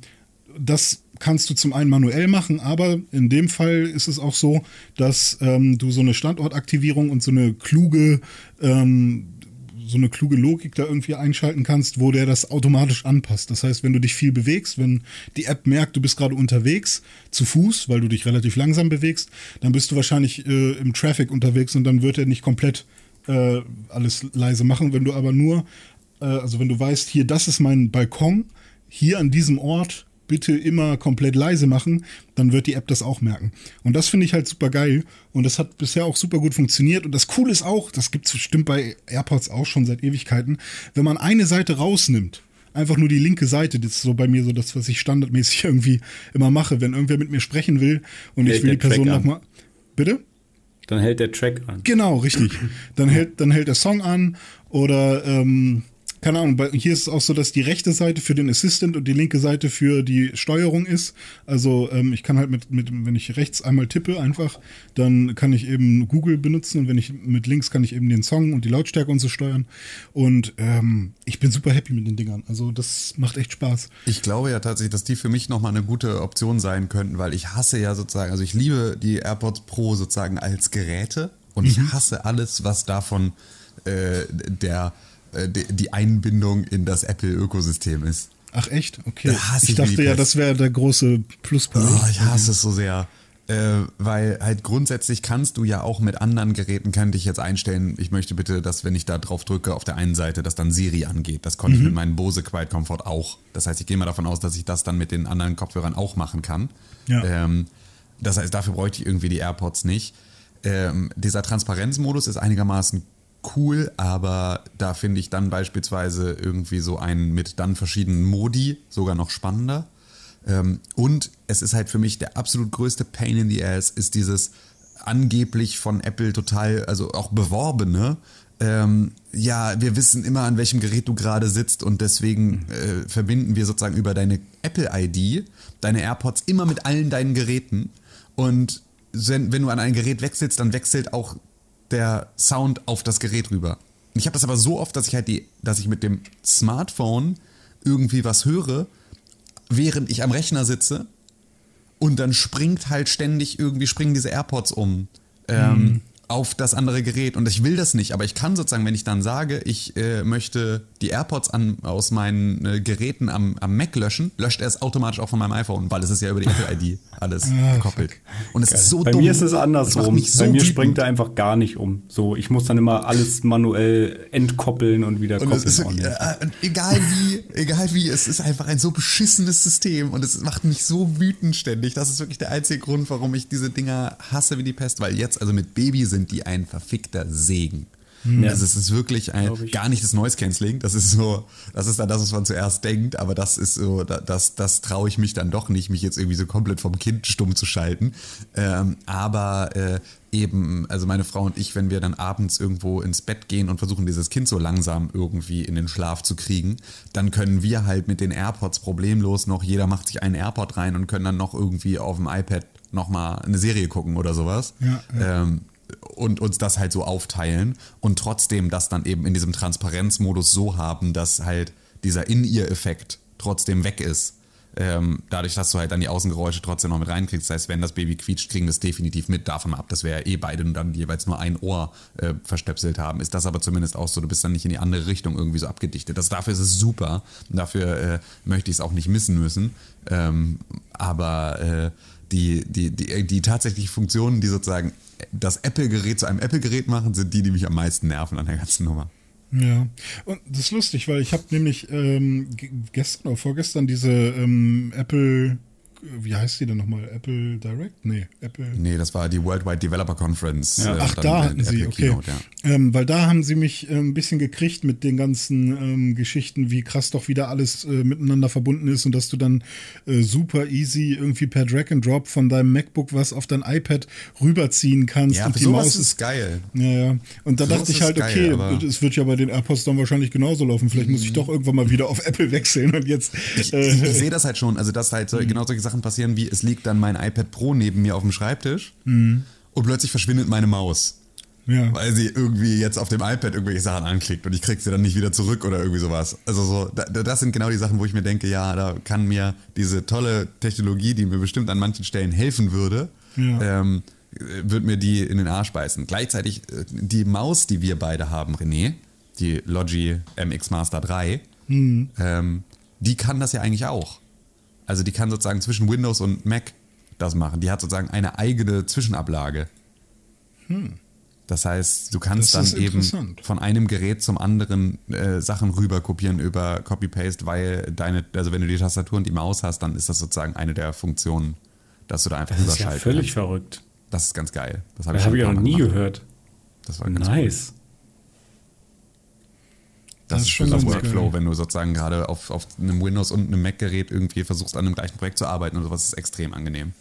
das kannst du zum einen manuell machen, aber in dem Fall ist es auch so, dass ähm, du so eine Standortaktivierung und so eine kluge, ähm, so eine kluge Logik da irgendwie einschalten kannst, wo der das automatisch anpasst. Das heißt, wenn du dich viel bewegst, wenn die App merkt, du bist gerade unterwegs, zu Fuß, weil du dich relativ langsam bewegst, dann bist du wahrscheinlich äh, im Traffic unterwegs und dann wird er nicht komplett äh, alles leise machen. Wenn du aber nur, äh, also wenn du weißt, hier, das ist mein Balkon, hier an diesem Ort bitte immer komplett leise machen, dann wird die App das auch merken. Und das finde ich halt super geil. Und das hat bisher auch super gut funktioniert. Und das Coole ist auch, das gibt es bestimmt bei AirPods auch schon seit Ewigkeiten, wenn man eine Seite rausnimmt, einfach nur die linke Seite, das ist so bei mir so das, was ich standardmäßig (laughs) irgendwie immer mache, wenn irgendwer mit mir sprechen will und ich Hält will die Person nochmal. Bitte? Dann hält der Track an. Genau, richtig. (laughs) Dann hält, dann hält der Song an oder ähm, keine Ahnung, bei, hier ist es auch so, dass die rechte Seite für den Assistant und die linke Seite für die Steuerung ist. Also ähm, ich kann halt mit, mit, wenn ich rechts einmal tippe einfach, dann kann ich eben Google benutzen und wenn ich mit links kann ich eben den Song und die Lautstärke und so steuern. Und ähm, ich bin super happy mit den Dingern. Also das macht echt Spaß. Ich glaube ja tatsächlich, dass die für mich nochmal eine gute Option sein könnten, weil ich hasse ja sozusagen, also ich liebe die AirPods Pro sozusagen als Geräte und ich hasse alles, was davon äh, der, die- die Einbindung in das Apple-Ökosystem ist. Ach echt? Okay. Ich ich dachte ja, das wäre der große Pluspunkt. Oh, ich hasse es so sehr. Äh, weil halt grundsätzlich kannst du ja auch mit anderen Geräten, könnte ich jetzt einstellen, ich möchte bitte, dass wenn ich da drauf drücke auf der einen Seite, dass dann Siri angeht. Das konnte ich mit meinem Bose Quiet Comfort auch. Das heißt, ich gehe mal davon aus, dass ich das dann mit den anderen Kopfhörern auch machen kann. Ja. Ähm, das heißt, dafür bräuchte ich irgendwie die AirPods nicht. Ähm, dieser Transparenzmodus ist einigermaßen cool, aber da finde ich dann beispielsweise irgendwie so einen mit dann verschiedenen Modi sogar noch spannender. Ähm, und es ist halt für mich der absolut größte Pain in the Ass, ist dieses angeblich von Apple total, also auch beworbene, ähm, ja, wir wissen immer, an welchem Gerät du gerade sitzt und deswegen äh, verbinden wir sozusagen über deine Apple-ID deine AirPods immer mit allen deinen Geräten. Und wenn, wenn du an ein Gerät wechselst, dann wechselt auch der Sound auf das Gerät rüber. Ich habe das aber so oft, dass ich halt die, dass ich mit dem Smartphone irgendwie was höre, während ich am Rechner sitze und dann springt halt ständig irgendwie springen diese AirPods um ähm, auf das andere Gerät und ich will das nicht, aber ich kann sozusagen, wenn ich dann sage, ich äh, möchte die AirPods an, aus meinen äh, Geräten am, am Mac löschen, löscht er es automatisch auch von meinem iPhone, weil es ist ja über die Apple ID alles gekoppelt. Und es ist so Bei dumm. mir ist es andersrum. mich so Bei mir wütend. springt er einfach gar nicht um. So, ich muss dann immer alles manuell entkoppeln und wieder Und koppeln. ist, nicht. äh, egal wie, egal wie, es ist einfach ein so beschissenes System und es macht mich so wütend ständig. Das ist wirklich der einzige Grund, warum ich diese Dinger hasse wie die Pest, weil jetzt, also mit Baby sind die ein verfickter Segen. Ja. Also es ist wirklich ein, gar nicht das Noise Cancelling, das ist so, das ist dann das, was man zuerst denkt, aber das ist so, da- das, das traue ich mich dann doch nicht, mich jetzt irgendwie so komplett vom Kind stumm zu schalten. Ähm, aber äh, eben, also meine Frau und ich, wenn wir dann abends irgendwo ins Bett gehen und versuchen, dieses Kind so langsam irgendwie in den Schlaf zu kriegen, dann können wir halt mit den AirPods problemlos noch, jeder macht sich einen AirPod rein und können dann noch irgendwie auf dem iPad nochmal eine Serie gucken oder sowas. Ja, Ähm, und uns das halt so aufteilen und trotzdem das dann eben in diesem Transparenzmodus so haben, dass halt dieser In-Ear-Effekt trotzdem weg ist. Ähm, dadurch, dass du halt dann die Außengeräusche trotzdem noch mit reinkriegst. Das heißt, wenn das Baby quietscht, kriegen wir es definitiv mit. Davon ab, dass wir ja eh beide dann jeweils nur ein Ohr äh, verstöpselt haben. Ist das aber zumindest auch so, du bist dann nicht in die andere Richtung irgendwie so abgedichtet. Das, dafür ist es super. Und dafür äh, möchte ich es auch nicht missen müssen. Ähm, aber äh, die, die, die, die tatsächlichen Funktionen, die sozusagen das Apple-Gerät zu einem Apple-Gerät machen, sind die, die mich am meisten nerven an der ganzen Nummer. Ja, und das ist lustig, weil ich habe nämlich ähm, ge- gestern oder vorgestern diese ähm, Apple, wie heißt die denn nochmal? Apple Direct? Nee, Apple. Nee, das war die Worldwide Developer Conference. Ja. äh, Ach, da hatten sie, okay. Keynote, ja. ähm, weil da haben sie mich äh, ein bisschen gekriegt mit den ganzen ähm, Geschichten, wie krass doch wieder alles äh, miteinander verbunden ist und dass du dann äh, super easy irgendwie per Drag and Drop von deinem MacBook was auf dein iPad rüberziehen kannst Ja, und die sowas Maus ist geil. Ja, ja. Und da dachte ich halt, geil, okay, es wird ja bei den AirPods dann wahrscheinlich genauso laufen. Vielleicht muss ich doch irgendwann mal wieder auf Apple wechseln und jetzt. Ich, äh, ich, ich sehe das halt schon, also dass halt so, genau solche Sachen passieren, wie es liegt dann mein iPad Pro neben mir auf dem Schreibtisch und plötzlich verschwindet meine Maus. ja. Weil sie irgendwie jetzt auf dem iPad irgendwelche Sachen anklickt und ich krieg sie dann nicht wieder zurück oder irgendwie sowas. Also so, da, das sind genau die Sachen, wo ich mir denke, ja, da kann mir diese tolle Technologie, die mir bestimmt an manchen Stellen helfen würde, Ja. ähm, wird mir die in den Arsch beißen. Gleichzeitig äh, die Maus, die wir beide haben, René, die Logi MX Master 3, ähm, die kann das ja eigentlich auch. Also die kann sozusagen zwischen Windows und Mac das machen. Die hat sozusagen eine eigene Zwischenablage. Das heißt, du kannst Das dann eben von einem Gerät zum anderen äh, Sachen rüber kopieren über Copy-Paste, weil deine, also wenn du die Tastatur und die Maus hast, dann ist das sozusagen eine der Funktionen, dass du da einfach das ist ja überschalten völlig kannst. verrückt. Das ist ganz geil. Das Das habe ich, schon ich auch noch nie gehört. Das war ganz Nice. Das, Das ist schon ganz Workflow, geil. wenn du sozusagen gerade auf, auf einem Windows und einem Mac-Gerät irgendwie versuchst, an einem gleichen Projekt zu arbeiten und sowas ist extrem angenehm.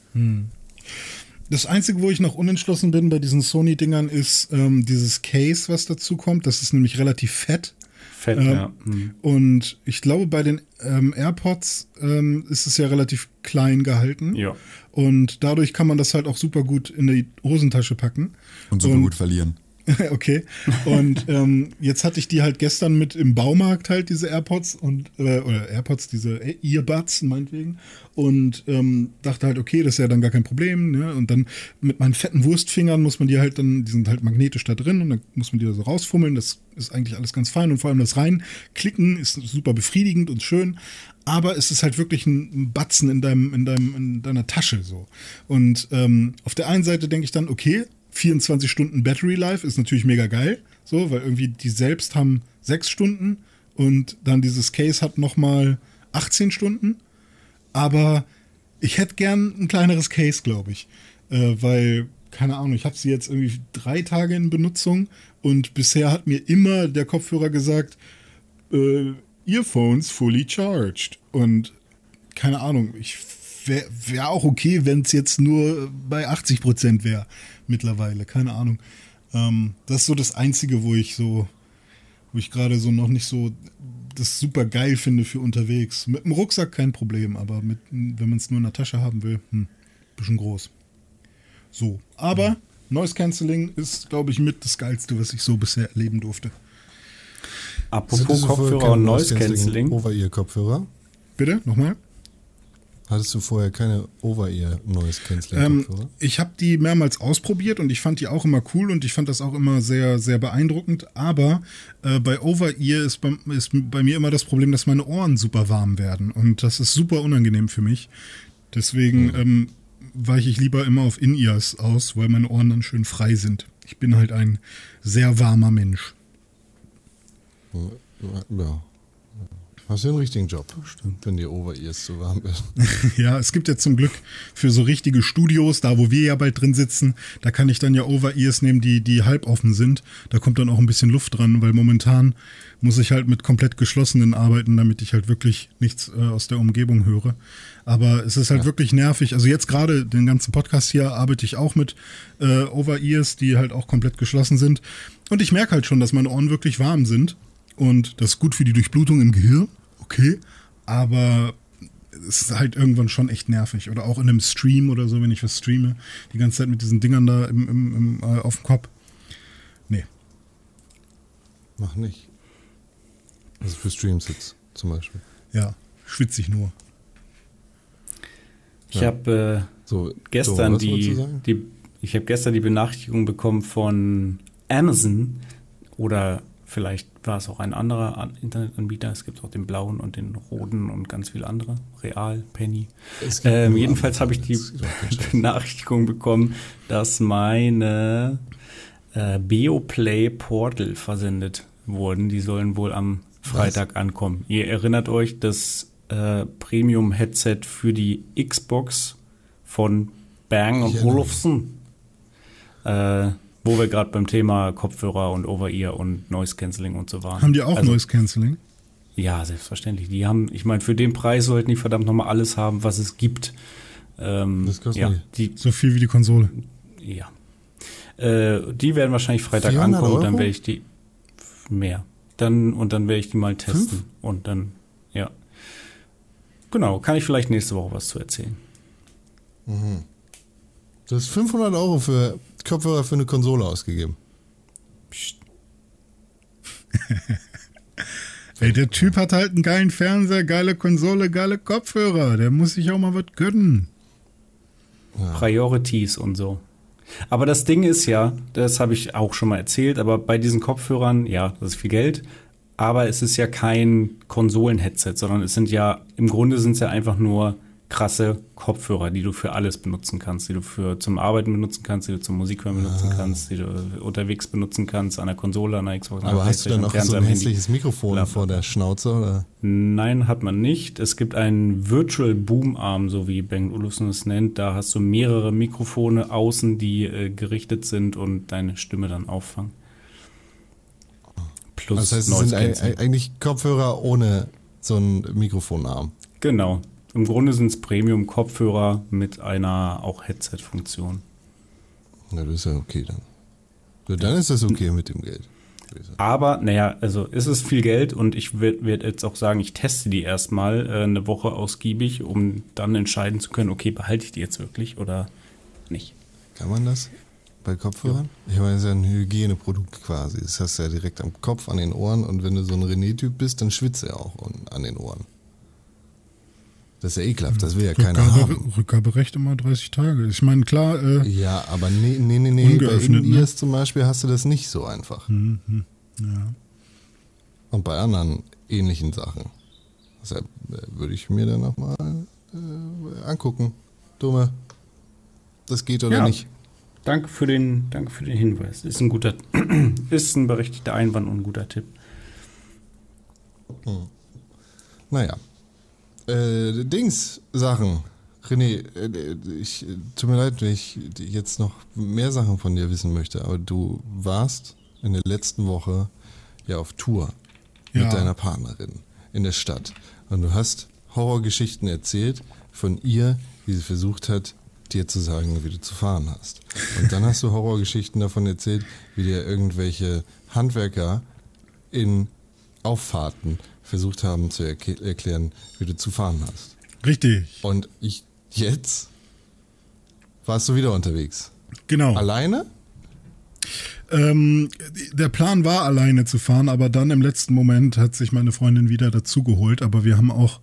Das Einzige, wo ich noch unentschlossen bin bei diesen Sony-Dingern, ist ähm, dieses Case, was dazu kommt. Das ist nämlich relativ fett. Fett, Ähm, ja. Hm. Und ich glaube, bei den ähm, AirPods ähm, ist es ja relativ klein gehalten. Ja. Und dadurch kann man das halt auch super gut in die Hosentasche packen. Und super gut verlieren. (laughs) okay. Und ähm, jetzt hatte ich die halt gestern mit im Baumarkt halt, diese AirPods und äh, oder AirPods, diese Earbuds meinetwegen. Und ähm, dachte halt, okay, das ist ja dann gar kein Problem. Ne? Und dann mit meinen fetten Wurstfingern muss man die halt dann, die sind halt magnetisch da drin und dann muss man die da so rausfummeln. Das ist eigentlich alles ganz fein und vor allem das Reinklicken ist super befriedigend und schön. Aber es ist halt wirklich ein Batzen in deinem, in deinem, in deiner Tasche so. Und ähm, auf der einen Seite denke ich dann, okay, 24 Stunden Battery Life ist natürlich mega geil, so, weil irgendwie die selbst haben sechs Stunden und dann dieses Case hat nochmal 18 Stunden. Aber ich hätte gern ein kleineres Case, glaube ich, äh, weil keine Ahnung, ich habe sie jetzt irgendwie drei Tage in Benutzung und bisher hat mir immer der Kopfhörer gesagt, äh, Earphones fully charged. Und keine Ahnung, ich wäre wär auch okay, wenn es jetzt nur bei 80 Prozent wäre mittlerweile. Keine Ahnung. Ähm, das ist so das Einzige, wo ich so, wo ich gerade so noch nicht so das super geil finde für unterwegs. Mit dem Rucksack kein Problem, aber mit, wenn man es nur in der Tasche haben will, hm, bisschen groß. So, aber Noise Cancelling ist, glaube ich, mit das Geilste, was ich so bisher erleben durfte. Apropos Kopfhörer und Noise Cancelling. Over-Ear-Kopfhörer? Bitte, nochmal? Hattest du vorher keine Over-Ear-Noise-Canceling-Kopfhörer? Ähm, ich habe die mehrmals ausprobiert und ich fand die auch immer cool und ich fand das auch immer sehr, sehr beeindruckend. Aber äh, bei Over-Ear ist bei, ist bei mir immer das Problem, dass meine Ohren super warm werden und das ist super unangenehm für mich. Deswegen mhm. ähm, weiche ich lieber immer auf In-Ears aus, weil meine Ohren dann schön frei sind. Ich bin halt ein sehr warmer Mensch. Ja. Hast du einen richtigen Job, Stimmt. wenn dir Over-Ears zu warm wird. (laughs) ja, es gibt ja zum Glück für so richtige Studios, da wo wir ja bald drin sitzen, da kann ich dann ja Over-Ears nehmen, die, die halb offen sind. Da kommt dann auch ein bisschen Luft dran, weil momentan muss ich halt mit komplett geschlossenen arbeiten, damit ich halt wirklich nichts äh, aus der Umgebung höre. Aber es ist halt ja. wirklich nervig. Also jetzt gerade den ganzen Podcast hier arbeite ich auch mit äh, Over-Ears, die halt auch komplett geschlossen sind. Und ich merke halt schon, dass meine Ohren wirklich warm sind. Und das ist gut für die Durchblutung im Gehirn okay, aber es ist halt irgendwann schon echt nervig. Oder auch in einem Stream oder so, wenn ich was streame, die ganze Zeit mit diesen Dingern da im, im, im, äh, auf dem Kopf. Nee. Mach nicht. Also für Streams jetzt zum Beispiel. Ja, schwitze ich nur. Ich ja. habe äh, so, gestern so, die, die, ich habe gestern die Benachrichtigung bekommen von Amazon oder Vielleicht war es auch ein anderer Internetanbieter. Es gibt auch den blauen und den roten und ganz viele andere. Real, Penny. Ähm, jedenfalls habe ich die (laughs) Benachrichtigung bekommen, dass meine äh, Beoplay Portal versendet wurden. Die sollen wohl am Freitag Was? ankommen. Ihr erinnert euch, das äh, Premium-Headset für die Xbox von Bang und Olufsen. Äh, wo wir gerade beim Thema Kopfhörer und Over-Ear und Noise Cancelling und so waren. Haben die auch also, Noise Cancelling? Ja, selbstverständlich. Die haben, ich meine, für den Preis sollten die verdammt nochmal alles haben, was es gibt. Ähm, das kostet ja, die, so viel wie die Konsole. Ja. Äh, die werden wahrscheinlich Freitag ankommen Euro? und dann werde ich die mehr. Dann und dann werde ich die mal testen Fünf? und dann ja. Genau, kann ich vielleicht nächste Woche was zu erzählen. Mhm. Das ist 500 Euro für Kopfhörer für eine Konsole ausgegeben. Psst. Ey, der Typ hat halt einen geilen Fernseher, geile Konsole, geile Kopfhörer. Der muss sich auch mal was gönnen. Ja. Priorities und so. Aber das Ding ist ja, das habe ich auch schon mal erzählt, aber bei diesen Kopfhörern, ja, das ist viel Geld, aber es ist ja kein Konsolen-Headset, sondern es sind ja, im Grunde sind es ja einfach nur krasse Kopfhörer, die du für alles benutzen kannst, die du für zum Arbeiten benutzen kannst, die du zum Musikhören benutzen ah. kannst, die du unterwegs benutzen kannst, an der Konsole, an der Xbox. Aber hast du dann auch so ein hässliches Mikrofon Klar. vor der Schnauze? Oder? Nein, hat man nicht. Es gibt einen Virtual Boom Arm, so wie Bengt Olufsen es nennt. Da hast du mehrere Mikrofone außen, die äh, gerichtet sind und deine Stimme dann auffangen. Plus das heißt, es sind eigentlich Kopfhörer ohne so einen Mikrofonarm. Genau, im Grunde sind es Premium-Kopfhörer mit einer auch Headset-Funktion. Na, das ist ja okay dann. So, dann ist das okay mit dem Geld. Aber, naja, also ist es viel Geld und ich werde werd jetzt auch sagen, ich teste die erstmal äh, eine Woche ausgiebig, um dann entscheiden zu können, okay, behalte ich die jetzt wirklich oder nicht. Kann man das? bei Kopfhörern? Ich meine, das ist ja ein Hygieneprodukt quasi. Das hast du ja direkt am Kopf, an den Ohren und wenn du so ein René-Typ bist, dann schwitzt er auch an den Ohren. Das ist ja ekelhaft, das will ja keiner Rückgabe, haben. Rückgaberecht immer 30 Tage. Ich meine, klar, äh, Ja, aber nee, nee, nee, nee. Bei Ungeöffnet, ne? Zum Beispiel hast du das nicht so einfach. mhm, ja. Und bei anderen ähnlichen Sachen. Deshalb äh, würde ich mir dann nochmal äh, angucken. Dumme. Das geht oder Ja. nicht. Danke für den, danke für den Hinweis. Ist ein guter, (clears throat) ist ein berechtigter Einwand und ein guter Tipp. Naja. Äh, Dings, Sachen. René, äh, ich, tut mir leid, wenn ich jetzt noch mehr Sachen von dir wissen möchte, aber du warst in der letzten Woche ja auf Tour Ja. mit deiner Partnerin in der Stadt. Und du hast Horrorgeschichten erzählt von ihr, wie sie versucht hat, dir zu sagen, wie du zu fahren hast. Und dann hast du Horrorgeschichten davon erzählt, wie dir irgendwelche Handwerker in Auffahrten versucht haben zu erk- erklären, wie du zu fahren hast. Richtig, Und ich jetzt warst du wieder unterwegs. genau. Alleine? Ähm, der Plan war, alleine zu fahren, aber dann im letzten Moment hat sich meine Freundin wieder dazugeholt. Aber wir haben auch,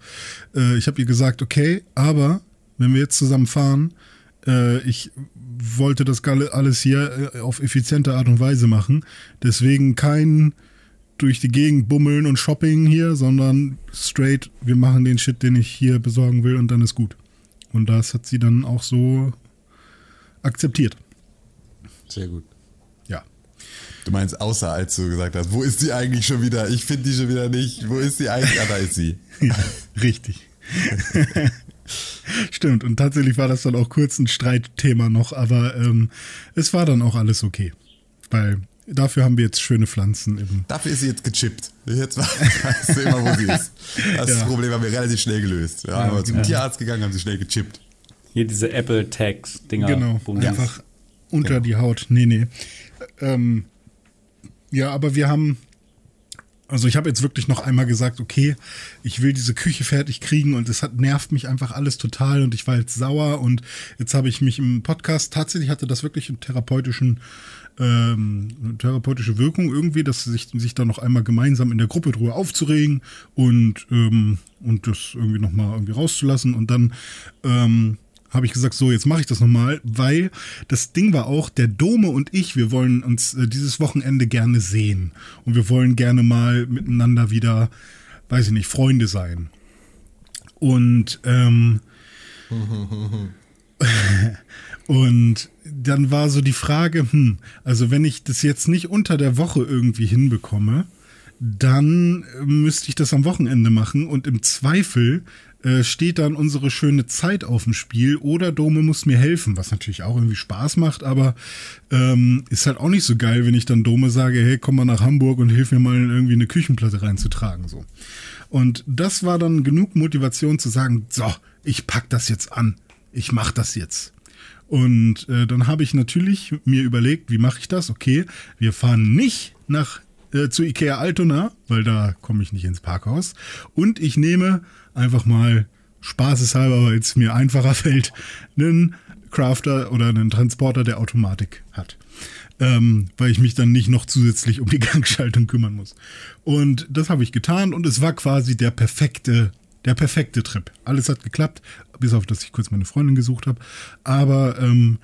äh, ich habe ihr gesagt, okay, aber wenn wir jetzt zusammen fahren, äh, ich wollte das alles hier äh, auf effiziente Art und Weise machen. Deswegen kein durch die Gegend bummeln und Shopping hier, sondern straight, wir machen den Shit, den ich hier besorgen will und dann ist gut. Und das hat sie dann auch so akzeptiert. Sehr gut. Ja. Du meinst, außer als du gesagt hast, wo ist die eigentlich schon wieder? Ich finde die schon wieder nicht. Wo ist die eigentlich? Ah, da ist sie. (laughs) Ja, richtig. (laughs) Stimmt, und tatsächlich war das dann auch kurz ein Streitthema noch, aber ähm, es war dann auch alles okay. Weil dafür haben wir jetzt schöne Pflanzen im. Dafür ist sie jetzt gechippt. Jetzt (laughs) weißt du immer, wo sie ist. Das Ja. Problem haben wir relativ schnell gelöst. Ja, haben wir zum Tierarzt gegangen, haben sie schnell gechippt. Hier diese Apple Tags Dinger. Genau, man- einfach unter die Haut. Nee, nee. Ähm, ja, aber wir haben. Also ich habe jetzt wirklich noch einmal gesagt, okay, ich will diese Küche fertig kriegen und es hat nervt mich einfach alles total und ich war jetzt sauer und jetzt habe ich mich im Podcast tatsächlich hatte das wirklich einen therapeutischen ähm, eine therapeutische Wirkung irgendwie, dass sich sich da noch einmal gemeinsam in der Gruppe drüber aufzuregen und ähm, und das irgendwie noch mal irgendwie rauszulassen und dann ähm, habe ich gesagt, so, jetzt mache ich das nochmal, weil das Ding war auch, der Dome und ich, wir wollen uns äh, dieses Wochenende gerne sehen. Und wir wollen gerne mal miteinander wieder, weiß ich nicht, Freunde sein. Und, ähm, (laughs) (laughs) und dann war so die Frage, hm, also wenn ich das jetzt nicht unter der Woche irgendwie hinbekomme, dann äh, müsste ich das am Wochenende machen und im Zweifel äh, steht dann unsere schöne Zeit auf dem Spiel oder Dome muss mir helfen, was natürlich auch irgendwie Spaß macht, aber ähm, ist halt auch nicht so geil, wenn ich dann Dome sage, hey, komm mal nach Hamburg und hilf mir mal irgendwie eine Küchenplatte reinzutragen, so. Und das war dann genug Motivation zu sagen, so, ich pack das jetzt an, ich mach das jetzt. Und äh, dann habe ich natürlich mir überlegt, wie mache ich das? Okay, wir fahren nicht nach äh, zu Ikea Altona, weil da komme ich nicht ins Parkhaus. Und ich nehme einfach mal spaßeshalber, weil es mir einfacher (laughs) fällt, einen Crafter oder einen Transporter, der Automatik hat. Ähm, weil ich mich dann nicht noch zusätzlich um die (laughs) Gangschaltung kümmern muss. Und das habe ich getan und es war quasi der perfekte der perfekte Trip. Alles hat geklappt, bis auf, dass ich kurz meine Freundin gesucht habe. Aber ähm,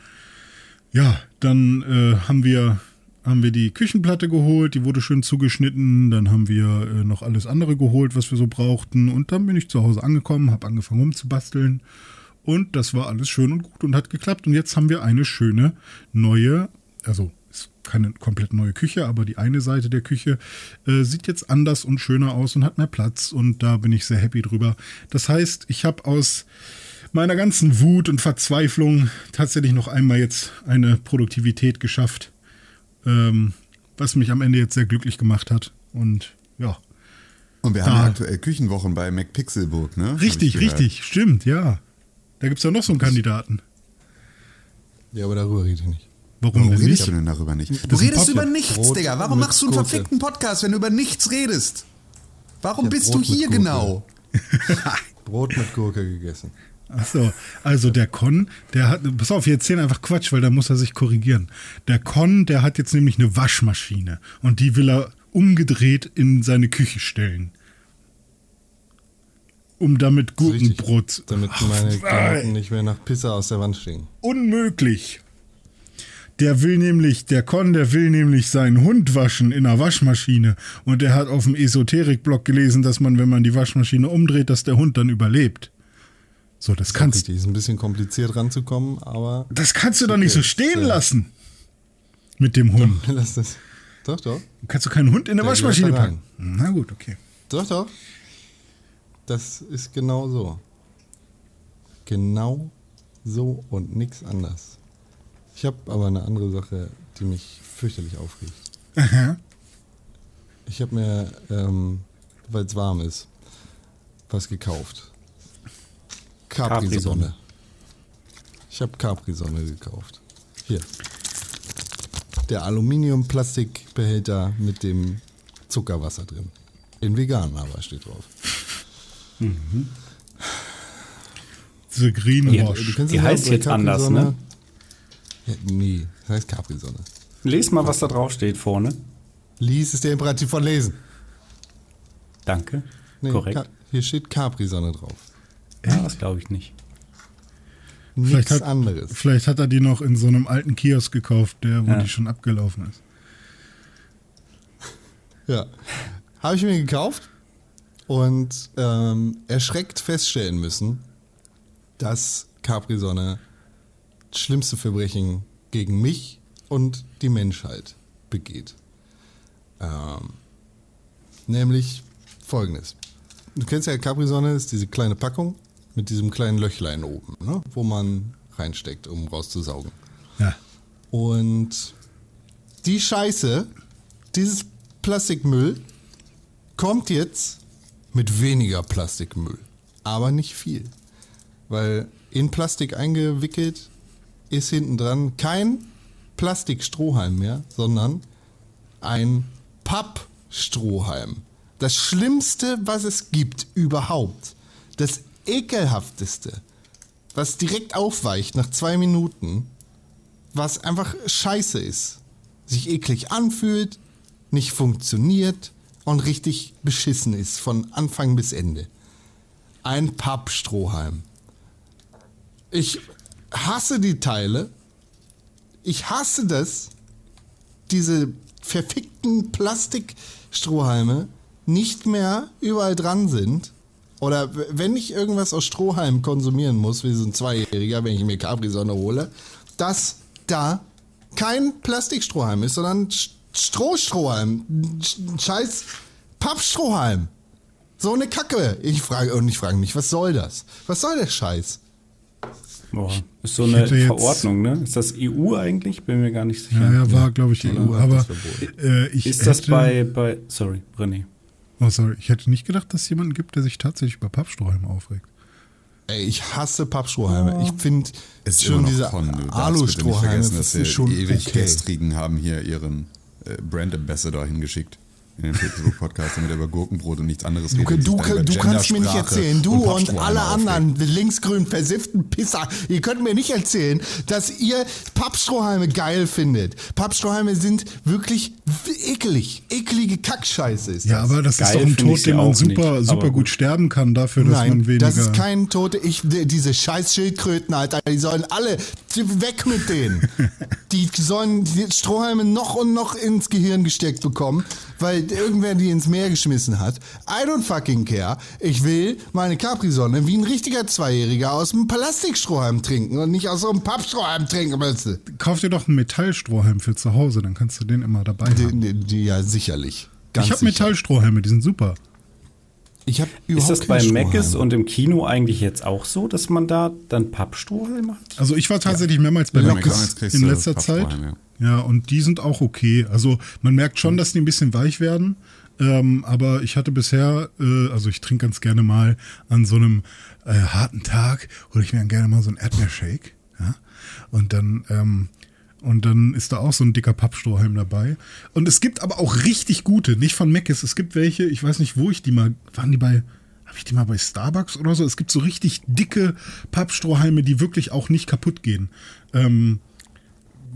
ja, dann äh, haben wir haben wir die Küchenplatte geholt, die wurde schön zugeschnitten, dann haben wir äh, noch alles andere geholt, was wir so brauchten und dann bin ich zu Hause angekommen, habe angefangen rumzubasteln und das war alles schön und gut und hat geklappt und jetzt haben wir eine schöne neue, also keine komplett neue Küche, aber die eine Seite der Küche äh, sieht jetzt anders und schöner aus und hat mehr Platz und da bin ich sehr happy drüber. Das heißt, ich habe aus meiner ganzen Wut und Verzweiflung tatsächlich noch einmal jetzt eine Produktivität geschafft, ähm, was mich am Ende jetzt sehr glücklich gemacht hat. Und ja, Und wir haben Da. ja aktuell Küchenwochen bei McPixelburg, ne? Richtig, richtig, stimmt, ja. Da gibt es ja noch so einen Kandidaten. Ja, aber darüber rede ich nicht. Warum, Warum redest du denn darüber nicht? Du Das ein redest über nichts, Brot Digga. Warum machst du einen Gurke. verfickten Podcast, wenn du über nichts redest? Warum bist Brot du hier genau? (laughs) Brot mit Gurke gegessen. Ach so, also der Con, der hat, pass auf, wir erzählen einfach Quatsch, weil da muss er sich korrigieren. Der Con, der hat jetzt nämlich eine Waschmaschine und die will er umgedreht in seine Küche stellen. Um damit Gurkenbrot. Damit Ach, meine Klamotten nicht mehr nach Pisse aus der Wand stehen. Unmöglich. Der will nämlich, der Con, der will nämlich seinen Hund waschen in einer Waschmaschine. Und der hat auf dem Esoterik-Blog gelesen, dass man, wenn man die Waschmaschine umdreht, dass der Hund dann überlebt. So, das kannst, Richtig, ist ein bisschen kompliziert ranzukommen, aber das kannst du doch nicht so Okay, stehen so. lassen. Mit dem Hund. lass das. Doch, doch. Du kannst doch keinen Hund in eine Der Waschmaschine packen. Na gut, okay. Doch, doch. Das ist genau so. Genau so und nichts anders. Ich habe aber eine andere Sache, die mich fürchterlich aufregt. Aha. Ich habe mir, ähm, weil es warm ist, was gekauft. Capri-Sonne. Ich habe Capri-Sonne gekauft. Hier. Der Aluminium-Plastikbehälter mit dem Zuckerwasser drin. In vegan aber steht drauf. The Greenwash. Die heißt jetzt anders, ne? Ja, nee, das heißt Capri-Sonne. Les mal, was da drauf steht vorne. Lies ist der Imperativ von lesen. Danke. Nee, Korrekt. Ka- hier steht Capri-Sonne drauf. Ja, das glaube ich nicht. Vielleicht Nichts hat, anderes. vielleicht hat er die noch in so einem alten Kiosk gekauft, der, wo Ja. die schon abgelaufen ist. Ja. Habe ich mir gekauft und ähm, erschreckt feststellen müssen, dass Capri-Sonne schlimmste Verbrechen gegen mich und die Menschheit begeht. Ähm, nämlich folgendes. Du kennst ja Capri-Sonne, ist diese kleine Packung mit diesem kleinen Löchlein oben, ne, wo man reinsteckt, um rauszusaugen. Ja. Und die Scheiße, dieses Plastikmüll, kommt jetzt mit weniger Plastikmüll. Aber nicht viel. Weil in Plastik eingewickelt ist hinten dran kein Plastikstrohhalm mehr, sondern ein Pappstrohhalm. Das Schlimmste, was es gibt überhaupt. Das ekelhafteste, was direkt aufweicht nach zwei Minuten, was einfach scheiße ist. Sich eklig anfühlt, nicht funktioniert und richtig beschissen ist von Anfang bis Ende. Ein Pappstrohhalm. Ich hasse die Teile. Ich hasse das, diese verfickten Plastikstrohhalme nicht mehr überall dran sind. Oder wenn ich irgendwas aus Strohhalm konsumieren muss, wie so ein Zweijähriger, wenn ich mir Capri-Sonne hole, dass da kein Plastikstrohhalm ist, sondern Strohstrohhalm. Sch- Scheiß Pappstrohhalm. So eine Kacke. Ich frage, und ich frage mich, was soll das? Was soll der Scheiß? Boah, ist so eine Verordnung, ne? Ist das EU eigentlich? Bin mir gar nicht sicher. Ja, ja, war, glaube ich, die EU. hat Aber äh, ich Ist das bei, bei, sorry, René. Oh, sorry. Ich hätte nicht gedacht, dass es jemanden gibt, der sich tatsächlich über Pappstrohhalme aufregt. Ey, ich hasse Pappstrohhalme. Ich finde Ist schon diese Alustrohhalme schon die ewig okay. gestrigen haben hier ihren äh, Brand Ambassador hingeschickt. In den Facebook-Podcast, damit er über Gurkenbrot und nichts anderes Du, redet. und du, über du kannst mir nicht erzählen, du und, Pappstrohhalme alle anderen linksgrün versifften Pisser, ihr könnt mir nicht erzählen, dass ihr Pappstrohhalme geil findet. Pappstrohhalme sind wirklich ekelig. Ekelige Kackscheiße ist das. Ja, aber das ist Geil doch ein Tod, den man auch super, nicht, super gut gut. sterben kann dafür, dass man Nein, weniger. das ist kein Tote. Ich, diese scheiß Schildkröten, Alter, die sollen alle weg mit denen. (laughs) Die sollen die Strohhalme noch und noch ins Gehirn gesteckt bekommen, weil irgendwer die ins Meer geschmissen hat. I don't fucking care. Ich will meine Capri-Sonne wie ein richtiger Zweijähriger aus einem Plastikstrohhalm trinken und nicht aus so einem Pappstrohhalm trinken müsste. Kauf dir doch einen Metallstrohhalm für zu Hause, dann kannst du den immer dabei haben. Die, die, ja, sicherlich. Ganz ich habe sicher. Metallstrohhalme, die sind super. Ich habe Ist das bei Strohhalm. und im Kino eigentlich jetzt auch so, dass man da dann Pappstrohhalme hat? Also ich war tatsächlich mehrmals bei kriegst in letzter Zeit. Pappstrohhalme, Ja, und die sind auch okay. Also man merkt schon, dass die ein bisschen weich werden. Ähm, aber ich hatte bisher, äh, also ich trinke ganz gerne mal an so einem äh, harten Tag, hole ich mir dann gerne mal so einen Erdbeershake. Ja? Und dann, ähm, und dann ist da auch so ein dicker Pappstrohhalm dabei. Und es gibt aber auch richtig gute, nicht von Mc's. Es gibt welche, ich weiß nicht, wo ich die mal, waren die bei, habe ich die mal bei Starbucks oder so? Es gibt so richtig dicke Pappstrohhalme, die wirklich auch nicht kaputt gehen. Ähm,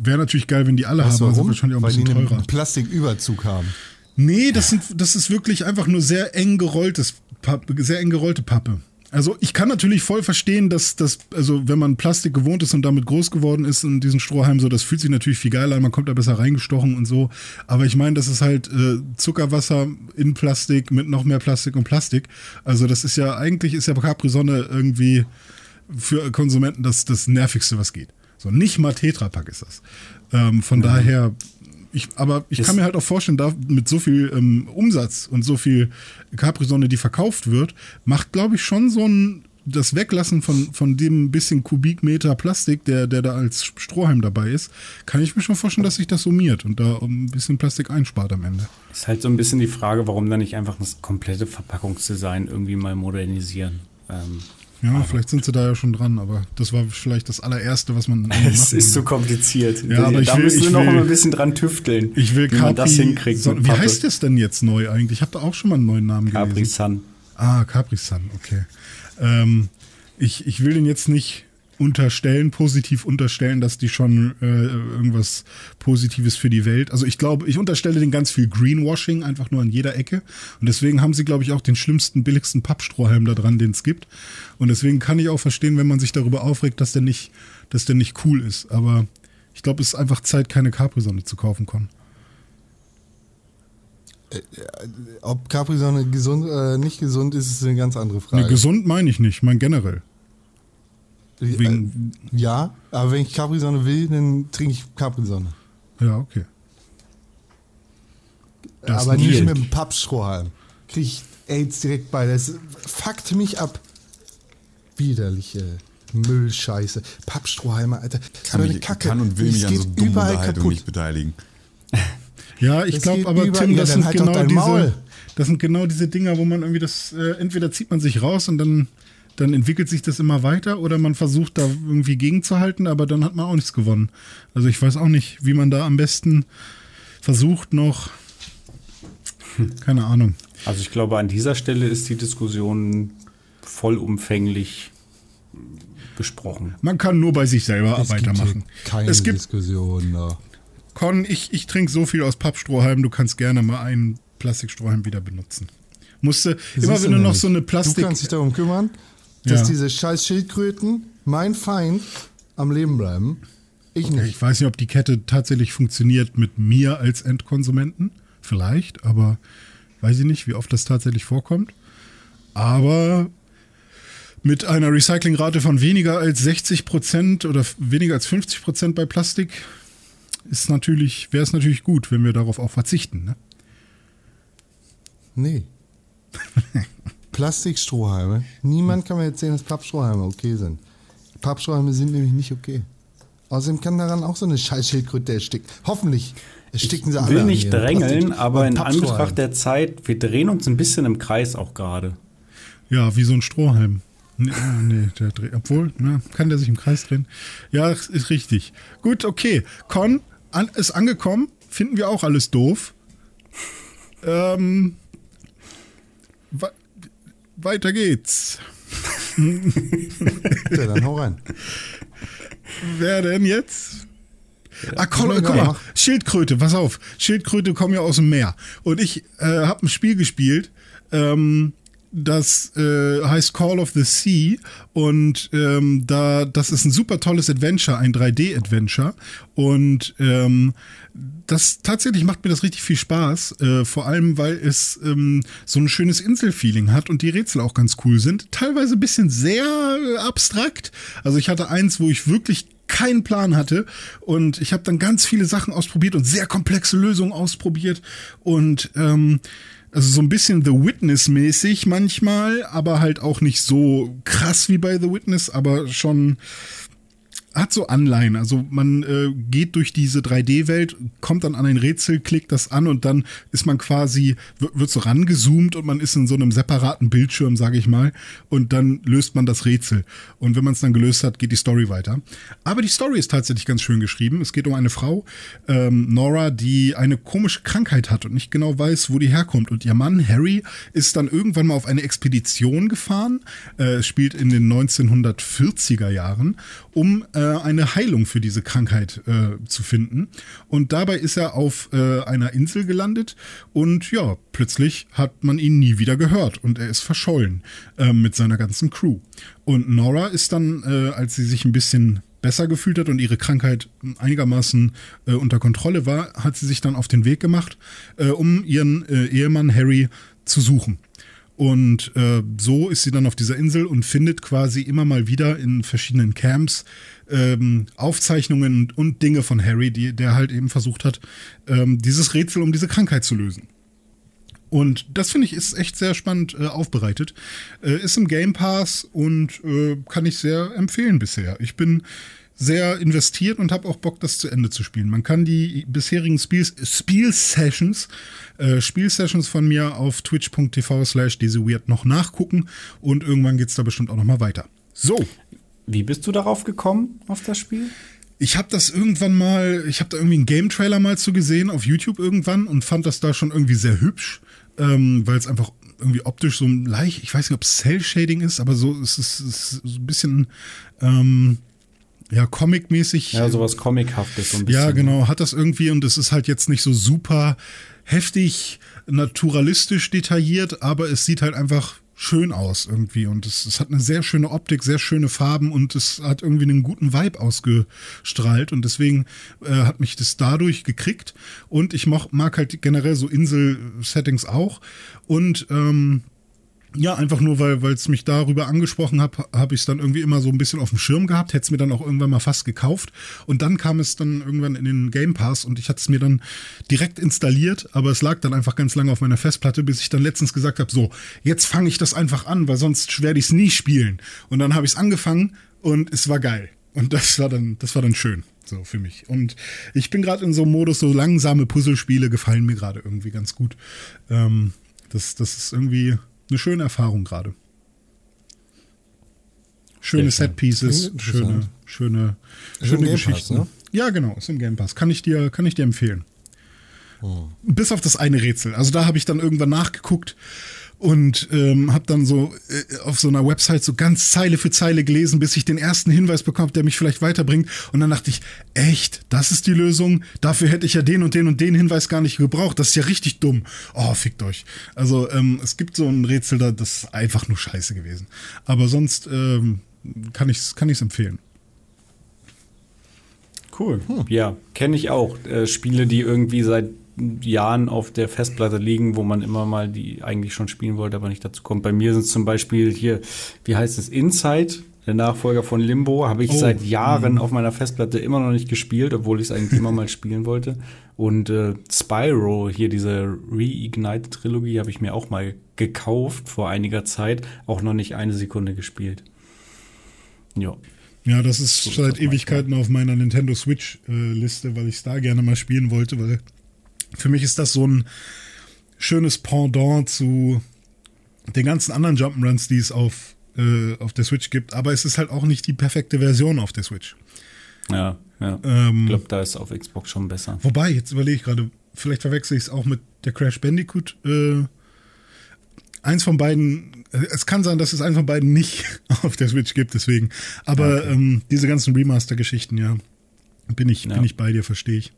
Wäre natürlich geil, wenn die alle Weißt haben, aber sind wahrscheinlich auch ein Weil die bisschen einen teurer. Plastiküberzug haben. Nee, das, sind, das ist wirklich einfach nur sehr eng gerolltes Pappe, sehr eng gerollte Pappe. Also ich kann natürlich voll verstehen, dass das, also wenn man Plastik gewohnt ist und damit groß geworden ist in diesen Strohhalm, so, das fühlt sich natürlich viel geiler an, man kommt da besser reingestochen und so. Aber ich meine, das ist halt äh, Zuckerwasser in Plastik mit noch mehr Plastik und Plastik. Also das ist ja, eigentlich ist ja Capri-Sonne irgendwie für Konsumenten das, das Nervigste, was geht. So, nicht mal Tetrapack ist das. Ähm, von daher, ich, aber ich kann mir halt auch vorstellen, da mit so viel ähm, Umsatz und so viel Capri-Sonne, die verkauft wird, macht, glaube ich, schon so ein das Weglassen von, von dem bisschen Kubikmeter Plastik, der, der da als Strohhalm dabei ist, kann ich mir schon vorstellen, dass sich das summiert und da ein bisschen Plastik einspart am Ende. Ist halt so ein bisschen die Frage, warum dann nicht einfach das komplette Verpackungsdesign irgendwie mal modernisieren. Ähm, Ja, vielleicht sind sie da ja schon dran, aber das war vielleicht das allererste, was man (laughs) es ist so kompliziert. Ja, aber ich da will- müssen wir ich noch will- ein bisschen dran tüfteln. Ich will wie man das Capri- hinkriegt. So, wie heißt das denn jetzt neu eigentlich? Ich habe da auch schon mal einen neuen Namen Capri gelesen. Sun. Ah, Capri Sun, okay. Ähm, ich, ich will den jetzt nicht unterstellen, positiv unterstellen, dass die schon äh, irgendwas Positives für die Welt. Also ich glaube, ich unterstelle den ganz viel Greenwashing einfach nur an jeder Ecke. Und deswegen haben sie, glaube ich, auch den schlimmsten, billigsten Pappstrohhalm da dran, den es gibt. Und deswegen kann ich auch verstehen, wenn man sich darüber aufregt, dass der nicht, dass der nicht cool ist. Aber ich glaube, es ist einfach Zeit, keine Capri-Sonne zu kaufen, Con. Ob Capri-Sonne gesund, äh, nicht gesund ist, ist eine ganz andere Frage. Nee, gesund meine ich nicht, mein generell. Äh, wegen- ja, aber wenn ich Capri-Sonne will, dann trinke ich Capri-Sonne. Ja, okay. Das aber nicht mit dem Pappstrohhalm. Krieg ich AIDS direkt bei. Das fuckt mich ab. Widerliche Müllscheiße. Pappstrohhalme, Alter. Das Kann, eine mich, Kacke. kann und will Das mich an geht so dummen überall Unterhaltungen nicht beteiligen. (laughs) Ja, ich Das glaube aber, über- Tim, das sind halt doch genau dein diese, Maul. das sind genau diese Dinger, wo man irgendwie das, äh, entweder zieht man sich raus und dann, dann entwickelt sich das immer weiter oder man versucht da irgendwie gegenzuhalten, aber dann hat man auch nichts gewonnen. Also ich weiß auch nicht, wie man da am besten versucht noch, keine Ahnung. Also ich glaube, an dieser Stelle ist die Diskussion vollumfänglich besprochen. Man kann nur bei sich selber Es gibt weitermachen. hier keine Es gibt, Diskussion. Da. Con, ich, ich trinke so viel aus Pappstrohhalm, du kannst gerne mal einen Plastikstrohhalm wieder benutzen. Musste, immer wenn du noch so eine Plastik... Du kannst dich darum kümmern, dass Ja. diese scheiß Schildkröten, mein Feind, am Leben bleiben. Ich nicht. Ich weiß nicht, ob die Kette tatsächlich funktioniert mit mir als Endkonsumenten. Vielleicht, aber weiß ich nicht, wie oft das tatsächlich vorkommt. Aber mit einer Recyclingrate von weniger als 60 Prozent oder weniger als 50 Prozent bei Plastik ist natürlich, wäre es natürlich gut, wenn wir darauf auch verzichten. Ne? Nee. (laughs) Plastikstrohhalme. Niemand kann mir erzählen, dass Pappstrohhalme okay sind. Pappstrohhalme sind nämlich nicht okay. Außerdem kann daran auch so eine scheiß Schildkröte ersticken. Hoffentlich ersticken sie Ich alle. will an nicht drängeln, Plastik- aber in. Anbetracht der Zeit, wir drehen uns ein bisschen im Kreis auch gerade. Ja, wie so ein Strohhalm. Nee, nee der dreht, obwohl, ja, kann der sich im Kreis drehen? Ja, das ist richtig. Gut, okay. Con an, ist angekommen. Finden wir auch alles doof. Ähm, weiter geht's. (laughs) Ja, dann hau rein. Wer denn jetzt? Ah, komm, Ja, guck mal. Schildkröte, pass auf. Schildkröte kommen ja aus dem Meer. Und ich äh, habe ein Spiel gespielt, ähm, das äh, heißt Call of the Sea. Und ähm, da, das ist ein super tolles Adventure, ein 3D-Adventure. Und ähm, das tatsächlich macht mir das richtig viel Spaß, äh, vor allem weil es ähm, so ein schönes Inselfeeling hat und die Rätsel auch ganz cool sind. Teilweise ein bisschen sehr äh, abstrakt. Also ich hatte eins, wo ich wirklich keinen Plan hatte und ich habe dann ganz viele Sachen ausprobiert und sehr komplexe Lösungen ausprobiert und ähm, also so ein bisschen The Witness mäßig manchmal, aber halt auch nicht so krass wie bei The Witness, aber schon hat so Anleihen. Also man äh, geht durch diese 3D-Welt, kommt dann an ein Rätsel, klickt das an und dann ist man quasi, wird so rangezoomt und man ist in so einem separaten Bildschirm, sage ich mal, und dann löst man das Rätsel. Und wenn man es dann gelöst hat, geht die Story weiter. Aber die Story ist tatsächlich ganz schön geschrieben. Es geht um eine Frau, ähm, Nora, die eine komische Krankheit hat und nicht genau weiß, wo die herkommt. Und ihr Mann, Harry, ist dann irgendwann mal auf eine Expedition gefahren, äh, spielt in den 1940er Jahren, um äh, eine Heilung für diese Krankheit äh, zu finden. Und dabei ist er auf äh, einer Insel gelandet und ja, plötzlich hat man ihn nie wieder gehört und er ist verschollen äh, mit seiner ganzen Crew. Und Nora ist dann, äh, als sie sich ein bisschen besser gefühlt hat und ihre Krankheit einigermaßen äh, unter Kontrolle war, hat sie sich dann auf den Weg gemacht, äh, um ihren äh, Ehemann Harry zu suchen. Und äh, so ist sie dann auf dieser Insel und findet quasi immer mal wieder in verschiedenen Camps ähm, Aufzeichnungen und, Dinge von Harry, die, der halt eben versucht hat, ähm, dieses Rätsel um diese Krankheit zu lösen. Und das finde ich ist echt sehr spannend äh, aufbereitet. Äh, ist im Game Pass und äh, kann ich sehr empfehlen bisher. Ich bin sehr investiert und habe auch Bock, das zu Ende zu spielen. Man kann die bisherigen Spiel-Sessions äh, Spielsessions von mir auf twitch.tv slash noch nachgucken und irgendwann geht es da bestimmt auch noch mal weiter. So. Wie bist du darauf gekommen, auf das Spiel? Ich habe das irgendwann mal, ich habe da irgendwie einen Game-Trailer mal zu gesehen auf YouTube irgendwann und fand das da schon irgendwie sehr hübsch, ähm, weil es einfach irgendwie optisch so leicht, ich weiß nicht, ob es Cell-Shading ist, aber so es ist es so ein bisschen ähm, ja, Comic-mäßig. Ja, sowas Comichaftes so ein bisschen. Ja, genau, hat das irgendwie und es ist halt jetzt nicht so super heftig naturalistisch detailliert, aber es sieht halt einfach schön aus irgendwie. Und es, es, hat eine sehr schöne Optik, sehr schöne Farben und es hat irgendwie einen guten Vibe ausgestrahlt. Und deswegen äh, hat mich das dadurch gekriegt. Und ich mag, mag halt generell so Insel-Settings auch. Und ähm, ja, einfach nur, weil es mich darüber angesprochen hat, habe ich es dann irgendwie immer so ein bisschen auf dem Schirm gehabt, hätte es mir dann auch irgendwann mal fast gekauft. Und dann kam es dann irgendwann in den Game Pass und ich hatte es mir dann direkt installiert, aber es lag dann einfach ganz lange auf meiner Festplatte, bis ich dann letztens gesagt habe, so, jetzt fange ich das einfach an, weil sonst werde ich es nie spielen. Und dann habe ich es angefangen und es war geil. Und das war dann, das war dann schön. So für mich. Und ich bin gerade in so einem Modus, so langsame Puzzlespiele gefallen mir gerade irgendwie ganz gut. Ähm, das, das ist irgendwie, eine schöne Erfahrung gerade. Schöne Set-Pieces, schöne, schöne, schöne Geschichten. Pass, ne? Ja, genau, ist im Game Pass. Kann ich dir, kann ich dir empfehlen. Oh. Bis auf das eine Rätsel. Also da habe ich dann irgendwann nachgeguckt und ähm, habe dann so äh, auf so einer Website so ganz Zeile für Zeile gelesen, bis ich den ersten Hinweis bekomme, der mich vielleicht weiterbringt. Und dann dachte ich, echt, das ist die Lösung? Dafür hätte ich ja den und den und den Hinweis gar nicht gebraucht. Das ist ja richtig dumm. Oh, fickt euch. Also ähm, es gibt so ein Rätsel da, das ist einfach nur scheiße gewesen. Aber sonst ähm, kann ich es kann empfehlen. Cool. Hm. Ja, kenne ich auch. Äh, Spiele, die irgendwie seit Jahren auf der Festplatte liegen, wo man immer mal die eigentlich schon spielen wollte, aber nicht dazu kommt. Bei mir sind es zum Beispiel hier, wie heißt es, Inside, der Nachfolger von Limbo, habe ich oh. seit Jahren mhm. auf meiner Festplatte immer noch nicht gespielt, obwohl ich es eigentlich immer mal spielen wollte. Und äh, Spyro, hier diese Reignite-Trilogie, habe ich mir auch mal gekauft vor einiger Zeit, auch noch nicht eine Sekunde gespielt. Ja. Ja, das ist so seit Ewigkeiten auf meiner Nintendo Switch-Liste, äh, weil ich es da gerne mal spielen wollte, weil für mich ist das so ein schönes Pendant zu den ganzen anderen Jump'n'Runs, die es auf, äh, auf der Switch gibt. Aber es ist halt auch nicht die perfekte Version auf der Switch. Ja, ja. Ähm, ich glaube, da ist auf Xbox schon besser. Wobei, jetzt überlege ich gerade, vielleicht verwechsel ich es auch mit der Crash Bandicoot. Äh, eins von beiden, äh, es kann sein, dass es eins von beiden nicht (laughs) auf der Switch gibt, deswegen. Aber okay. ähm, diese ganzen Remaster-Geschichten, ja, bin ich, ja. bin ich bei dir, verstehe ich.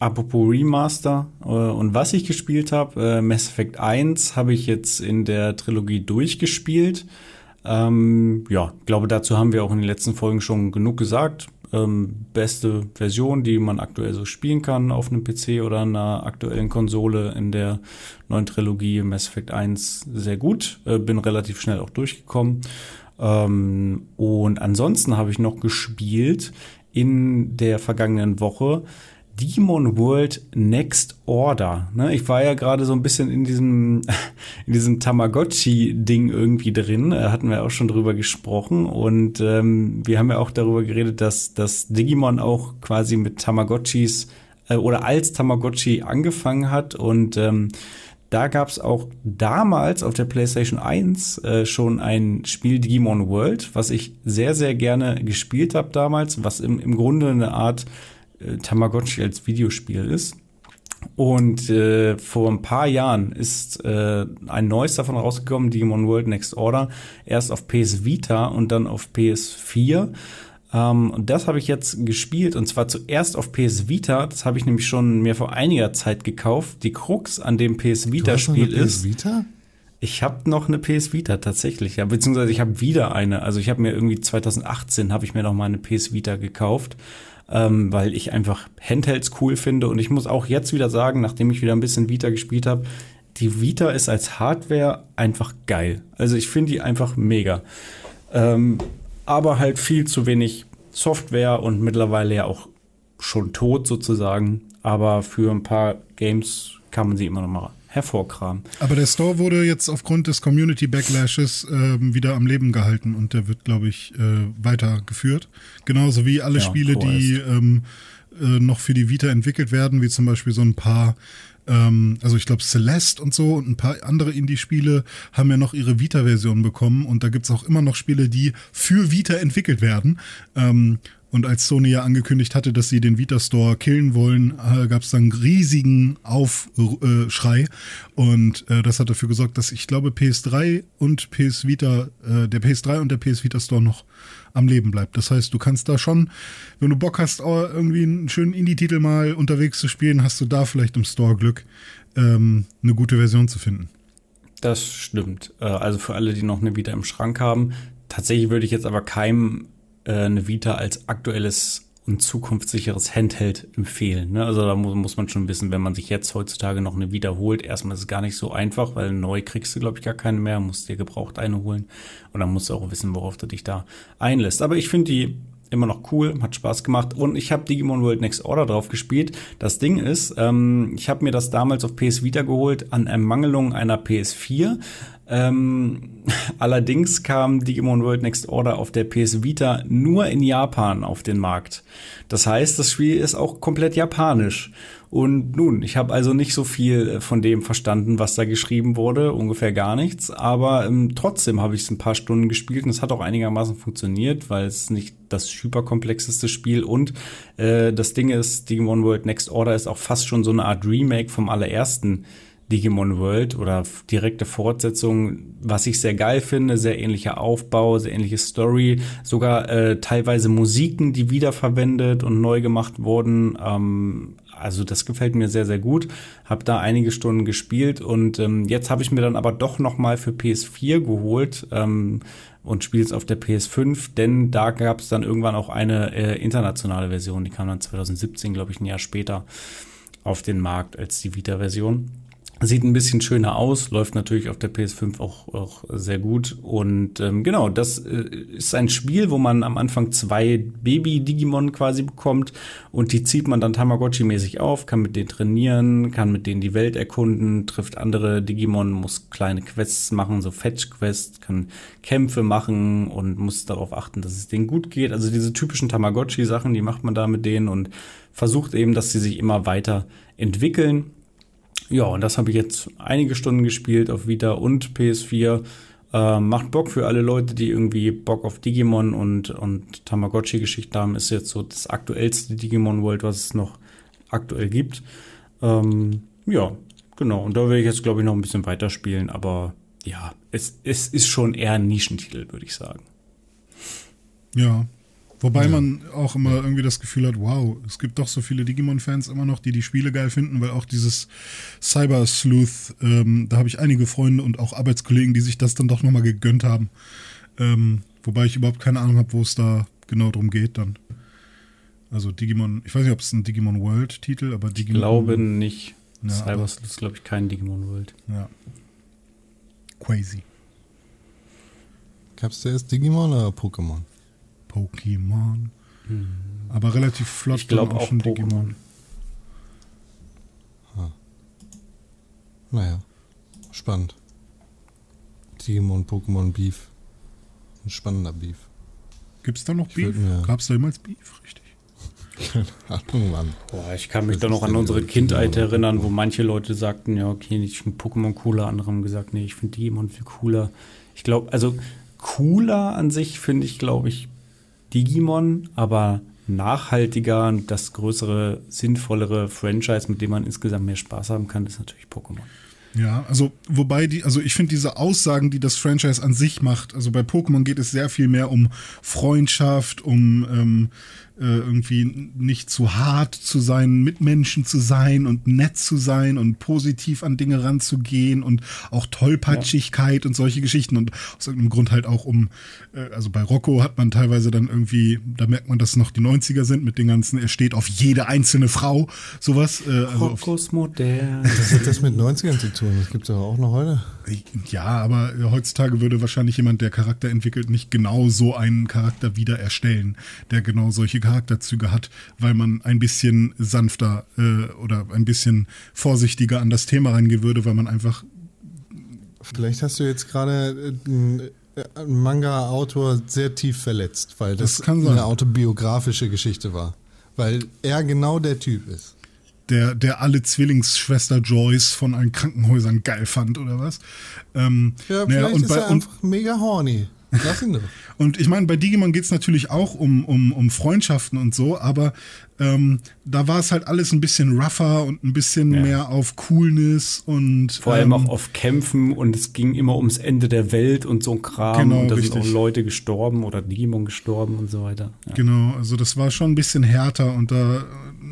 Apropos Remaster äh, und was ich gespielt habe, äh, Mass Effect 1 habe ich jetzt in der Trilogie durchgespielt. Ähm, ja, glaube dazu haben wir auch in den letzten Folgen schon genug gesagt. Ähm, beste Version, die man aktuell so spielen kann auf einem PC oder einer aktuellen Konsole in der neuen Trilogie Mass Effect 1 sehr gut. Äh, bin relativ schnell auch durchgekommen. Ähm, und ansonsten habe ich noch gespielt in der vergangenen Woche Demon World Next Order. Ne, ich war ja gerade so ein bisschen in diesem, (laughs) in diesem Tamagotchi-Ding irgendwie drin. Da hatten wir auch schon drüber gesprochen. Und ähm, wir haben ja auch darüber geredet, dass, dass Digimon auch quasi mit Tamagotchis äh, oder als Tamagotchi angefangen hat. Und ähm, da gab es auch damals auf der PlayStation 1 äh, schon ein Spiel Digimon World, was ich sehr, sehr gerne gespielt habe damals, was im, im Grunde eine Art äh, Tamagotchi als Videospiel ist. Und äh, vor ein paar Jahren ist äh, ein neues davon rausgekommen, Digimon World Next Order, erst auf PS Vita und dann auf PS4. Ähm, und das habe ich jetzt gespielt und zwar zuerst auf PS Vita. Das habe ich nämlich schon mir vor einiger Zeit gekauft. Die Krux an dem PS Vita-Spiel ist. PS Vita? Ich habe noch eine PS Vita tatsächlich, ja, beziehungsweise ich habe wieder eine. Also ich habe mir irgendwie 2018 habe ich mir noch mal eine PS Vita gekauft ähm, weil ich einfach Handhelds cool finde. Und ich muss auch jetzt wieder sagen, nachdem ich wieder ein bisschen Vita gespielt habe, die Vita ist als Hardware einfach geil. Also ich finde die einfach mega. Ähm, aber halt viel zu wenig Software und mittlerweile ja auch schon tot sozusagen. Aber für ein paar Games kann man sie immer noch mal hervorkramen. Aber der Store wurde jetzt aufgrund des Community Backlashes äh, wieder am Leben gehalten und der wird, glaube ich, äh, weitergeführt. Genauso wie alle ja, Spiele, die ähm, äh, noch für die Vita entwickelt werden, wie zum Beispiel so ein paar ähm, also ich glaube Celeste und so und ein paar andere Indie-Spiele haben ja noch ihre Vita-Version bekommen und da gibt es auch immer noch Spiele, die für Vita entwickelt werden. Und als Sony ja angekündigt hatte, dass sie den Vita Store killen wollen, äh, gab es dann einen riesigen Aufschrei. und äh, das hat dafür gesorgt, dass ich glaube PS3 und PS Vita, äh, der PS3 und der PS Vita Store noch am Leben bleibt. Das heißt, du kannst da schon, wenn du Bock hast, irgendwie einen schönen Indie-Titel mal unterwegs zu spielen, hast du da vielleicht im Store Glück, ähm, eine gute Version zu finden. Das stimmt. Äh, also für alle, die noch eine Vita im Schrank haben. Tatsächlich würde ich jetzt aber keinem äh, eine Vita als aktuelles und zukunftssicheres Handheld empfehlen. Ne? Also da muss, muss man schon wissen, wenn man sich jetzt heutzutage noch eine holt, erstmal ist es gar nicht so einfach, weil neu kriegst du, glaube ich, gar keine mehr, musst dir gebraucht eine holen. Und dann musst du auch wissen, worauf du dich da einlässt. Aber ich finde die immer noch cool, hat Spaß gemacht und ich habe Digimon World Next Order drauf gespielt. Das Ding ist, ähm, ich habe mir das damals auf PS Vita geholt an Ermangelung einer PS4 ähm, (laughs) allerdings kam Digimon World Next Order auf der PS Vita nur in Japan auf den Markt. Das heißt, das Spiel ist auch komplett japanisch. Und nun, ich habe also nicht so viel von dem verstanden, was da geschrieben wurde, ungefähr gar nichts. Aber ähm, trotzdem habe ich es ein paar Stunden gespielt und es hat auch einigermaßen funktioniert, weil es nicht das hyperkomplexeste Spiel und äh, das Ding ist, Digimon World Next Order ist auch fast schon so eine Art Remake vom allerersten Digimon World oder direkte Fortsetzung, was ich sehr geil finde, sehr ähnlicher Aufbau, sehr ähnliche Story, sogar äh, teilweise Musiken, die wiederverwendet und neu gemacht wurden. Ähm, also das gefällt mir sehr, sehr gut. Hab da einige Stunden gespielt und ähm, jetzt habe ich mir dann aber doch noch mal für PS4 geholt ähm, und spiele es auf der PS5, denn da gab es dann irgendwann auch eine äh, internationale Version, die kam dann 2017, glaube ich, ein Jahr später auf den Markt als die Vita-Version. Sieht ein bisschen schöner aus, läuft natürlich auf der PS5 auch, auch sehr gut. Und ähm, genau, das äh, ist ein Spiel, wo man am Anfang zwei Baby-Digimon quasi bekommt und die zieht man dann Tamagotchi-mäßig auf, kann mit denen trainieren, kann mit denen die Welt erkunden, trifft andere Digimon, muss kleine Quests machen, so Fetch-Quests, kann Kämpfe machen und muss darauf achten, dass es denen gut geht. Also diese typischen Tamagotchi-Sachen, die macht man da mit denen und versucht eben, dass sie sich immer weiter entwickeln ja, und das habe ich jetzt einige Stunden gespielt auf Vita und PS4. Äh, macht Bock für alle Leute, die irgendwie Bock auf Digimon und, und Tamagotchi-Geschichte haben. Ist jetzt so das aktuellste Digimon World, was es noch aktuell gibt. Ähm, ja, genau. Und da will ich jetzt, glaube ich, noch ein bisschen weiterspielen. Aber ja, es, es ist schon eher ein Nischentitel, würde ich sagen. Ja, Wobei ja. man auch immer irgendwie das Gefühl hat, wow, es gibt doch so viele Digimon-Fans immer noch, die die Spiele geil finden, weil auch dieses Cyber Sleuth, ähm, da habe ich einige Freunde und auch Arbeitskollegen, die sich das dann doch nochmal gegönnt haben. Ähm, wobei ich überhaupt keine Ahnung habe, wo es da genau drum geht dann. Also Digimon, ich weiß nicht, ob es ein Digimon World-Titel, aber Digimon. Ich glaube nicht. Ja, Cyber Sleuth ist, glaube ich, kein Digimon World. Ja. Crazy. Gab es zuerst Digimon oder Pokémon? Pokémon. Mhm. Aber relativ flott ich glaube auch schon Pokémon. Digimon. Ah. Naja, spannend. Digimon, Pokémon, Beef. Ein spannender Beef. Gibt es da noch ich Beef? Ja. es da jemals Beef, richtig? (laughs) Keine Ahnung, Mann. Boah, ich kann mich da noch an unsere Kindheit erinnern, wo manche Leute sagten, ja, okay, ich finde Pokémon cooler, andere haben gesagt, nee, ich finde Digimon viel cooler. Ich glaube, also cooler an sich finde ich, glaube ich, Digimon, aber nachhaltiger und das größere, sinnvollere Franchise, mit dem man insgesamt mehr Spaß haben kann, ist natürlich Pokémon. Ja, also wobei die, also ich finde diese Aussagen, die das Franchise an sich macht, also bei Pokémon geht es sehr viel mehr um Freundschaft, um ähm, äh, irgendwie nicht zu hart zu sein, mit Menschen zu sein und nett zu sein und positiv an Dinge ranzugehen und auch Tollpatschigkeit und solche Geschichten und aus irgendeinem Grund halt auch um, äh, also bei Rocco hat man teilweise dann irgendwie, da merkt man, dass noch die 90er sind mit den ganzen, er steht auf jede einzelne Frau, sowas. Äh, also Fokus modern. Was hat das mit 90ern zu tun? Das gibt es doch auch noch heute. Ja, aber heutzutage würde wahrscheinlich jemand, der Charakter entwickelt, nicht genau so einen Charakter wieder erstellen, der genau solche Charakterzüge hat, weil man ein bisschen sanfter äh, oder ein bisschen vorsichtiger an das Thema rangehen würde, weil man einfach Vielleicht hast du jetzt gerade äh, einen Manga-Autor sehr tief verletzt, weil das, Das eine autobiografische Geschichte war. Weil er genau der Typ ist. der, der alle Zwillingsschwester Joyce von allen Krankenhäusern geil fand oder was. Ähm, Ja, vielleicht und ist bei, er einfach mega horny. Lass ihn doch. (laughs) Und ich meine, bei Digimon geht's natürlich auch um, um, um Freundschaften und so, aber ähm, da war es halt alles ein bisschen rougher und ein bisschen Ja. mehr auf Coolness und Vor allem ähm, auch auf Kämpfen und es ging immer ums Ende der Welt und so ein Kram. Genau, und da sind richtig. auch Leute gestorben oder Digimon gestorben und so weiter. Ja. Genau, also das war schon ein bisschen härter und da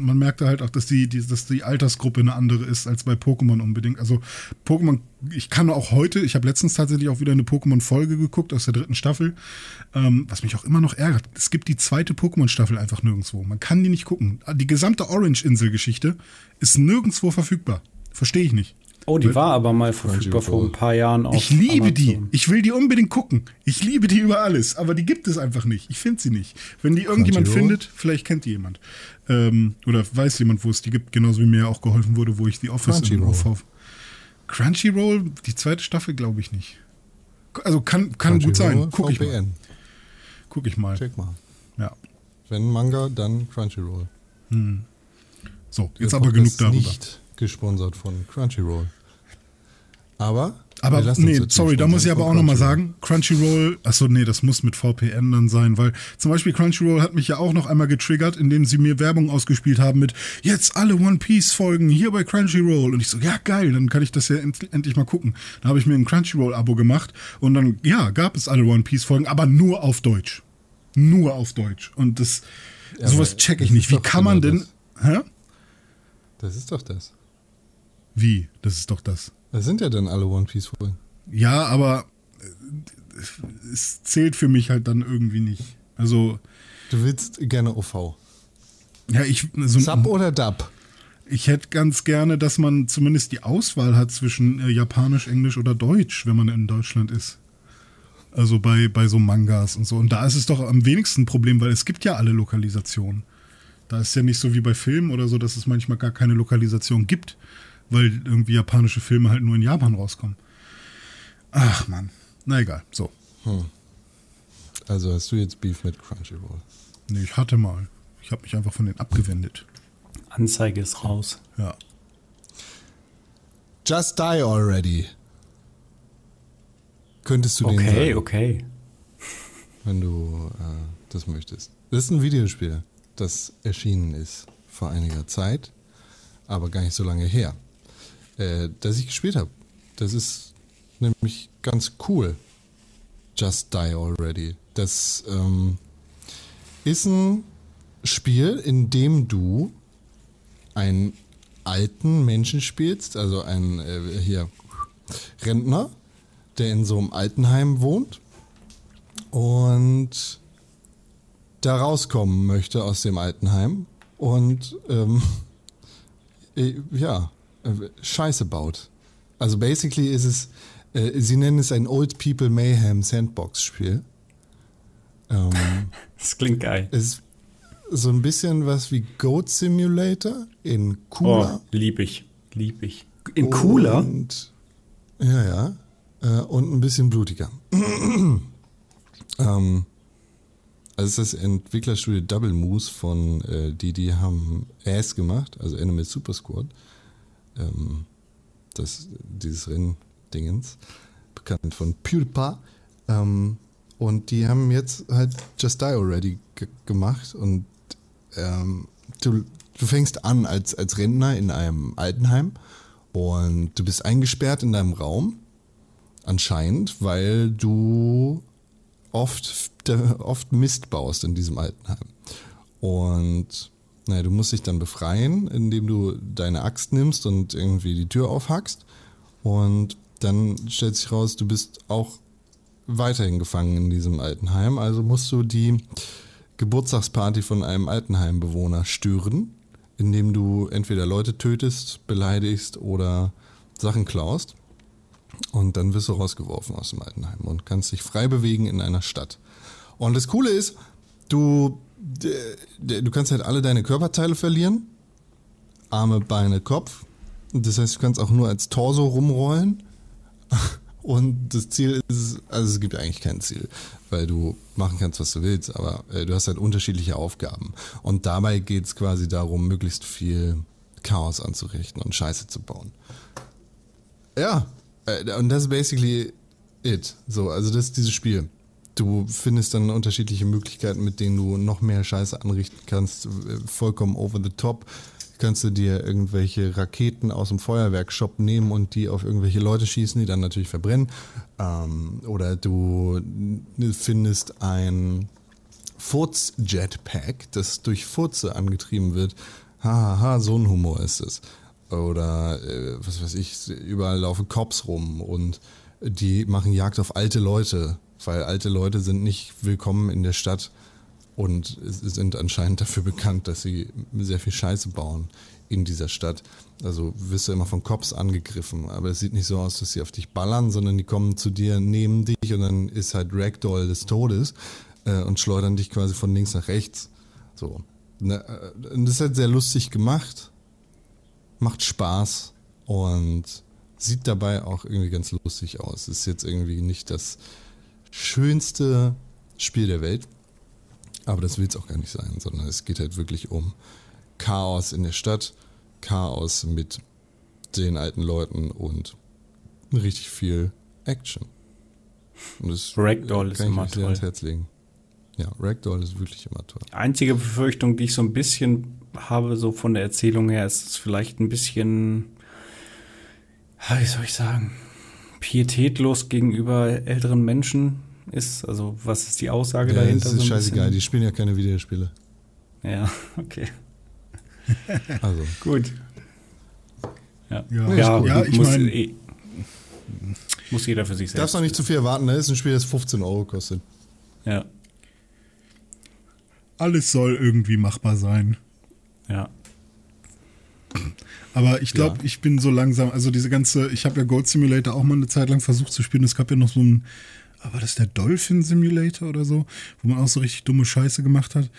man merkte halt auch, dass die, die, dass die Altersgruppe eine andere ist als bei Pokémon unbedingt. Also Pokémon, ich kann auch heute, ich habe letztens tatsächlich auch wieder eine Pokémon-Folge geguckt aus der dritten Staffel, ähm, was mich auch immer noch ärgert. Es gibt die zweite Pokémon-Staffel einfach nirgendwo. Man kann die nicht gucken. Die gesamte Orange-Insel-Geschichte ist nirgendwo verfügbar. Verstehe ich nicht. Oh, die war aber mal verfügbar vor ein paar Jahren auf Ich liebe die. Amazon. Ich will die unbedingt gucken. Ich liebe die über alles. Aber die gibt es einfach nicht. Ich finde sie nicht. Wenn die irgendjemand Crunchyroll? findet, vielleicht kennt die jemand. Ähm, oder weiß jemand, wo es die gibt. Genauso wie mir auch geholfen wurde, wo ich die Office Crunchyroll. Aufhauf. Crunchyroll, die zweite Staffel glaube ich nicht. Also kann, kann gut sein. Guck ich mal. VPN. Guck ich mal. Check mal. Ja. Wenn Manga, dann Crunchyroll. So, jetzt Der aber genug darüber. Nicht gesponsert von Crunchyroll. Aber. Aber nee, sorry, da muss ich aber auch nochmal sagen, Crunchyroll, achso, nee, das muss mit VPN dann sein, weil zum Beispiel Crunchyroll hat mich ja auch noch einmal getriggert, indem sie mir Werbung ausgespielt haben mit jetzt alle One Piece Folgen hier bei Crunchyroll und ich so, ja geil, dann kann ich das ja end endlich mal gucken. Da habe ich mir ein Crunchyroll-Abo gemacht und dann, ja, gab es alle One Piece Folgen, aber nur auf Deutsch. Nur auf Deutsch. Und das, Ja, sowas check ich das nicht. Wie kann man genau denn, hä? Das ist doch das. Wie? Das ist doch das. Das sind ja dann alle One Piece Folgen. Ja, aber äh, es zählt für mich halt dann irgendwie nicht. Also, Du willst gerne OV. ja, ich, so, Sub oder Dub? ich hätte ganz gerne, dass man zumindest die Auswahl hat zwischen äh, Japanisch, Englisch oder Deutsch, wenn man in Deutschland ist. Also bei, bei so Mangas und so. Und da ist es doch am wenigsten ein Problem, weil es gibt ja alle Lokalisationen. Da ist ja nicht so wie bei Filmen oder so, dass es manchmal gar keine Lokalisation gibt, weil irgendwie japanische Filme halt nur in Japan rauskommen. Ach man, na egal, so. Also hast du jetzt Beef mit Crunchyroll. Nee, ich hatte mal. Ich habe mich einfach von denen abgewendet. Anzeige ist raus. Ja. Just Die Already. Könntest du den Okay, okay. wenn du äh, das möchtest. Das ist ein Videospiel, das erschienen ist vor einiger Zeit, aber gar nicht so lange her, äh, das ich gespielt habe. Das ist nämlich ganz cool. Just Die Already. Das ähm, ist ein Spiel, in dem du einen alten Menschen spielst, also einen äh, hier Rentner, der in so einem Altenheim wohnt und da rauskommen möchte aus dem Altenheim und ähm, (laughs) äh, ja, Scheiße baut. Also basically ist es, äh, sie nennen es ein Old People Mayhem Sandbox Spiel. Ähm, (laughs) Das klingt geil. es ist so ein bisschen was wie Goat Simulator in Oh, cooler. lieb ich. Lieb ich. In cooler? Und, ja, ja. Äh, und ein bisschen blutiger. (clears throat) ähm, also das ist das Entwicklerstudio Double Moose von, äh, die, die haben Ass gemacht, also Animal Super Squad. Ähm, das, dieses Renndingens, bekannt von PewDiePie. Ähm, und die haben jetzt halt Just Die Already gemacht und ähm, du, du fängst an als, als Rentner in einem Altenheim und du bist eingesperrt in deinem Raum, anscheinend, weil du oft, (laughs) oft Mist baust in diesem Altenheim. Und naja, du musst dich dann befreien, indem du deine Axt nimmst und irgendwie die Tür aufhackst. Und dann stellt sich raus, du bist auch weiterhin gefangen in diesem Altenheim. Also musst du die Geburtstagsparty von einem Altenheimbewohner stören, indem du entweder Leute tötest, beleidigst oder Sachen klaust. Und dann wirst du rausgeworfen aus dem Altenheim und kannst dich frei bewegen in einer Stadt. Und das Coole ist, du, du kannst halt alle deine Körperteile verlieren. Arme, Beine, Kopf. Das heißt, du kannst auch nur als Torso rumrollen. (laughs) Und das Ziel ist, also es gibt eigentlich kein Ziel, weil du machen kannst, was du willst, aber äh, du hast halt unterschiedliche Aufgaben. Und dabei geht es quasi darum, möglichst viel Chaos anzurichten und Scheiße zu bauen. Ja, äh, und das ist basically it. So, also das ist dieses Spiel. Du findest dann unterschiedliche Möglichkeiten, mit denen du noch mehr Scheiße anrichten kannst, vollkommen over the top. Kannst du dir irgendwelche Raketen aus dem Feuerwerkshop nehmen und die auf irgendwelche Leute schießen, die dann natürlich verbrennen. Ähm, oder du findest ein Furz-Jetpack, das durch Furze angetrieben wird. Hahaha, so ein Humor ist es oder äh, was weiß ich, überall laufen Cops rum und die machen Jagd auf alte Leute, weil alte Leute sind nicht willkommen in der Stadt und sind anscheinend dafür bekannt, dass sie sehr viel Scheiße bauen in dieser Stadt. Also wirst du immer von Cops angegriffen, aber es sieht nicht so aus, dass sie auf dich ballern, sondern die kommen zu dir, nehmen dich und dann ist halt Ragdoll des Todes äh, und schleudern dich quasi von links nach rechts. So. Ne, äh, das ist halt sehr lustig gemacht macht Spaß und sieht dabei auch irgendwie ganz lustig aus. Ist jetzt irgendwie nicht das schönste Spiel der Welt, aber das will es auch gar nicht sein, sondern es geht halt wirklich um Chaos in der Stadt, Chaos mit den alten Leuten und richtig viel Action. Und das Ragdoll ist immer toll. ans Herz legen. Ja, Ragdoll ist wirklich immer toll. Einzige Befürchtung, die ich so ein bisschen habe, so von der Erzählung her, ist es vielleicht ein bisschen, wie soll ich sagen, pietätlos gegenüber älteren Menschen ist. Also, was ist die Aussage ja, dahinter? Das ist so scheißegal, die spielen ja keine Videospiele. Ja, (laughs) okay. (laughs) Also. gut. Ja, ja, ja, ja ich meine. Eh, muss jeder für sich selbst. Darfst noch nicht zu viel erwarten, ne? Das ist ein Spiel, das 15 Euro kostet. Ja. Alles soll irgendwie machbar sein. Ja. (clears throat) Aber ich glaube, ja. ich bin so langsam, also diese ganze, ich habe ja Goat Simulator auch mal eine Zeit lang versucht zu spielen. Es gab ja noch so ein, ah, war das der Dolphin Simulator oder so, wo man auch so richtig dumme Scheiße gemacht hat.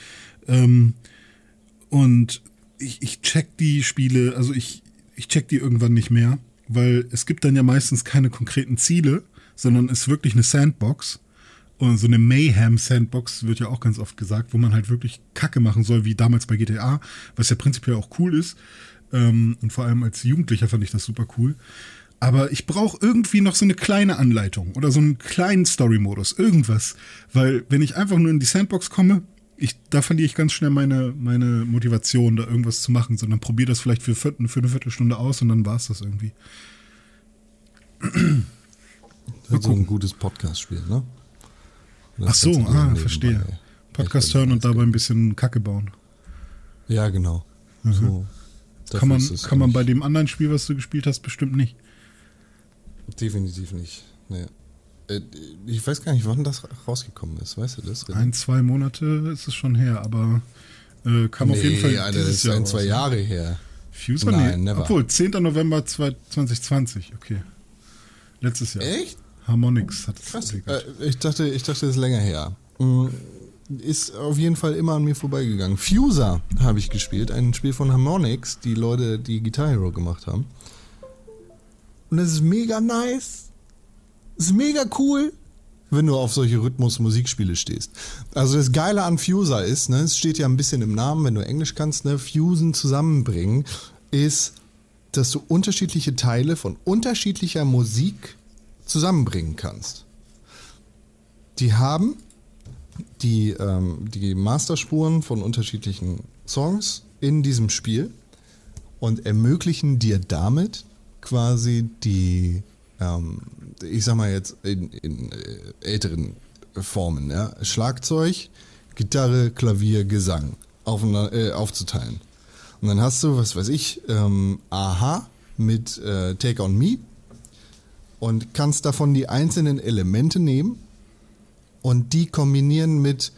Ähm, und ich, ich check die Spiele, also ich, ich check die irgendwann nicht mehr, weil es gibt dann ja meistens keine konkreten Ziele, sondern es ist wirklich eine Sandbox. Und so eine Mayhem-Sandbox wird ja auch ganz oft gesagt, wo man halt wirklich Kacke machen soll, wie damals bei GTA, was ja prinzipiell auch cool ist. Ähm, und vor allem als Jugendlicher fand ich das super cool. Aber ich brauche irgendwie noch so eine kleine Anleitung oder so einen kleinen Story-Modus, irgendwas. Weil wenn ich einfach nur in die Sandbox komme, ich, da verliere ich ganz schnell meine, meine Motivation, da irgendwas zu machen, sondern probiere das vielleicht für, für eine Viertelstunde aus und dann war es das irgendwie. Das ist so ein gutes Podcast-Spiel, ne? Ach so, ah, verstehe. Podcast hören und dabei ein bisschen Kacke bauen. Ja, genau. Mhm. So, kann man, kann man bei dem anderen Spiel, was du gespielt hast, bestimmt nicht. Definitiv nicht. Nee. Äh, ich weiß gar nicht, wann das rausgekommen ist. Weißt du das? Ein, zwei Monate ist es schon her, aber äh, kam nee, auf jeden Fall Alter, dieses das ist Jahr ein, zwei Jahre her. Fuser? Nein, nee. never. Obwohl, 10. November 2020, okay. Letztes Jahr. Echt? Harmonix hat es Krass. Äh, ich dachte, ich dachte, das ist länger her. Mm, ist auf jeden Fall immer an mir vorbeigegangen. Fuser habe ich gespielt, ein Spiel von Harmonix, die Leute, die Guitar Hero gemacht haben. Und das ist mega nice. Das ist mega cool, wenn du auf solche Rhythmus-Musikspiele stehst. Also das Geile an Fuser ist, ne, es steht ja ein bisschen im Namen, wenn du Englisch kannst, ne, Fusen zusammenbringen, ist, dass du unterschiedliche Teile von unterschiedlicher Musik zusammenbringen kannst. Die haben die, ähm, die Masterspuren von unterschiedlichen Songs in diesem Spiel und ermöglichen dir damit quasi die, ähm, ich sag mal jetzt in, in äh, älteren Formen, ja, Schlagzeug, Gitarre, Klavier, Gesang aufeinander, äh, aufzuteilen. Und dann hast du, was weiß ich, ähm, Aha mit äh, Take on Me und kannst davon die einzelnen Elemente nehmen und die kombinieren mit,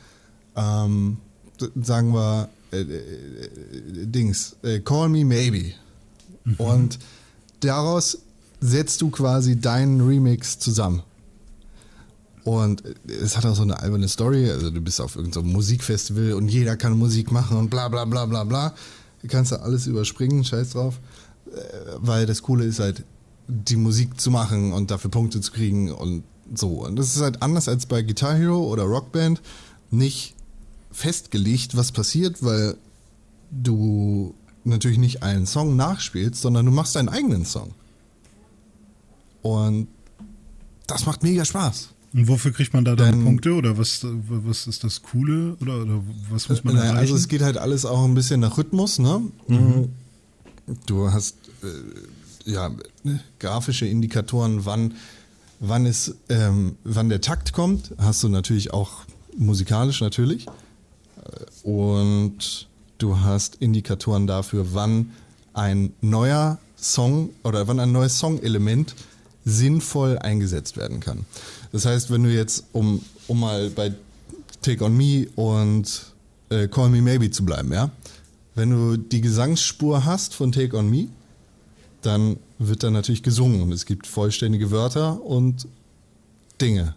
ähm, sagen wir, äh, äh, Dings, äh, Call Me Maybe. Und daraus setzt du quasi deinen Remix zusammen. Und es hat auch so eine alberne Story. Also du bist auf irgendeinem Musikfestival und jeder kann Musik machen und bla bla bla bla bla. Du kannst da alles überspringen, scheiß drauf. Äh, Weil das Coole ist halt, die Musik zu machen und dafür Punkte zu kriegen und so. Und das ist halt anders als bei Guitar Hero oder Rockband nicht festgelegt, was passiert, weil du natürlich nicht einen Song nachspielst, sondern du machst deinen eigenen Song. Und das macht mega Spaß. Und wofür kriegt man da dann Dann- Punkte oder was, was ist das Coole oder, oder was muss man Naja, erreichen? also es geht halt alles auch ein bisschen nach Rhythmus, ne? Du hast äh, ja ne, grafische Indikatoren, wann wann es ähm, wann der Takt kommt, hast du natürlich auch musikalisch natürlich Äh, und du hast Indikatoren dafür, wann ein neuer Song oder wann ein neues Songelement sinnvoll eingesetzt werden kann. Das heißt, wenn du jetzt, um, um mal bei Take on Me und äh, Call Me Maybe zu bleiben, ja, wenn du die Gesangsspur hast von Take on Me, dann wird da natürlich gesungen und es gibt vollständige Wörter und Dinge,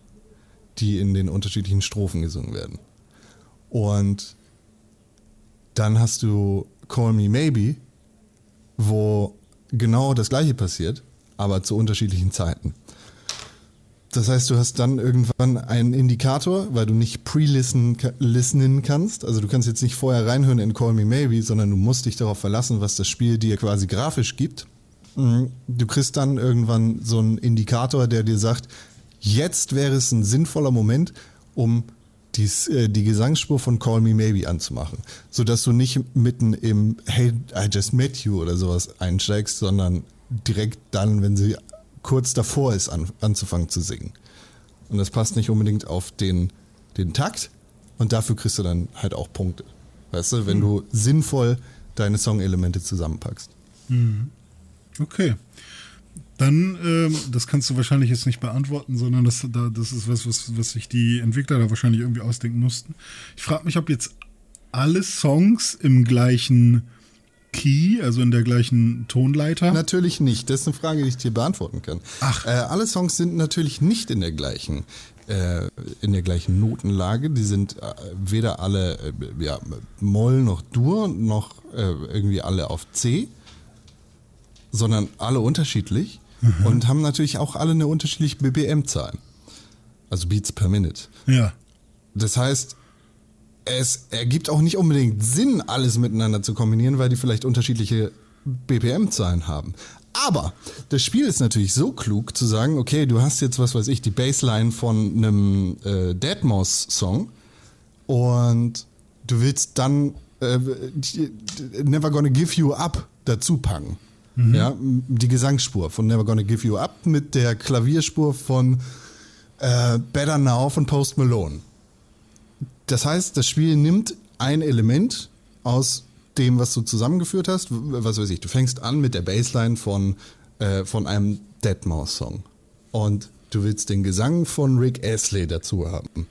die in den unterschiedlichen Strophen gesungen werden. Und dann hast du Call Me Maybe, wo genau das gleiche passiert, aber zu unterschiedlichen Zeiten. Das heißt, du hast dann irgendwann einen Indikator, weil du nicht pre-listenen kannst. Also du kannst jetzt nicht vorher reinhören in Call Me Maybe, sondern du musst dich darauf verlassen, was das Spiel dir quasi grafisch gibt. Mhm. Du kriegst dann irgendwann so einen Indikator, der dir sagt, jetzt wäre es ein sinnvoller Moment, um dies, äh, die Gesangsspur von Call Me Maybe anzumachen. Sodass du nicht mitten im Hey, I just met you oder sowas einsteigst, sondern direkt dann, wenn sie kurz davor ist, an, anzufangen zu singen. Und das passt nicht unbedingt auf den, den Takt und dafür kriegst du dann halt auch Punkte. Weißt du, wenn du sinnvoll deine Songelemente zusammenpackst. Okay. Dann, ähm, das kannst du wahrscheinlich jetzt nicht beantworten, sondern das, da, das ist was, was, was sich die Entwickler da wahrscheinlich irgendwie ausdenken mussten. Ich frage mich, ob jetzt alle Songs im gleichen Key, also in der gleichen Tonleiter. Natürlich nicht. Das ist eine Frage, die ich dir beantworten kann. Ach. Äh, alle Songs sind natürlich nicht in der gleichen, äh, in der gleichen Notenlage. Die sind äh, weder alle äh, ja, Moll noch Dur noch irgendwie alle auf C, sondern alle unterschiedlich und haben natürlich auch alle eine unterschiedliche BPM-Zahl. Also Beats per Minute. ja. Das heißt, es ergibt auch nicht unbedingt Sinn, alles miteinander zu kombinieren, weil die vielleicht unterschiedliche BPM-Zahlen haben. Aber das Spiel ist natürlich so klug zu sagen, okay, du hast jetzt, was weiß ich, die Bassline von einem äh, Deadmau5-Song und du willst dann äh, Never Gonna Give You Up dazu packen. Ja, die Gesangsspur von Never Gonna Give You Up mit der Klavierspur von äh, Better Now von Post Malone. Das heißt, das Spiel nimmt ein Element aus dem, was du zusammengeführt hast. Was weiß ich, du fängst an mit der Bassline von, äh, von einem Deadmau5-Song. Und du willst den Gesang von Rick Astley dazu haben.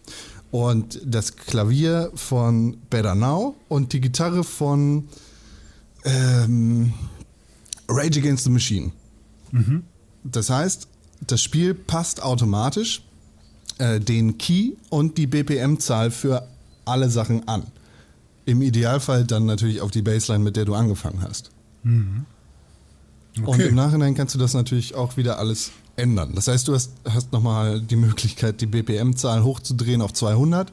Und das Klavier von Better Now und die Gitarre von ähm, Rage Against the Machine. Das heißt, das Spiel passt automatisch äh, den Key und die BPM-Zahl für alle Sachen an. Im Idealfall dann natürlich auf die Bassline, mit der du angefangen hast. Okay. Und im Nachhinein kannst du das natürlich auch wieder alles ändern. Das heißt, du hast, hast nochmal die Möglichkeit, die BPM-Zahl hochzudrehen auf 200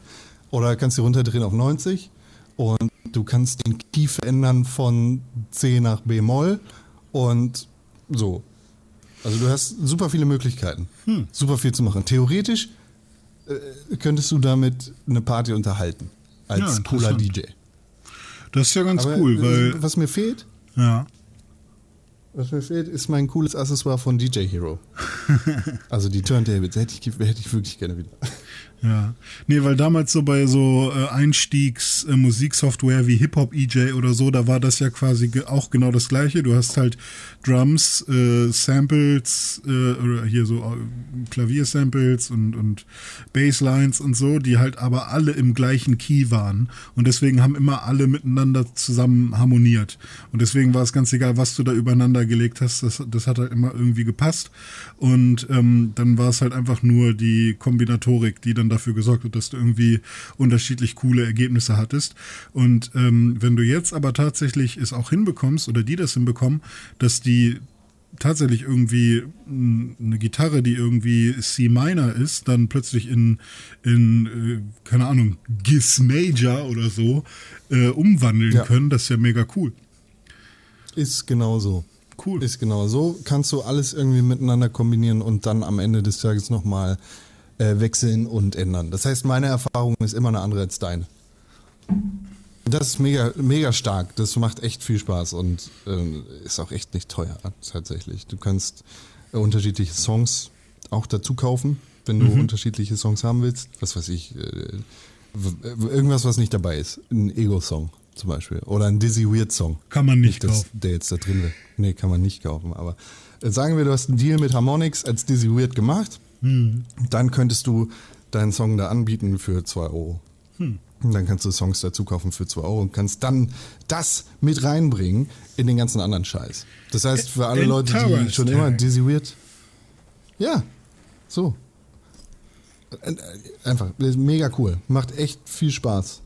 oder kannst sie runterdrehen auf 90 und du kannst den Key verändern von C nach B-Moll und so. Also du hast super viele Möglichkeiten, hm. super viel zu machen. Theoretisch äh, könntest du damit eine Party unterhalten als ja, cooler DJ. Das ist ja ganz Aber, cool, weil was mir fehlt, ja. Was mir fehlt, ist mein cooles Accessoire von DJ Hero. (laughs) also die Turntables hätte ich, hätte ich wirklich gerne wieder. Ja. Nee, weil damals so bei so äh, Einstiegs-Musiksoftware äh, wie Hip-Hop-EJ oder so, da war das ja quasi auch genau das gleiche. Du hast halt Drums, äh, Samples, äh, oder hier so äh, Klaviersamples und, und Basslines und so, die halt aber alle im gleichen Key waren. Und deswegen haben immer alle miteinander zusammen harmoniert. Und deswegen war es ganz egal, was du da übereinander gelegt hast, das, das hat halt immer irgendwie gepasst. Und ähm, dann war es halt einfach nur die Kombinatorik, die dann dafür gesorgt hat, dass du irgendwie unterschiedlich coole Ergebnisse hattest. Und ähm, wenn du jetzt aber tatsächlich es auch hinbekommst oder die das hinbekommen, dass die tatsächlich irgendwie eine Gitarre, die irgendwie C minor ist, dann plötzlich in, in äh, keine Ahnung, Gis Major oder so äh, umwandeln ja. können, das ist ja mega cool. Ist genau so. Cool. Ist genau so. Kannst du alles irgendwie miteinander kombinieren und dann am Ende des Tages nochmal äh, wechseln und ändern. Das heißt, meine Erfahrung ist immer eine andere als deine. Das ist mega, mega stark. Das macht echt viel Spaß und äh, ist auch echt nicht teuer tatsächlich. Du kannst äh, unterschiedliche Songs auch dazu kaufen, wenn du mhm. unterschiedliche Songs haben willst. Was weiß ich, äh, irgendwas, was nicht dabei ist. Ein Ego-Song zum Beispiel. Oder ein Dizzy Weird Song. Kann man nicht, nicht kaufen. der jetzt da drin will. Nee, kann man nicht kaufen. Aber äh, sagen wir, du hast einen Deal mit Harmonix als Dizzy Weird gemacht hm. Dann könntest du deinen Song da anbieten für 2 Euro. Hm. Und dann kannst du Songs dazu kaufen für 2 Euro und kannst dann das mit reinbringen in den ganzen anderen Scheiß. Das heißt, für alle Leute, die schon immer Dizzy Weird. Ja, so. Einfach, mega cool. Macht echt viel Spaß,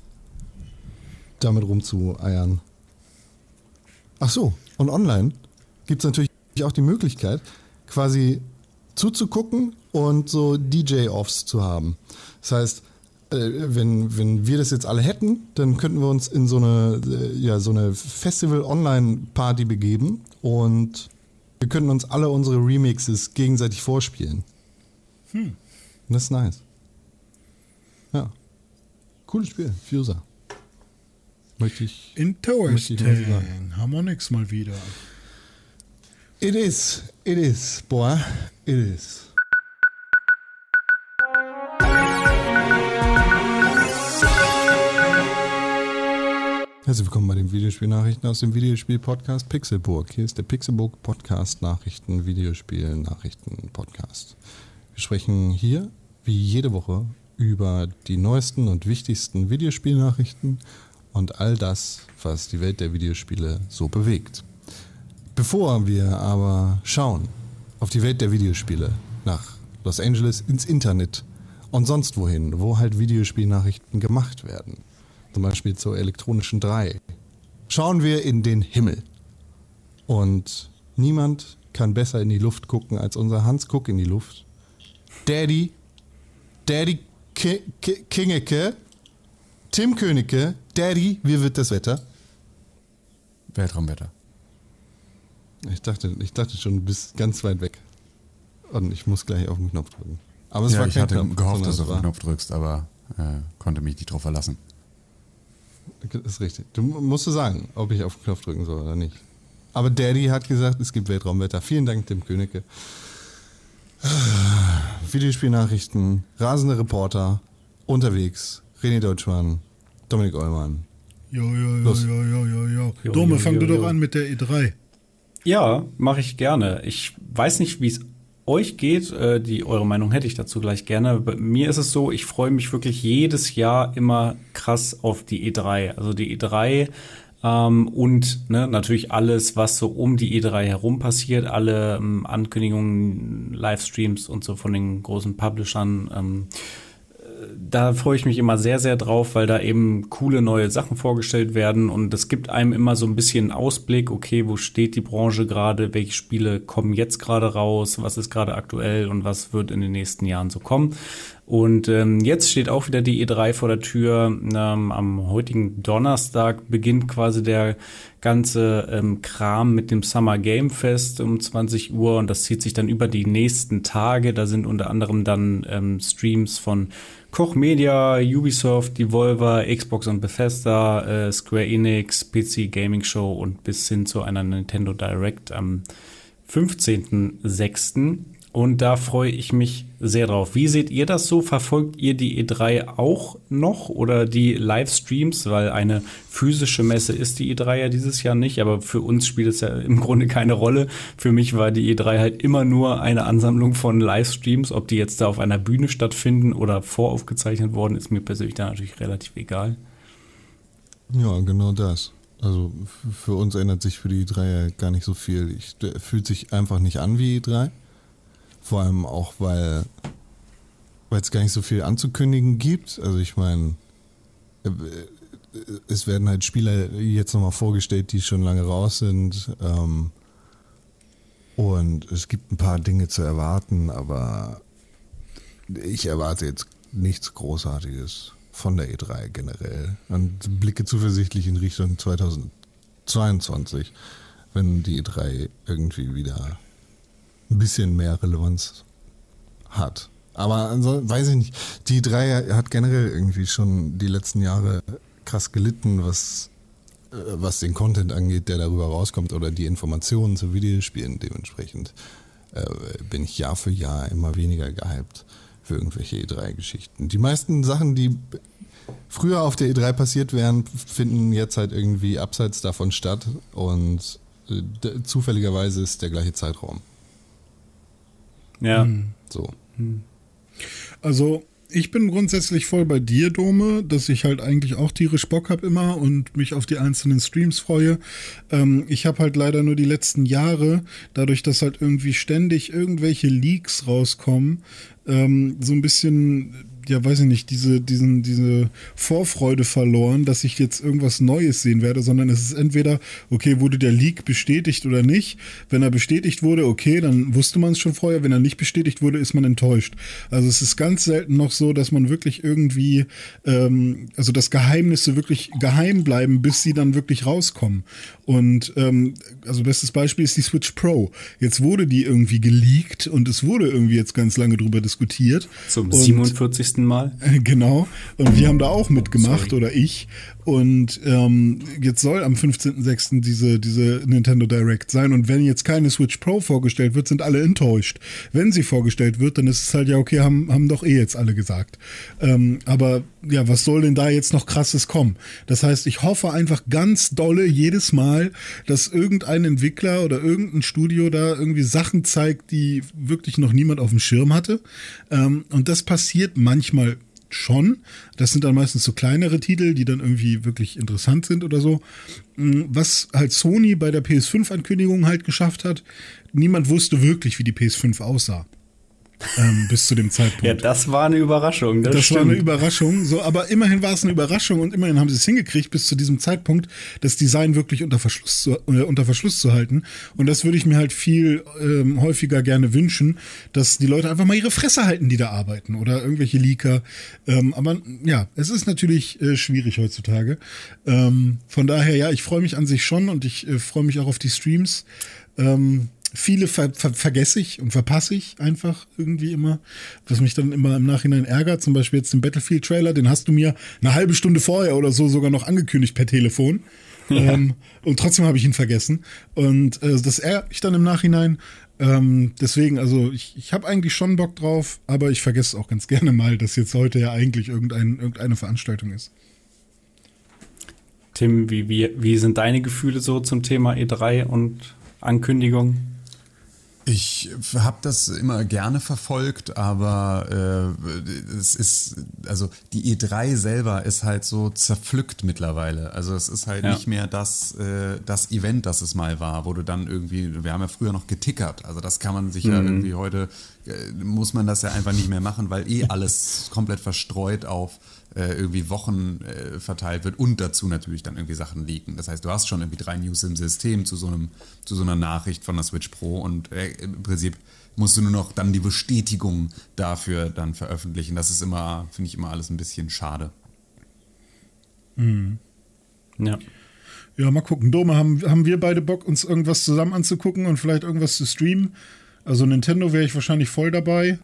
damit rumzueiern. Ach so, und online gibt es natürlich auch die Möglichkeit, quasi zuzugucken und so DJ-Offs zu haben. Das heißt, äh, wenn, wenn wir das jetzt alle hätten, dann könnten wir uns in so eine, äh, ja, so eine Festival-Online-Party begeben und wir könnten uns alle unsere Remixes gegenseitig vorspielen. Hm. Das ist nice. Ja. Cooles Spiel, Fuser. Möchte ich. Interesting. Harmonix mal wieder. It is. It is. Boah, it is. Herzlich willkommen bei den Videospielnachrichten aus dem Videospiel-Podcast Pixelburg. Hier ist der Pixelburg Podcast Nachrichten, Videospiel, Nachrichten, Podcast. Wir sprechen hier, wie jede Woche, über die neuesten und wichtigsten Videospielnachrichten und all das, was die Welt der Videospiele so bewegt. Bevor wir aber schauen auf die Welt der Videospiele, nach Los Angeles, ins Internet und sonst wohin, wo halt Videospielnachrichten gemacht werden, zum Beispiel zur elektronischen 3, schauen wir in den Himmel. Und niemand kann besser in die Luft gucken als unser Hans Guck in die Luft. Daddy, Daddy Ki Ki Kingeke, Tim Königke, Daddy, wie wird das Wetter? Weltraumwetter. Ich dachte, ich dachte schon, du bist ganz weit weg. Und ich muss gleich auf den Knopf drücken. Aber es ja, war ich hatte Knopf, gehofft, dass du auf den Knopf drückst, aber äh, konnte mich nicht drauf verlassen. Das ist richtig. Du musst du sagen, ob ich auf den Knopf drücken soll oder nicht. Aber Daddy hat gesagt, es gibt Weltraumwetter. Vielen Dank, Tim Königke. (sighs) Videospielnachrichten, rasende Reporter, unterwegs, René Deutschmann, Dominik Eulmann. Jo, jo, jo, jo, jo, jo, jo. Dome, fang du doch an mit der E3. Ja, mache ich gerne. Ich weiß nicht, wie es euch geht. Äh, die eure Meinung hätte ich dazu gleich gerne. Bei mir ist es so, ich freue mich wirklich jedes Jahr immer krass auf die E3. Also die E3 ähm, und ne, natürlich alles, was so um die E3 herum passiert, alle ähm, Ankündigungen, Livestreams und so von den großen Publishern. Ähm, da freue ich mich immer sehr, sehr drauf, weil da eben coole neue Sachen vorgestellt werden und es gibt einem immer so ein bisschen Ausblick, okay, wo steht die Branche gerade, welche Spiele kommen jetzt gerade raus, was ist gerade aktuell und was wird in den nächsten Jahren so kommen. Und ähm, jetzt steht auch wieder die E3 vor der Tür. Ähm, am heutigen Donnerstag beginnt quasi der ganze ähm, Kram mit dem Summer Game Fest um 20 Uhr und das zieht sich dann über die nächsten Tage. Da sind unter anderem dann ähm, Streams von Koch Media, Ubisoft, Devolver, Xbox und Bethesda, äh, Square Enix, PC Gaming Show und bis hin zu einer Nintendo Direct am 15.06. Und da freue ich mich sehr drauf. Wie seht ihr das so? Verfolgt ihr die E3 auch noch oder die Livestreams? Weil eine physische Messe ist die E3 ja dieses Jahr nicht, aber für uns spielt es ja im Grunde keine Rolle. Für mich war die E3 halt immer nur eine Ansammlung von Livestreams. Ob die jetzt da auf einer Bühne stattfinden oder voraufgezeichnet worden, ist mir persönlich da natürlich relativ egal. Ja, genau das. Also für uns ändert sich für die E3 ja gar nicht so viel. Ich, fühlt sich einfach nicht an wie E3. Vor allem auch, weil es gar nicht so viel anzukündigen gibt. Also ich meine, äh, es werden halt Spieler jetzt nochmal vorgestellt, die schon lange raus sind. Ähm, und es gibt ein paar Dinge zu erwarten, aber ich erwarte jetzt nichts Großartiges von der E3 generell. Und blicke zuversichtlich in Richtung 2022, wenn die E3 irgendwie wieder ein bisschen mehr Relevanz hat. Aber also, weiß ich nicht. Die drei hat generell irgendwie schon die letzten Jahre krass gelitten, was, äh, was den Content angeht, der darüber rauskommt oder die Informationen zu Videospielen. Dementsprechend äh, bin ich Jahr für Jahr immer weniger gehypt für irgendwelche E3-Geschichten. Die meisten Sachen, die früher auf der E3 passiert wären, finden jetzt halt irgendwie abseits davon statt und äh, zufälligerweise ist der gleiche Zeitraum. Ja. Hm. So. Also, ich bin grundsätzlich voll bei dir, Dome, dass ich halt eigentlich auch tierisch Bock habe immer und mich auf die einzelnen Streams freue. Ähm, ich habe halt leider nur die letzten Jahre, dadurch, dass halt irgendwie ständig irgendwelche Leaks rauskommen, ähm, so ein bisschen ja, weiß ich nicht, diese, diesen, diese Vorfreude verloren, dass ich jetzt irgendwas Neues sehen werde, sondern es ist entweder, okay, wurde der Leak bestätigt oder nicht. Wenn er bestätigt wurde, okay, dann wusste man es schon vorher. Wenn er nicht bestätigt wurde, ist man enttäuscht. Also es ist ganz selten noch so, dass man wirklich irgendwie, ähm, also dass Geheimnisse wirklich geheim bleiben, bis sie dann wirklich rauskommen. Und ähm, also bestes Beispiel ist die Switch Pro. Jetzt wurde die irgendwie geleakt und es wurde irgendwie jetzt ganz lange drüber diskutiert. Zum 47 letzten Mal. Genau. Und wir haben da auch mitgemacht, Sorry. oder ich. Und ähm, jetzt soll am 15.06. diese, diese Nintendo Direct sein. Und wenn jetzt keine Switch Pro vorgestellt wird, sind alle enttäuscht. Wenn sie vorgestellt wird, dann ist es halt ja okay, haben, haben doch eh jetzt alle gesagt. Ähm, aber ja, was soll denn da jetzt noch krasses kommen? Das heißt, ich hoffe einfach ganz dolle jedes Mal, dass irgendein Entwickler oder irgendein Studio da irgendwie Sachen zeigt, die wirklich noch niemand auf dem Schirm hatte. Ähm, und das passiert manchmal schon. Das sind dann meistens so kleinere Titel, die dann irgendwie wirklich interessant sind oder so. Mm, was halt Sony bei der PS5-Ankündigung halt geschafft hat, niemand wusste wirklich, wie die PS5 aussah ähm, bis zu dem Zeitpunkt. Ja, das war eine Überraschung. Das, das war eine Überraschung. So, aber immerhin war es eine Überraschung und immerhin haben sie es hingekriegt, bis zu diesem Zeitpunkt das Design wirklich unter Verschluss zu, äh, unter Verschluss zu halten. Und das würde ich mir halt viel ähm, häufiger gerne wünschen, dass die Leute einfach mal ihre Fresse halten, die da arbeiten oder irgendwelche Leaker. Ähm, aber ja, es ist natürlich äh, schwierig heutzutage. Ähm, von daher, ja, ich freue mich an sich schon und ich äh, freue mich auch auf die Streams. Ähm, viele ver ver vergesse ich und verpasse ich einfach irgendwie immer, was mich dann immer im Nachhinein ärgert. Zum Beispiel jetzt den Battlefield-Trailer, den hast du mir eine halbe Stunde vorher oder so sogar noch angekündigt per Telefon. Ja. Ähm, und trotzdem habe ich ihn vergessen. Und äh, das ärgert mich dann im Nachhinein. Ähm, deswegen, also ich, ich habe eigentlich schon Bock drauf, aber ich vergesse auch ganz (laughs) gerne mal, dass jetzt heute ja eigentlich irgendein, irgendeine Veranstaltung ist. Tim, wie, wie, wie sind deine Gefühle so zum Thema E3 und Ankündigung? Ich habe das immer gerne verfolgt, aber äh, es ist, also die E3 selber ist halt so zerpflückt mittlerweile. Also es ist halt ja. nicht mehr das, äh, das Event, das es mal war, wo du dann irgendwie, wir haben ja früher noch getickert, also das kann man sich mhm. ja irgendwie heute, äh, muss man das ja einfach nicht mehr machen, weil eh alles komplett verstreut auf irgendwie Wochen äh, verteilt wird und dazu natürlich dann irgendwie Sachen leaken. Das heißt, du hast schon irgendwie drei News im System zu so, einem, zu so einer Nachricht von der Switch Pro und äh, im Prinzip musst du nur noch dann die Bestätigung dafür dann veröffentlichen. Das ist immer, finde ich immer alles ein bisschen schade. Mhm. Ja. Ja, mal gucken. Dome, haben, haben wir beide Bock, uns irgendwas zusammen anzugucken und vielleicht irgendwas zu streamen? Also Nintendo wäre ich wahrscheinlich voll dabei.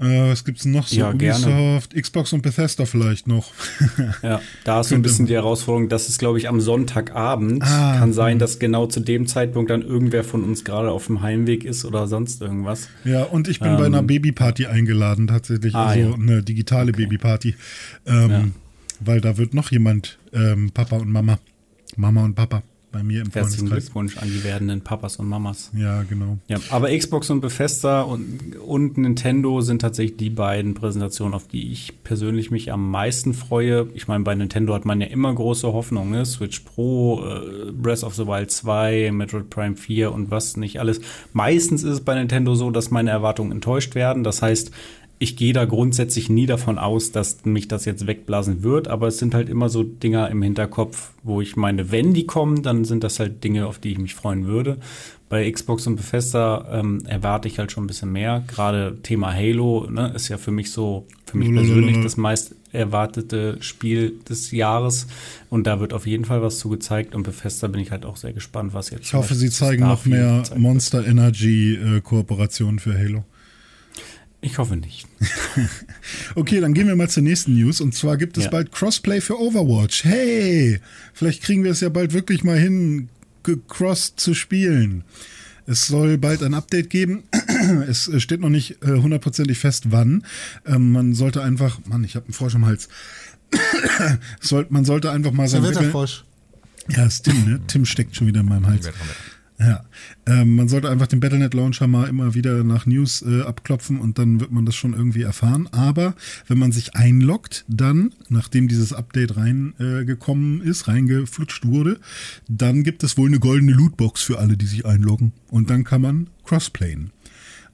Äh, was gibt's noch so? Ja, Ubisoft, gerne. Xbox und Bethesda vielleicht noch. (laughs) ja, da ist so ein bisschen die Herausforderung, das ist, glaube ich, am Sonntagabend. Ah, Kann sein, dass genau zu dem Zeitpunkt dann irgendwer von uns gerade auf dem Heimweg ist oder sonst irgendwas. Ja, und ich bin ähm, bei einer Babyparty eingeladen, tatsächlich. Ah, also ja. eine digitale okay. Babyparty. Ähm, ja. Weil da wird noch jemand, ähm, Papa und Mama. Mama und Papa bei mir im Herzlichen Glückwunsch an die werdenden Papas und Mamas. Ja, genau. Ja, aber Xbox und Bethesda und, und Nintendo sind tatsächlich die beiden Präsentationen, auf die ich persönlich mich am meisten freue. Ich meine, bei Nintendo hat man ja immer große Hoffnung, ne? Switch Pro, äh, Breath of the Wild 2, Metroid Prime 4 und was nicht alles. Meistens ist es bei Nintendo so, dass meine Erwartungen enttäuscht werden. Das heißt, ich gehe da grundsätzlich nie davon aus, dass mich das jetzt wegblasen wird, aber es sind halt immer so Dinger im Hinterkopf, wo ich meine, wenn die kommen, dann sind das halt Dinge, auf die ich mich freuen würde. Bei Xbox und Bethesda ähm, erwarte ich halt schon ein bisschen mehr. Gerade Thema Halo ne, ist ja für mich so, für mich persönlich das meist erwartete Spiel des Jahres. Und da wird auf jeden Fall was zu gezeigt. Und Bethesda bin ich halt auch sehr gespannt, was jetzt. Ich hoffe, sie zeigen noch mehr Monster Energy äh, Kooperationen für Halo. Ich hoffe nicht. (laughs) okay, dann gehen wir mal zur nächsten News. Und zwar gibt es ja. bald Crossplay für Overwatch. Hey, vielleicht kriegen wir es ja bald wirklich mal hin, cross zu spielen. Es soll bald ein Update geben. (clears throat) es steht noch nicht äh, hundertprozentig fest, wann. Ähm, man sollte einfach, Mann, ich habe einen Frosch im Hals. (clears throat) man sollte einfach mal sein. Ja, ist Tim, ne? Tim steckt schon wieder in meinem Hals. Ja, ähm, man sollte einfach den Battlenet Launcher mal immer wieder nach News äh, abklopfen und dann wird man das schon irgendwie erfahren. Aber wenn man sich einloggt, dann, nachdem dieses Update reingekommen äh, ist, reingeflutscht wurde, dann gibt es wohl eine goldene Lootbox für alle, die sich einloggen. Und dann kann man crossplayen.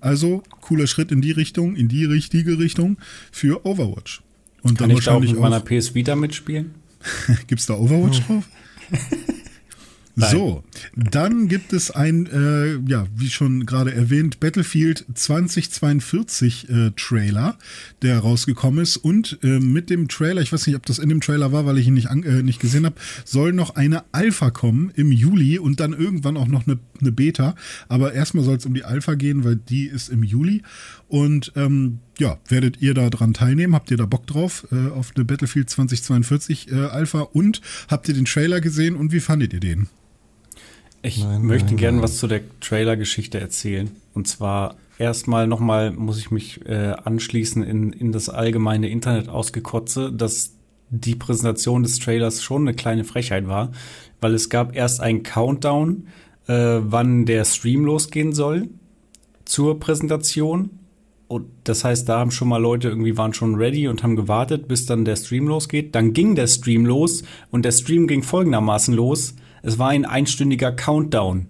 Also cooler Schritt in die Richtung, in die richtige Richtung für Overwatch. Und kann dann ich da auch mit meiner PS Vita mitspielen? (laughs) Gibt's da Overwatch oh. drauf? (laughs) So, dann gibt es ein, äh, ja, wie schon gerade erwähnt, Battlefield 2042 äh, Trailer, der rausgekommen ist. Und äh, mit dem Trailer, ich weiß nicht, ob das in dem Trailer war, weil ich ihn nicht, äh, nicht gesehen habe, soll noch eine Alpha kommen im Juli und dann irgendwann auch noch eine, eine Beta. Aber erstmal soll es um die Alpha gehen, weil die ist im Juli. Und ähm, ja, werdet ihr da dran teilnehmen? Habt ihr da Bock drauf äh, auf eine Battlefield 2042 äh, Alpha? Und habt ihr den Trailer gesehen und wie fandet ihr den? Ich nein, möchte gerne was zu der Trailer-Geschichte erzählen. Und zwar erstmal nochmal muss ich mich äh, anschließen in, in das allgemeine Internet ausgekotze, dass die Präsentation des Trailers schon eine kleine Frechheit war, weil es gab erst einen Countdown, äh, wann der Stream losgehen soll zur Präsentation. Und das heißt, da haben schon mal Leute irgendwie waren schon ready und haben gewartet, bis dann der Stream losgeht. Dann ging der Stream los und der Stream ging folgendermaßen los. Es war ein einstündiger Countdown.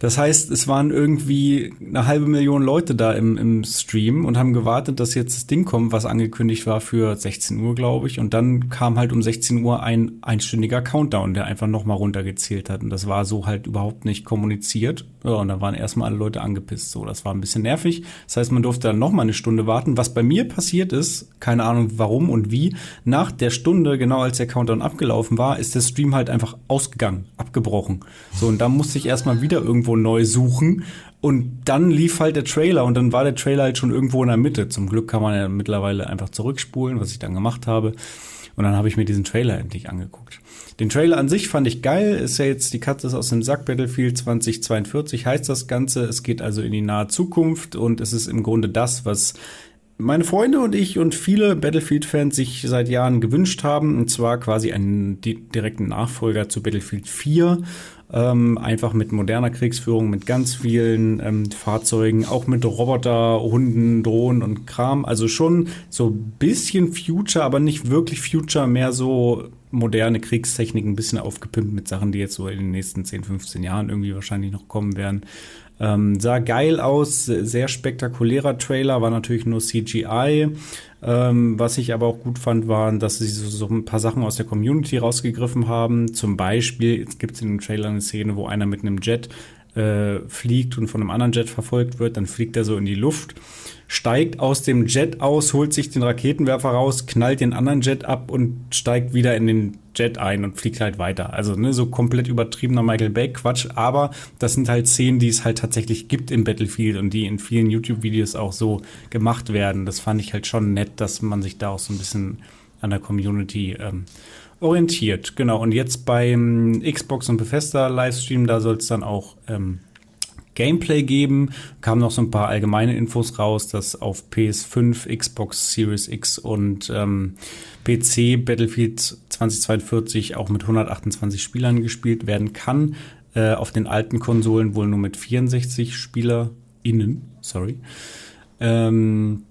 Das heißt, es waren irgendwie eine halbe Million Leute da im, im Stream und haben gewartet, dass jetzt das Ding kommt, was angekündigt war für 16 Uhr, glaube ich. Und dann kam halt um 16 Uhr ein einstündiger Countdown, der einfach nochmal runtergezählt hat. Und das war so halt überhaupt nicht kommuniziert. Ja, und da waren erstmal alle Leute angepisst. So, das war ein bisschen nervig. Das heißt, man durfte dann nochmal eine Stunde warten. Was bei mir passiert ist, keine Ahnung warum und wie, nach der Stunde, genau als der Countdown abgelaufen war, ist der Stream halt einfach ausgegangen, abgebrochen. So, und da musste ich erstmal wieder irgendwo neu suchen. Und dann lief halt der Trailer und dann war der Trailer halt schon irgendwo in der Mitte. Zum Glück kann man ja mittlerweile einfach zurückspulen, was ich dann gemacht habe. Und dann habe ich mir diesen Trailer endlich angeguckt. Den Trailer an sich fand ich geil. Ist ja jetzt die Katze aus dem Sack Battlefield 2042 heißt das Ganze. Es geht also in die nahe Zukunft und es ist im Grunde das, was meine Freunde und ich und viele Battlefield-Fans sich seit Jahren gewünscht haben, und zwar quasi einen direkten Nachfolger zu Battlefield 4. Ähm, einfach mit moderner Kriegsführung, mit ganz vielen ähm, Fahrzeugen, auch mit Roboter, Hunden, Drohnen und Kram. Also schon so ein bisschen Future, aber nicht wirklich Future, mehr so moderne Kriegstechnik, ein bisschen aufgepimpt mit Sachen, die jetzt so in den nächsten 10, 15 Jahren irgendwie wahrscheinlich noch kommen werden. Ähm, sah geil aus, sehr spektakulärer Trailer, war natürlich nur CGI. Ähm, was ich aber auch gut fand, waren, dass sie so, so, ein paar Sachen aus der Community rausgegriffen haben. Zum Beispiel gibt es in dem Trailer eine Szene, wo einer mit einem Jet äh, fliegt und von einem anderen Jet verfolgt wird. Dann fliegt er so in die Luft steigt aus dem Jet aus, holt sich den Raketenwerfer raus, knallt den anderen Jet ab und steigt wieder in den Jet ein und fliegt halt weiter. Also ne, so komplett übertriebener Michael Bay Quatsch, aber das sind halt Szenen, die es halt tatsächlich gibt im Battlefield und die in vielen YouTube-Videos auch so gemacht werden. Das fand ich halt schon nett, dass man sich da auch so ein bisschen an der Community ähm, orientiert. Genau, und jetzt beim Xbox und Bethesda Livestream, da soll es dann auch ähm, Gameplay geben. Kamen noch so ein paar allgemeine Infos raus, dass auf PS5, Xbox Series X und ähm, PC Battlefield 2042 auch mit 128 Spielern gespielt werden kann. Äh, auf den alten Konsolen wohl nur mit 64 SpielerInnen. Sorry. Ähm,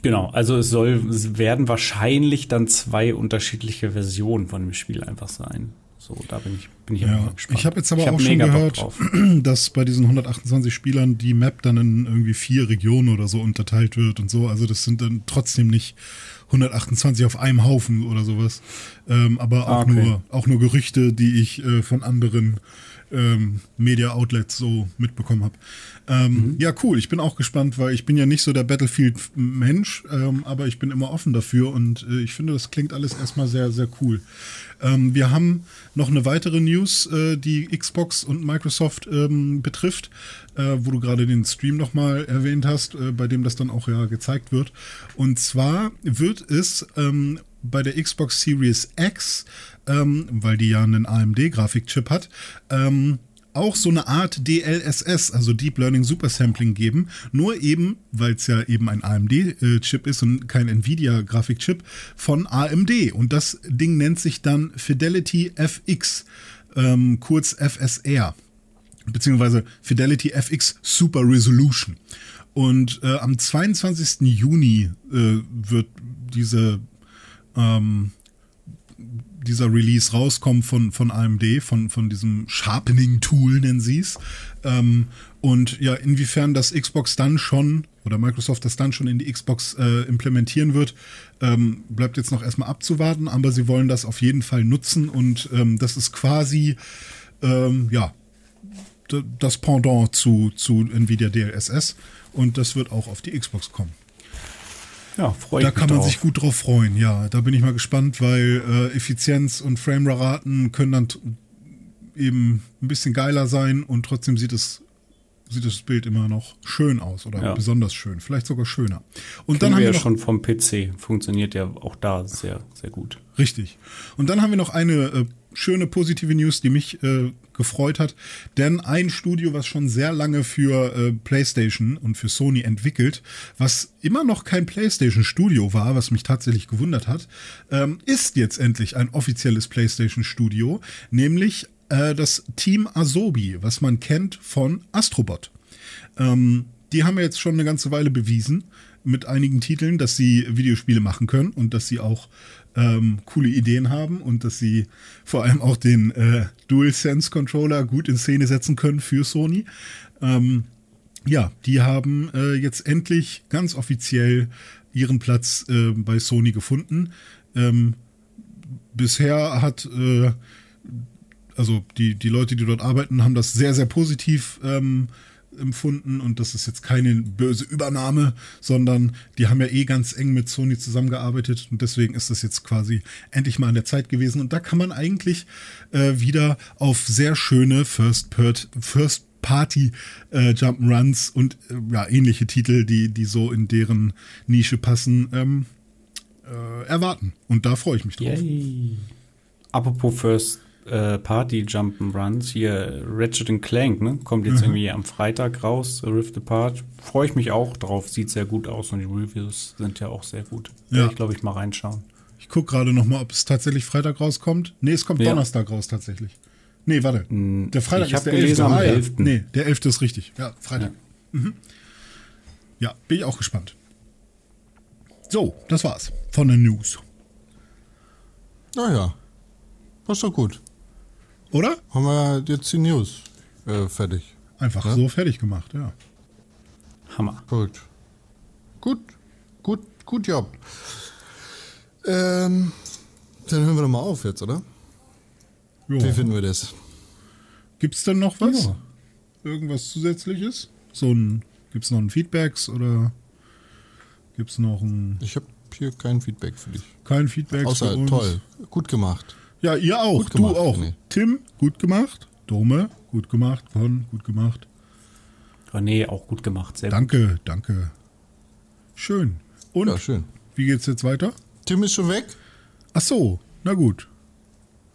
Genau, also es soll, es werden wahrscheinlich dann zwei unterschiedliche Versionen von dem Spiel einfach sein. So, da bin ich, bin ich ja, gespannt. Ich habe jetzt aber ich auch schon gehört, (clears throat) dass bei diesen 128 Spielern die Map dann in irgendwie vier Regionen oder so unterteilt wird und so. Also das sind dann trotzdem nicht 128 auf einem Haufen oder sowas. Ähm, aber auch, ah, okay. nur, auch nur Gerüchte, die ich äh, von anderen ähm, Media-Outlets so mitbekommen habe. Ähm, mhm. Ja, cool. Ich bin auch gespannt, weil ich bin ja nicht so der Battlefield-Mensch, ähm, aber ich bin immer offen dafür und äh, ich finde, das klingt alles erstmal sehr, sehr cool. Ähm, wir haben noch eine weitere News, äh, die Xbox und Microsoft ähm, betrifft, äh, wo du gerade den Stream nochmal erwähnt hast, äh, bei dem das dann auch ja gezeigt wird. Und zwar wird es ähm, bei der Xbox Series X, ähm, weil die ja einen AMD-Grafikchip hat, ähm, auch so eine Art DLSS, also Deep Learning Supersampling geben. Nur eben, weil es ja eben ein AMD-Chip ist und kein Nvidia-Grafikchip, von AMD. Und das Ding nennt sich dann Fidelity FX, ähm, kurz FSR. Beziehungsweise Fidelity FX Super Resolution. Und äh, am 22. Juni äh, wird diese ähm, dieser Release rauskommt von, von AMD, von, von diesem Sharpening-Tool, nennen sie es. Ähm, und ja, inwiefern das Xbox dann schon oder Microsoft das dann schon in die Xbox äh, implementieren wird, ähm, bleibt jetzt noch erstmal abzuwarten, aber sie wollen das auf jeden Fall nutzen und ähm, das ist quasi, ähm, ja, das Pendant zu, zu Nvidia DLSS und das wird auch auf die Xbox kommen. Ja, freue Da kann man drauf. sich gut drauf freuen, ja. Da bin ich mal gespannt, weil äh, Effizienz und Frame-Raten können dann eben ein bisschen geiler sein und trotzdem sieht es sieht das Bild immer noch schön aus oder ja. besonders schön, vielleicht sogar schöner. Und Kennen dann haben wir ja schon vom PC, funktioniert ja auch da sehr, sehr gut. Richtig. Und dann haben wir noch eine äh, schöne positive News, die mich äh, gefreut hat. Denn ein Studio, was schon sehr lange für äh, PlayStation und für Sony entwickelt, was immer noch kein PlayStation-Studio war, was mich tatsächlich gewundert hat, ähm, ist jetzt endlich ein offizielles PlayStation-Studio, nämlich äh, das Team Asobi, was man kennt von Astrobot. Ähm, die haben jetzt schon eine ganze Weile bewiesen mit einigen Titeln, dass sie Videospiele machen können und dass sie auch ähm, coole Ideen haben und dass sie vor allem auch den äh, DualSense Controller gut in Szene setzen können für Sony. Ähm, ja, die haben äh, jetzt endlich ganz offiziell ihren Platz äh, bei Sony gefunden. Ähm, bisher hat äh, also die, die Leute, die dort arbeiten, haben das sehr, sehr positiv ähm, empfunden und das ist jetzt keine böse Übernahme, sondern die haben ja eh ganz eng mit Sony zusammengearbeitet und deswegen ist das jetzt quasi endlich mal an der Zeit gewesen und da kann man eigentlich äh, wieder auf sehr schöne First, First Party äh, Jump'n'Runs und äh, ja, ähnliche Titel, die, die so in deren Nische passen, ähm, äh, erwarten. Und da freue ich mich drauf. Yay. Apropos First äh, Party Jump'n'Runs. Hier Ratchet Clank, ne? Kommt jetzt irgendwie am Freitag raus, Rift Apart. Freue ich mich auch drauf. Sieht sehr gut aus und die Reviews sind ja auch sehr gut. Ja. Werde ich, glaube ich, mal reinschauen. Ich gucke gerade noch mal, ob es tatsächlich Freitag rauskommt. Nee, es kommt Ja. Donnerstag raus tatsächlich. Nee, warte. Der Freitag ich ist der gelesen 11. am Ah, ja. 11.. Nee, der 11. ist richtig. Ja, Freitag. Mhm. Ja, bin ich auch gespannt. So, das war's von den News. Naja, ist doch gut. Oder? Haben wir jetzt die News äh, fertig. Einfach Ja. so fertig gemacht, ja. Hammer. Gut. Gut, gut, gut Job. Ähm, dann hören wir doch mal auf jetzt, oder? Wie ja. finden wir das? Gibt's denn noch was? Ja. Irgendwas zusätzliches? So ein, gibt's noch ein Feedbacks oder gibt's noch ein, Ich habe hier kein Feedback für dich. kein Feedback für Außer uns? toll, gut gemacht. Ja, ihr auch. Gut gemacht, du auch. René. Tim, gut gemacht. Dome, gut gemacht. Von, gut gemacht. René, auch gut gemacht. Sehr gut. Danke, danke. Schön. Und Ja, schön. wie geht's jetzt weiter? Tim ist schon weg Ach so, na gut.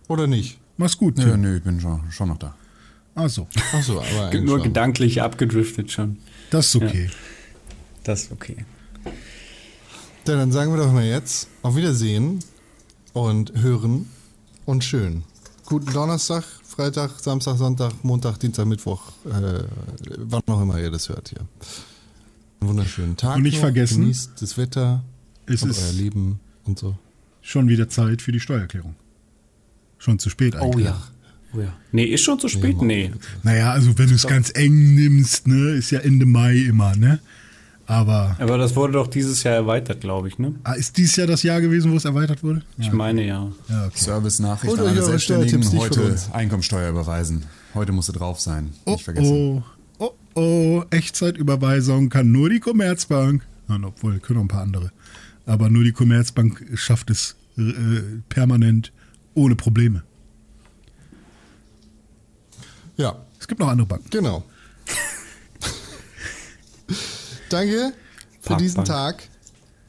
oder nicht? Mach's gut, Nö, Tim. nö, ich bin schon, schon noch da. Ach so, Achso, aber (laughs) eigentlich Nur schon. gedanklich abgedriftet schon. das ist okay. Das ist okay. Ja, dann sagen wir doch mal jetzt auf Wiedersehen und hören und schön. Guten Donnerstag, Freitag, Samstag, Sonntag, Montag, Dienstag, Mittwoch, äh, wann auch immer ihr das hört hier. Einen wunderschönen Tag. Und nicht noch. vergessen, Genießt das Wetter Es und ist- euer Leben und so. Schon wieder Zeit für die Steuererklärung. Schon zu spät eigentlich. Oh ja. Oh ja. Nee, ist schon zu spät? Nee. Naja, also wenn du es ganz eng nimmst, ne, ist ja Ende Mai immer, ne? Aber Aber das wurde doch dieses Jahr erweitert, glaube ich, ne? ah, ist dies Jahr das Jahr gewesen, wo es erweitert wurde? Ich meine ja. Ja, okay. Service-Nachricht an alle Selbstständigen. Heute. Einkommensteuer überweisen. Heute musste drauf sein. Oh, Nicht vergessen. oh, oh, oh, Echtzeitüberweisung kann nur die Commerzbank. Nein, obwohl, können auch ein paar andere. Aber nur die Commerzbank schafft es äh, permanent ohne Probleme. Ja, Es gibt noch andere Banken. genau. (laughs) Danke für diesen Parkbank. Tag,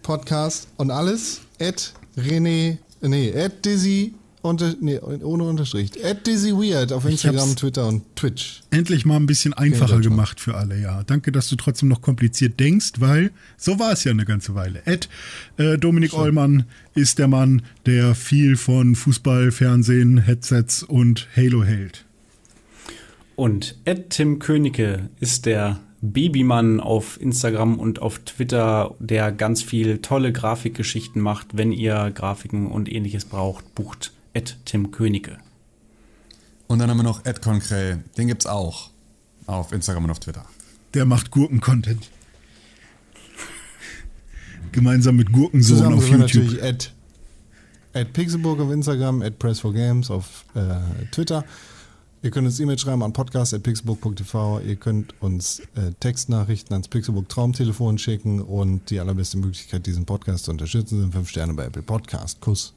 Podcast und alles. Ed René, nee, Ed Dizzy, unter, nee, ohne Unterstrich. Ed Dizzy Weird auf Instagram, Twitter und Twitch. Endlich mal ein bisschen einfacher gemacht für alle, ja. Danke, dass du trotzdem noch kompliziert denkst, weil so war es ja eine ganze Weile. Ed äh, Dominik Eulmann ist der Mann, der viel von Fußball, Fernsehen, Headsets und Halo hält. Und Ed Tim Königke ist der Babymann auf Instagram und auf Twitter, der ganz viel tolle Grafikgeschichten macht. Wenn ihr Grafiken und ähnliches braucht, bucht Ed Tim Königke. Und dann haben wir noch Ed Concrell. Den gibt's auch. Auf Instagram und auf Twitter. Der macht Gurken-Content. (laughs) Gemeinsam mit Gurkensohn Zusammen auf sind wir YouTube. natürlich Ed, Ed Pixelburg auf Instagram, Ed Press4Games auf äh, Twitter. Ihr könnt uns E-Mail schreiben an podcast.pixelburg.tv. Ihr könnt uns äh, Textnachrichten ans Pixelburg Traumtelefon schicken und die allerbeste Möglichkeit, diesen Podcast zu unterstützen, sind 5 Sterne bei Apple Podcast. Kuss.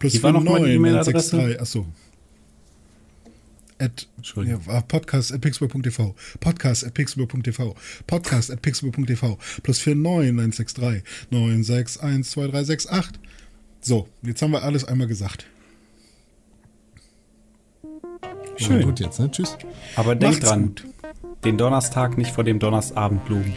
Plus Wie war noch mal die 49, E-Mail-Adresse? 963, Achso. At, Entschuldigung. Ja, podcast at pixelburg.tv. Podcast at pixelburg.tv. Podcast at pixelburg.tv. Plus 49 963 9612368. So, jetzt haben wir alles einmal gesagt. Schön. Gut jetzt, ne? Tschüss. Aber denkt dran, gut. den Donnerstag nicht vor dem Donnersabend loben.